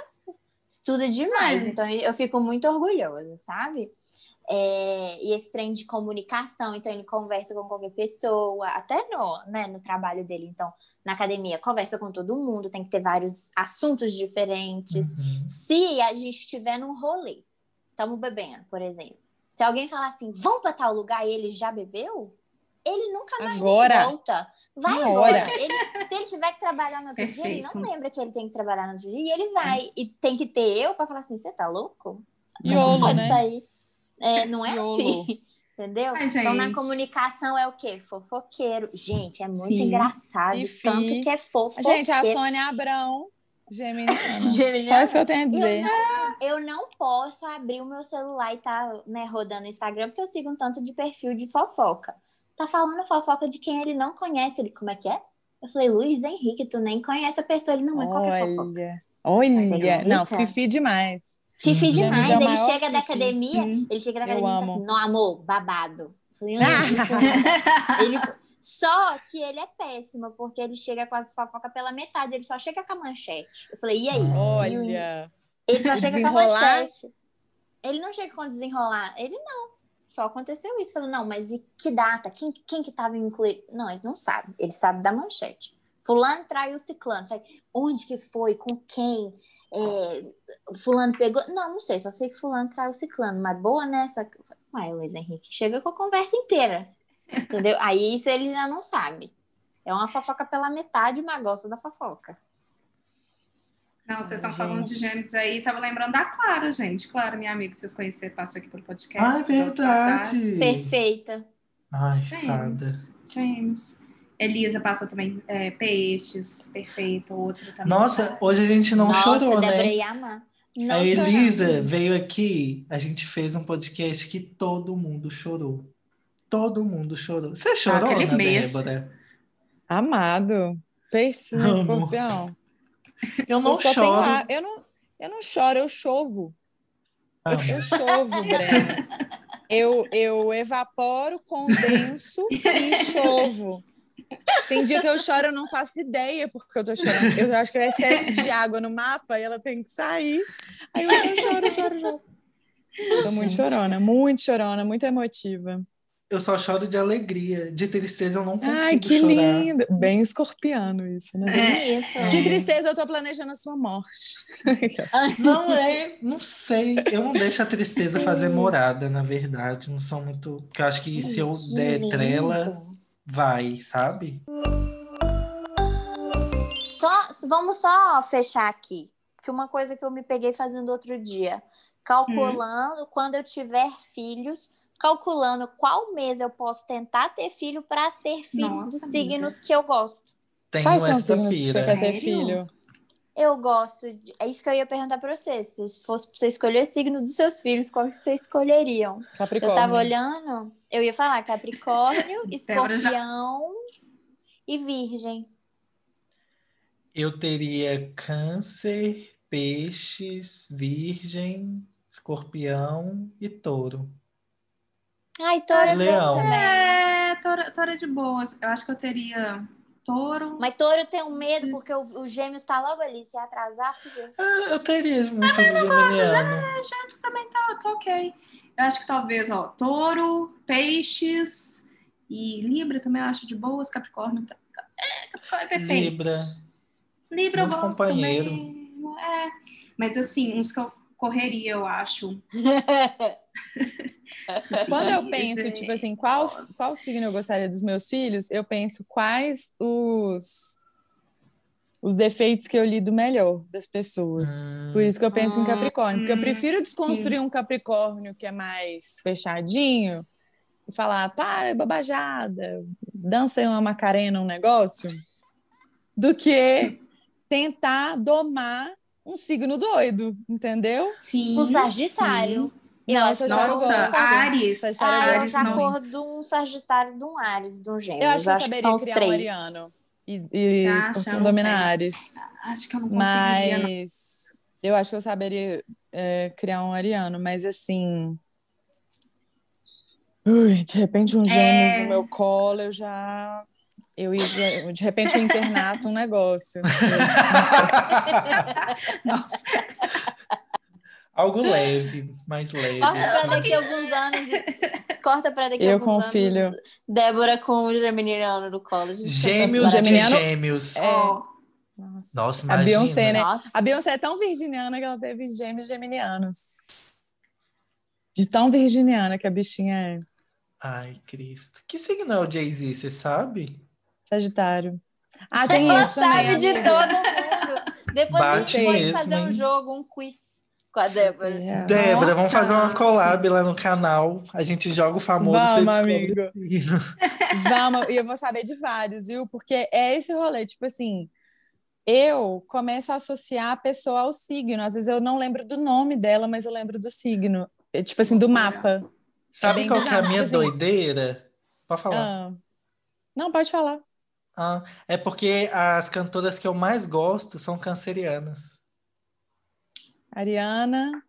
Estuda demais. Ai. Então, eu fico muito orgulhosa, sabe? É, e esse trem de comunicação, então ele conversa com qualquer pessoa, até no, né, no trabalho dele, então, na academia, conversa com todo mundo, tem que ter vários assuntos diferentes. Uhum. Se a gente estiver num rolê, estamos bebendo, por exemplo. Se alguém falar assim, vamos para tal lugar e ele já bebeu, Ele nunca mais Agora. volta. Vai agora. hora. Ele- se ele tiver que trabalhar no outro dia, ele não Perfeito. lembra que ele tem que trabalhar no outro dia. E ele vai. E tem que ter eu pra falar assim: você tá louco? Você não pode né? sair. É, não é Iolo. assim. Entendeu? Ai, Então, na comunicação é o quê? Fofoqueiro. Gente, é muito Sim. engraçado. Fifi. Tanto que é fofoqueiro. Gente, a Sônia Abrão, geminiana. Geminiana. Só isso que eu tenho a Eu dizer. não, eu não posso abrir o meu celular e tá né, rodando o Instagram, porque eu sigo um tanto de perfil de fofoca. Tá falando fofoca de quem ele não conhece. Ele, como é que é? Eu falei, Luiz Henrique, tu nem conhece a pessoa. Ele não é qualquer fofoca. Olha? Não, Fifi demais. Fifi Uhum. demais. Gêmeos é Ele chega da Fifi. academia, Hum. ele chega da academia e fala assim, não, amor, babado. Eu falei, "Ah, ele foi- Só que ele é péssimo, porque ele chega com as fofocas pela metade, ele só chega com a manchete. Eu falei, e aí? Olha. Ele só chega com a manchete. Ele não chega com desenrolar. Ele não. Só aconteceu isso. Falou, não, mas e que data? Quem, quem que tava incluído? Não, ele não sabe. Ele sabe da manchete. Fulano traiu ciclano. Falei, onde que foi? Com quem? É, fulano pegou? Não, não sei. Só sei que fulano traiu ciclano. Mas boa nessa... Ué, Luiz Henrique, chega com a conversa inteira. Entendeu? Aí isso ele já não sabe. É uma fofoca pela metade, mas gosta da fofoca. Não, vocês estão falando de gêmeos aí, tava lembrando da Clara, gente. Clara, minha amiga, que vocês conheceram, passou aqui pelo podcast. Ah, é verdade. Perfeita. Ai, fada. Gêmeos. Elisa passou também é, peixes, perfeita, outra também. Nossa, hoje a gente não Nossa, chorou, Débora né? ia amar. Não A Elisa veio aqui, a gente fez um podcast que todo mundo chorou. Todo mundo chorou. Você chorou, aquele né, mês. Débora? Amado. Peixe Amo. de escorpião. Eu não choro. Eu não, eu não choro, eu chovo. Amo. Eu chovo, Breno. Eu, eu evaporo, condenso e chovo. Tem dia que eu choro, eu não faço ideia porque eu tô chorando. Eu acho que é excesso de água no mapa e ela tem que sair. Aí eu só choro, choro, choro. Tô muito chorona, muito chorona, muito emotiva. Eu só choro de alegria. De tristeza eu não consigo Ai, que chorar. lindo! Bem escorpiano isso, né? Bonito. De tristeza, eu tô planejando a sua morte. Não é, não sei. Eu não deixo a tristeza fazer morada, na verdade. Não sou muito. Porque eu acho que se eu Que der lindo. trela, vai, sabe? Só- vamos só fechar aqui. Que uma coisa que eu me peguei fazendo outro dia. Calculando quando eu tiver filhos, calculando qual mês eu posso tentar ter filho para ter filhos Nossa, de amiga. signos que eu gosto. Tenho Quais são os essa signos que você pira. quer ter filho? Eu gosto de. É isso que eu ia perguntar para você. Se fosse pra você escolher o signo dos seus filhos, qual que você escolheriam? Capricórnio. Eu tava olhando, eu ia falar Capricórnio, Escorpião e Virgem. Eu teria câncer, peixes, virgem, escorpião e touro. Ai, touro é bom Leão. também. É, touro, touro é de boas. Eu acho que eu teria touro. Mas touro tem um medo, porque o, o gêmeos tá logo ali. Se atrasar, fudeu. Ah, eu teria um filho geminiano. Gêmeos também tá, tá ok. Eu acho que talvez, ó, touro, peixes e Libra também eu acho de boas. Capricórnio, tá- é, Capricórnio depende. Libra. Libra eu Muito gosto companheiro. também. É, mas assim, uns que eu correria, eu acho. Quando eu penso, tipo assim, qual, qual signo eu gostaria dos meus filhos, eu penso quais os, os defeitos que eu lido melhor das pessoas. Por isso que eu penso em Hum, Capricórnio. Porque eu hum, prefiro desconstruir um Capricórnio que é mais fechadinho e falar, para, babajada, dança uma macarena, um negócio, do que tentar domar um signo doido, entendeu? Sim. Um Sagitário. Eu Não, que eu Nossa, eu gosto. Ares. Ah, eu eu Ares acho não. a cor de um Sagitário, de um Ares, de um Gêmeos. Eu acho que eu saberia são os criar três. um ariano. E, e? Escorpião Eu não domina sei. Ares. Acho que eu não conseguiria, não. Mas eu acho que eu saberia é, criar um ariano, mas assim. Ui, de repente um gêmeos É. no meu colo, eu já. Eu ia, de repente, um internato, um negócio. Nossa, Algo leve, mais leve. Corta pra daqui a alguns anos. Corta pra daqui a Eu alguns com o anos. filho. Débora com o geminiano no colo. A Gêmeos de Geminiano- gêmeos. É. ó, Nossa, Nossa, a imagina. Beyoncé, né? Nossa. A Beyoncé é tão virginiana que ela teve gêmeos geminianos. De tão virginiana que a bichinha é. Ai, Cristo. Que signo é o Jay-Z, você sabe? Sagitário. Ah, tem Ela isso sabe de todo mundo. Depois a Bate gente pode mesmo, fazer um hein? jogo, um quiz com a Débora. É. Débora, vamos Nossa, fazer uma sim. collab lá no canal. A gente joga o famoso. Vamos, amigo. Vamos, e eu vou saber de vários, viu? Porque é esse rolê, tipo assim, eu começo a associar a pessoa ao signo. Às vezes eu não lembro do nome dela, mas eu lembro do signo. É, Tipo assim, do mapa. Sabe bem qual que é a minha tipo assim- doideira? Pode falar. Ah. Não, pode falar. Ah, é porque as cantoras que eu mais gosto são cancerianas. Ariana,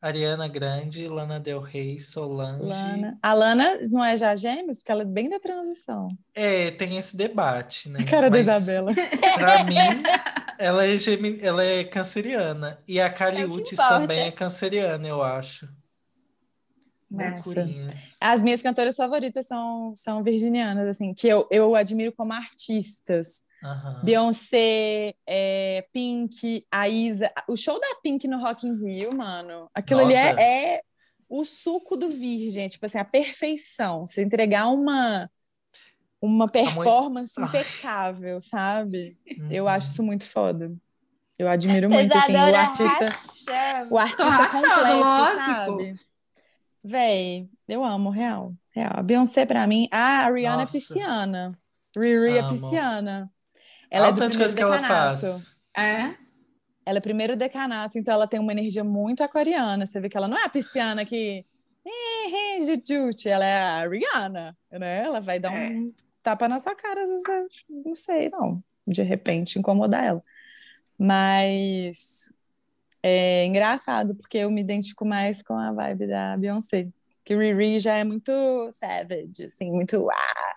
Ariana Grande, Lana Del Rey, Solange. Lana. A Lana não é já gêmeos? Porque ela é bem da transição. É, tem esse debate, né? Cara Mas, da Isabela. Pra mim, ela é, gemi- ela é canceriana. E a Kali É Uchis também é canceriana, eu acho. Nossa. As minhas cantoras favoritas são, são virginianas, assim, que eu, eu admiro como artistas. Aham. Beyoncé, é, Pink, a Isa. O show da Pink no Rock in Rio, mano, aquilo ali Nossa. é, é o suco do virgem, tipo assim, a perfeição. Você entregar uma, uma performance Ai. impecável, sabe? Eu Uhum. acho isso muito foda. Eu admiro muito, assim, o artista, rachando. o artista rachando, completo, lógico. sabe? Véi, eu amo, real. Real. A Beyoncé, pra mim, ah, a Rihanna Nossa. é pisciana. Riri é Amo. pisciana. Ela é Olha o do tanto de primeiro coisa que ela decanato. faz. É. Ela é primeiro decanato, então ela tem uma energia muito aquariana. Você vê que ela não é a pisciana que. Ela é a Rihanna, né? Ela vai dar É. um tapa na sua cara, às vezes, eu não sei, não. De repente, incomodar ela. Mas é engraçado, porque eu me identifico mais com a vibe da Beyoncé. Que Riri já é muito savage, assim, muito. Ah,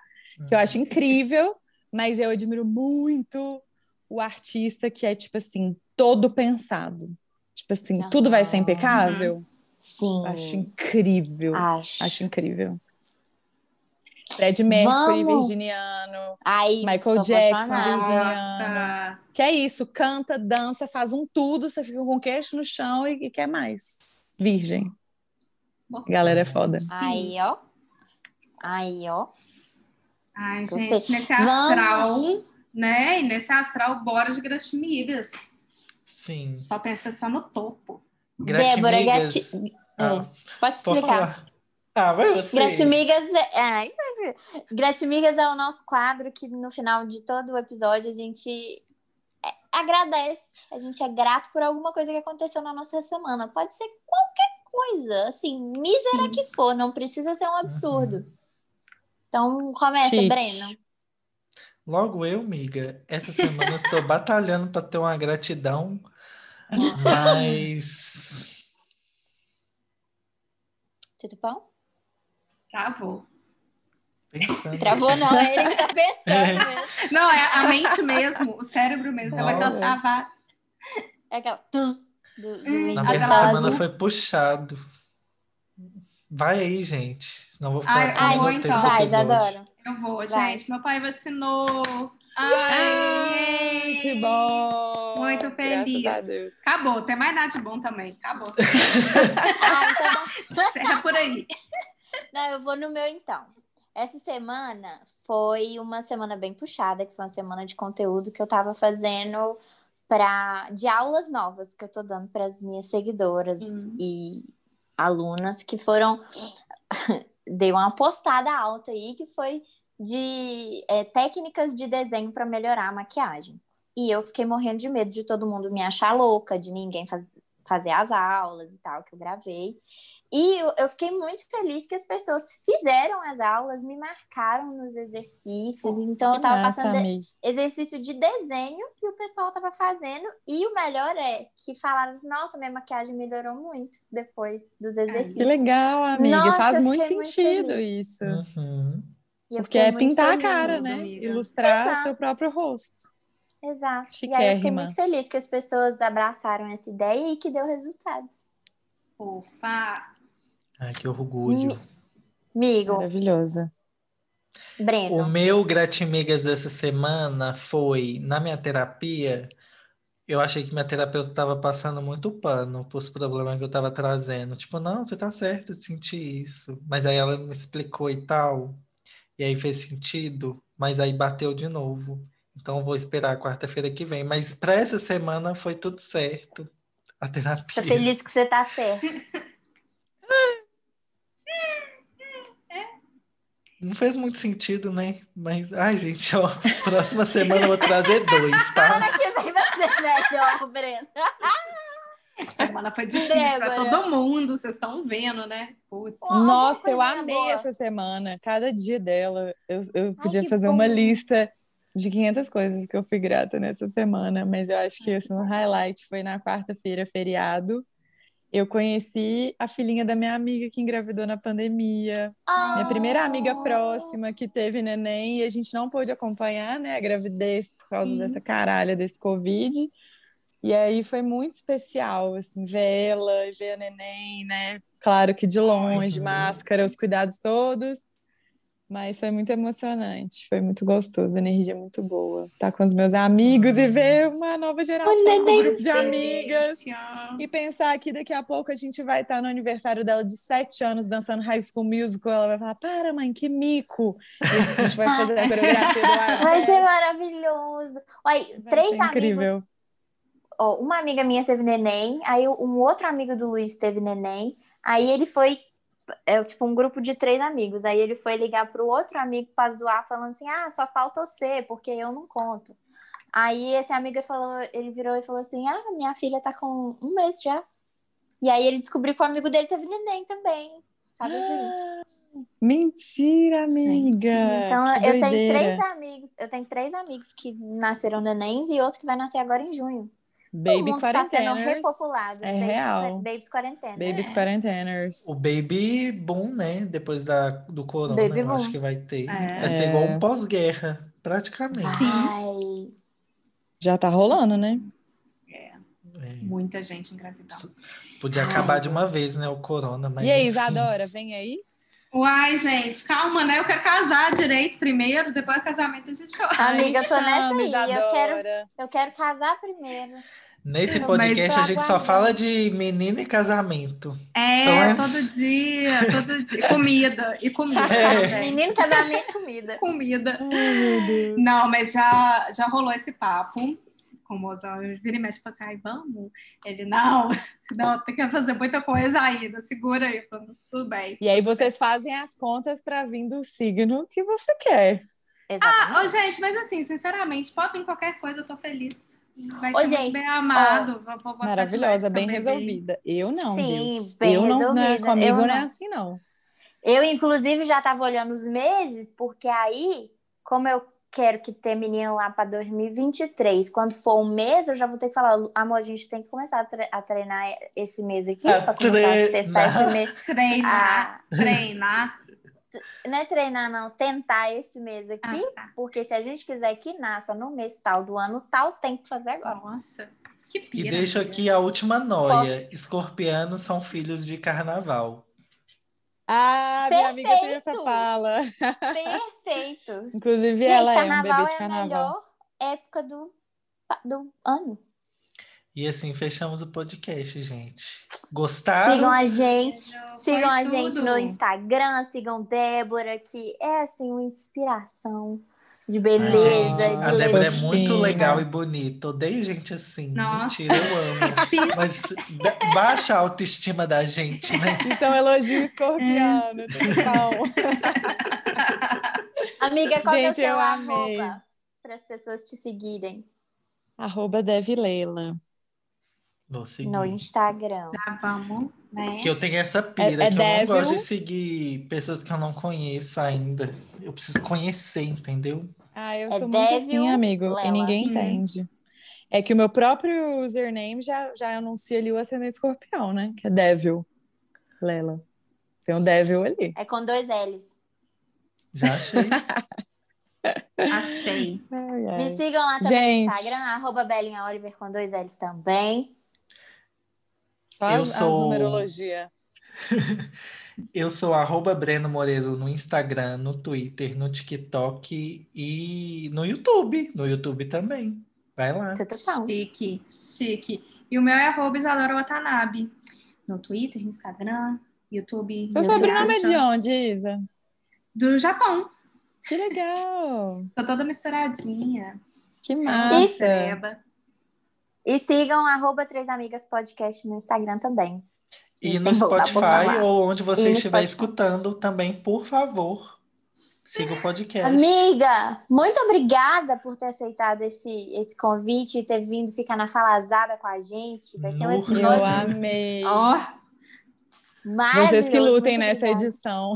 que eu acho incrível, mas eu admiro muito o artista que é, tipo assim, todo pensado. Tipo assim, tudo vai ser impecável. Sim. Acho incrível. Acho. Acho incrível. Fred Mercury, Vamos. virginiano. Ai, Michael Jackson, apaixonada. Virginiana. Nossa. Que é isso, canta, dança, faz um tudo, você fica com o queixo no chão e, e quer mais. Virgem. A galera é foda. Aí, ó. Aí, ó. Ai, Gostei. gente, nesse Vamos. astral, né? E nesse astral, bora de gratimigas. Sim. Só pensa só no topo. Débora, Gratimigas. gati... Ah, É, Pode explicar. Ah, vai você. Gratimigas é... Ai, Gratimigas é o nosso quadro que no final de todo o episódio a gente é, agradece, a gente é grato por alguma coisa que aconteceu na nossa semana. Pode ser qualquer coisa, assim, mísera Sim. que for, não precisa ser um absurdo. Então, começa, Chique. Breno. Logo eu, miga, essa semana eu estou batalhando para ter uma gratidão, mas Tudo bom? Travou. pensando. Travou não, é ele que tá pensando É. Não, é a mente mesmo, o cérebro mesmo. Tava aquela Não. travada. É aquela... Do, do Hum, Na tela semana azul. foi puxado. Vai aí, gente. Senão eu vou ficar Ai, eu vou então. Vai. Isadora. Eu vou, Vai. gente. Meu pai vacinou. Ai, Ai, que bom! Muito feliz. Graças a Deus. Acabou, tem mais nada de bom também. Acabou. Ah, então Encerra por aí. Não, eu vou no meu então. Essa semana foi uma semana bem puxada, que foi uma semana de conteúdo que eu tava fazendo para de aulas novas que eu tô dando para as minhas seguidoras Hum. e alunas que foram dei uma postada alta aí que foi de é, técnicas de desenho para melhorar a maquiagem. E eu fiquei morrendo de medo de todo mundo me achar louca, de ninguém faz- fazer as aulas e tal que eu gravei. E eu, fiquei muito feliz que as pessoas fizeram as aulas, me marcaram nos exercícios. então, eu Que tava massa, passando amiga. exercício de desenho e o pessoal tava fazendo. E o melhor é que falaram: nossa, minha maquiagem melhorou muito depois dos exercícios. Que legal, amiga. Nossa, Faz muito muito sentido feliz. isso. Uhum. E Porque é muito pintar a feliz. cara, né? amiga. Ilustrar Exato. seu próprio rosto. Exato. E aí eu fiquei Chiquérrima. muito feliz que as pessoas abraçaram essa ideia e que deu resultado. Fofa. Ai, que orgulho. Amigo, Maravilhosa. O Breno. meu gratimigas dessa semana foi, na minha terapia, Eu achei que minha terapeuta estava passando muito pano para os problemas que eu estava trazendo. Tipo, não, você tá certo de sentir isso. Mas aí ela me explicou e tal. E aí fez sentido, mas aí bateu de novo. Então eu vou esperar quarta-feira que vem. Mas para essa semana foi tudo certo. A terapia. Tá feliz que você tá certo. Não fez muito sentido, né? Mas, ai, gente, ó, próxima semana eu vou trazer dois, tá? Semana que vem vai ser melhor, Breno. Semana foi difícil para todo mundo, vocês estão vendo, né? Putz. Nossa, eu amei boa. essa semana. Cada dia dela, eu, eu podia ai, fazer bom. uma lista de 500 coisas que eu fui grata nessa semana, mas eu acho que assim, o highlight foi na quarta-feira, feriado, eu conheci a filhinha da minha amiga que engravidou na pandemia. Minha primeira amiga próxima que teve neném e a gente não pôde acompanhar, né, a gravidez por causa Sim. dessa caralha desse Covid. E aí foi muito especial, assim, ver ela e ver a neném, né? Claro que de longe, Ai, máscara, os cuidados todos. Mas foi muito emocionante, foi muito gostoso, energia muito boa. Estar tá com os meus amigos e ver uma nova geração, um grupo de amigas. E pensar que daqui a pouco a gente vai estar no aniversário dela de sete anos dançando High School Musical. Ela vai falar: Para, mãe, que mico! E a gente vai fazer a coreografia do ar. Vai ser maravilhoso. Olha, três amigos. Oh, uma amiga minha teve neném, aí um outro amigo do Luiz teve neném. Aí ele foi é tipo um grupo de três amigos. Aí ele foi ligar pro outro amigo para zoar, falando assim: ah, só falta você, porque eu não conto. Aí esse amigo falou, ele virou e falou assim: ah, minha filha tá com um mês já. E aí ele descobriu que o amigo dele teve neném também. Sabe assim? Mentira, amiga! Então que eu doideira. tenho três amigos, eu tenho três amigos que nasceram nenéns e outro que vai nascer agora em junho. Baby Quarenteners. Está sendo repopulado. É babies, real. Babies Quarenteners. Babies Quarenteners. O Baby Boom, né? Depois da, do corona, baby eu boom. acho que vai ter. É. Vai ser igual um pós-guerra, praticamente. Sim. Já tá rolando, né? É. é. Muita gente engravidando. Podia Ai, acabar de uma vez, né? O corona. Mas e aí, Isadora, vem aí? Uai, gente, calma, né? Eu quero casar direito primeiro, depois do casamento a gente olha. Amiga, eu tô nessa aí. Eu quero, eu quero casar primeiro. Nesse podcast a gente só fala de menina e casamento. É, então é... todo dia, todo dia. Comida e comida. É. Menino, casamento comida. comida. Não, mas já, já rolou esse papo com o mozão, vira e mexe e fala assim, ai, vamos? Ele, não, não, tem que fazer muita coisa ainda, segura aí, tudo bem. E aí vocês fazem as contas para vir do signo que você quer. Exatamente. Ah, oh, gente, mas assim, sinceramente, pode vir qualquer coisa, eu tô feliz. Vai ser gente, bem amado, ó, vou Maravilhosa, bem resolvida. Eu não, Sim, Deus. Bem eu não, né, comigo eu não é assim, não. Eu, inclusive, já estava olhando os meses, porque aí, como eu quero que termine lá para 2023. Quando for um mês, eu já vou ter que falar, amor, a gente tem que começar a treinar esse mês aqui para começar a testar esse mês. Treinar, ah, treinar. Não é treinar, não, tentar esse mês aqui, ah, tá. porque se a gente quiser que nasça no mês tal do ano tal, tem que fazer agora. Nossa, que pira, E deixo aqui a última noia: Posso? escorpianos são filhos de carnaval. Ah, minha amiga tem essa fala. Perfeito. Inclusive, Gente, ela é um bebê de carnaval. é a melhor época do, do ano. E assim fechamos o podcast, gente. Gostaram? Sigam a gente, sigam a gente no Instagram, sigam Débora, que é assim uma inspiração de beleza, Ai, de A Débora é muito legal e bonita. Odeio gente assim. Nossa. Mentira, eu amo. Mas baixa a autoestima da gente, né? Então, elogio escorpiano. Amiga, qual gente, é o seu arroba para as pessoas te seguirem? Arroba Devileila. Vou seguir. No Instagram. Tá, vamos, né? Que eu tenho essa pira, é, é que Devil. eu não gosto de seguir pessoas que eu não conheço ainda. Eu preciso conhecer, entendeu? Ah, eu é sou muito assim, amigo, Lela. e ninguém uhum. entende. É que o meu próprio username já, já anuncia ali o ascendente escorpião, né? Que é Devil. Lela. Tem um Devil ali. É com dois L's. Já achei. achei. Ai, ai. Me sigam lá também Gente. no Instagram, arroba Belinha Oliver com dois L's também. Só eu as, sou... as numerologia. Eu sou arroba Breno Moreiro no Instagram, no Twitter, no TikTok e no YouTube. No YouTube também. Vai lá. Bom. Chique, chique. E o meu é arroba Isadora Watanabe. No Twitter, Instagram, YouTube. Seu sobrenome é de onde, Isa? Do Japão. Que legal! Sou toda misturadinha. Que Isso. massa! Pereba. E sigam arroba Três Amigas Podcast no Instagram também. E no Spotify ou onde você estiver Spotify. escutando também, por favor, siga o podcast. Amiga, muito obrigada por ter aceitado esse, esse convite e ter vindo ficar na falazada com a gente. Vai ser um No- Eu episódio amei! Ó, maravilhoso. Vocês que lutem nessa obrigada. edição.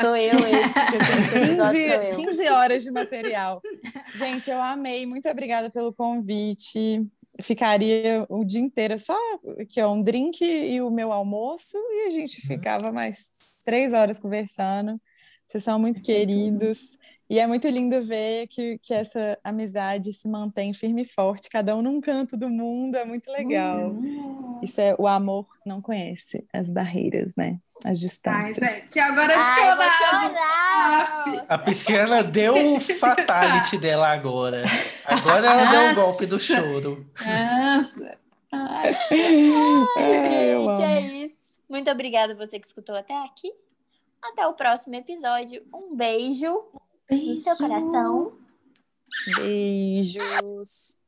Sou eu esse. que esse episódio sou 15, eu. 15 horas de material. Gente, eu amei. Muito obrigada pelo convite. Ficaria o dia inteiro só aqui, ó, um drink e o meu almoço, e a gente ficava mais três horas conversando. Vocês são muito queridos. E é muito lindo ver que, que essa amizade se mantém firme e forte, cada um num canto do mundo, é muito legal. Hum. Isso é o amor não conhece as barreiras, né? As Ai, distâncias. gente, agora Ai, chorar! A pisciana deu o fatality dela agora. Agora ela deu o Nossa. golpe do choro. Nossa. Ai, Ai, Gente, é isso. Muito obrigada você que escutou até aqui. Até o próximo episódio. Um beijo no seu beijo. coração. Beijos.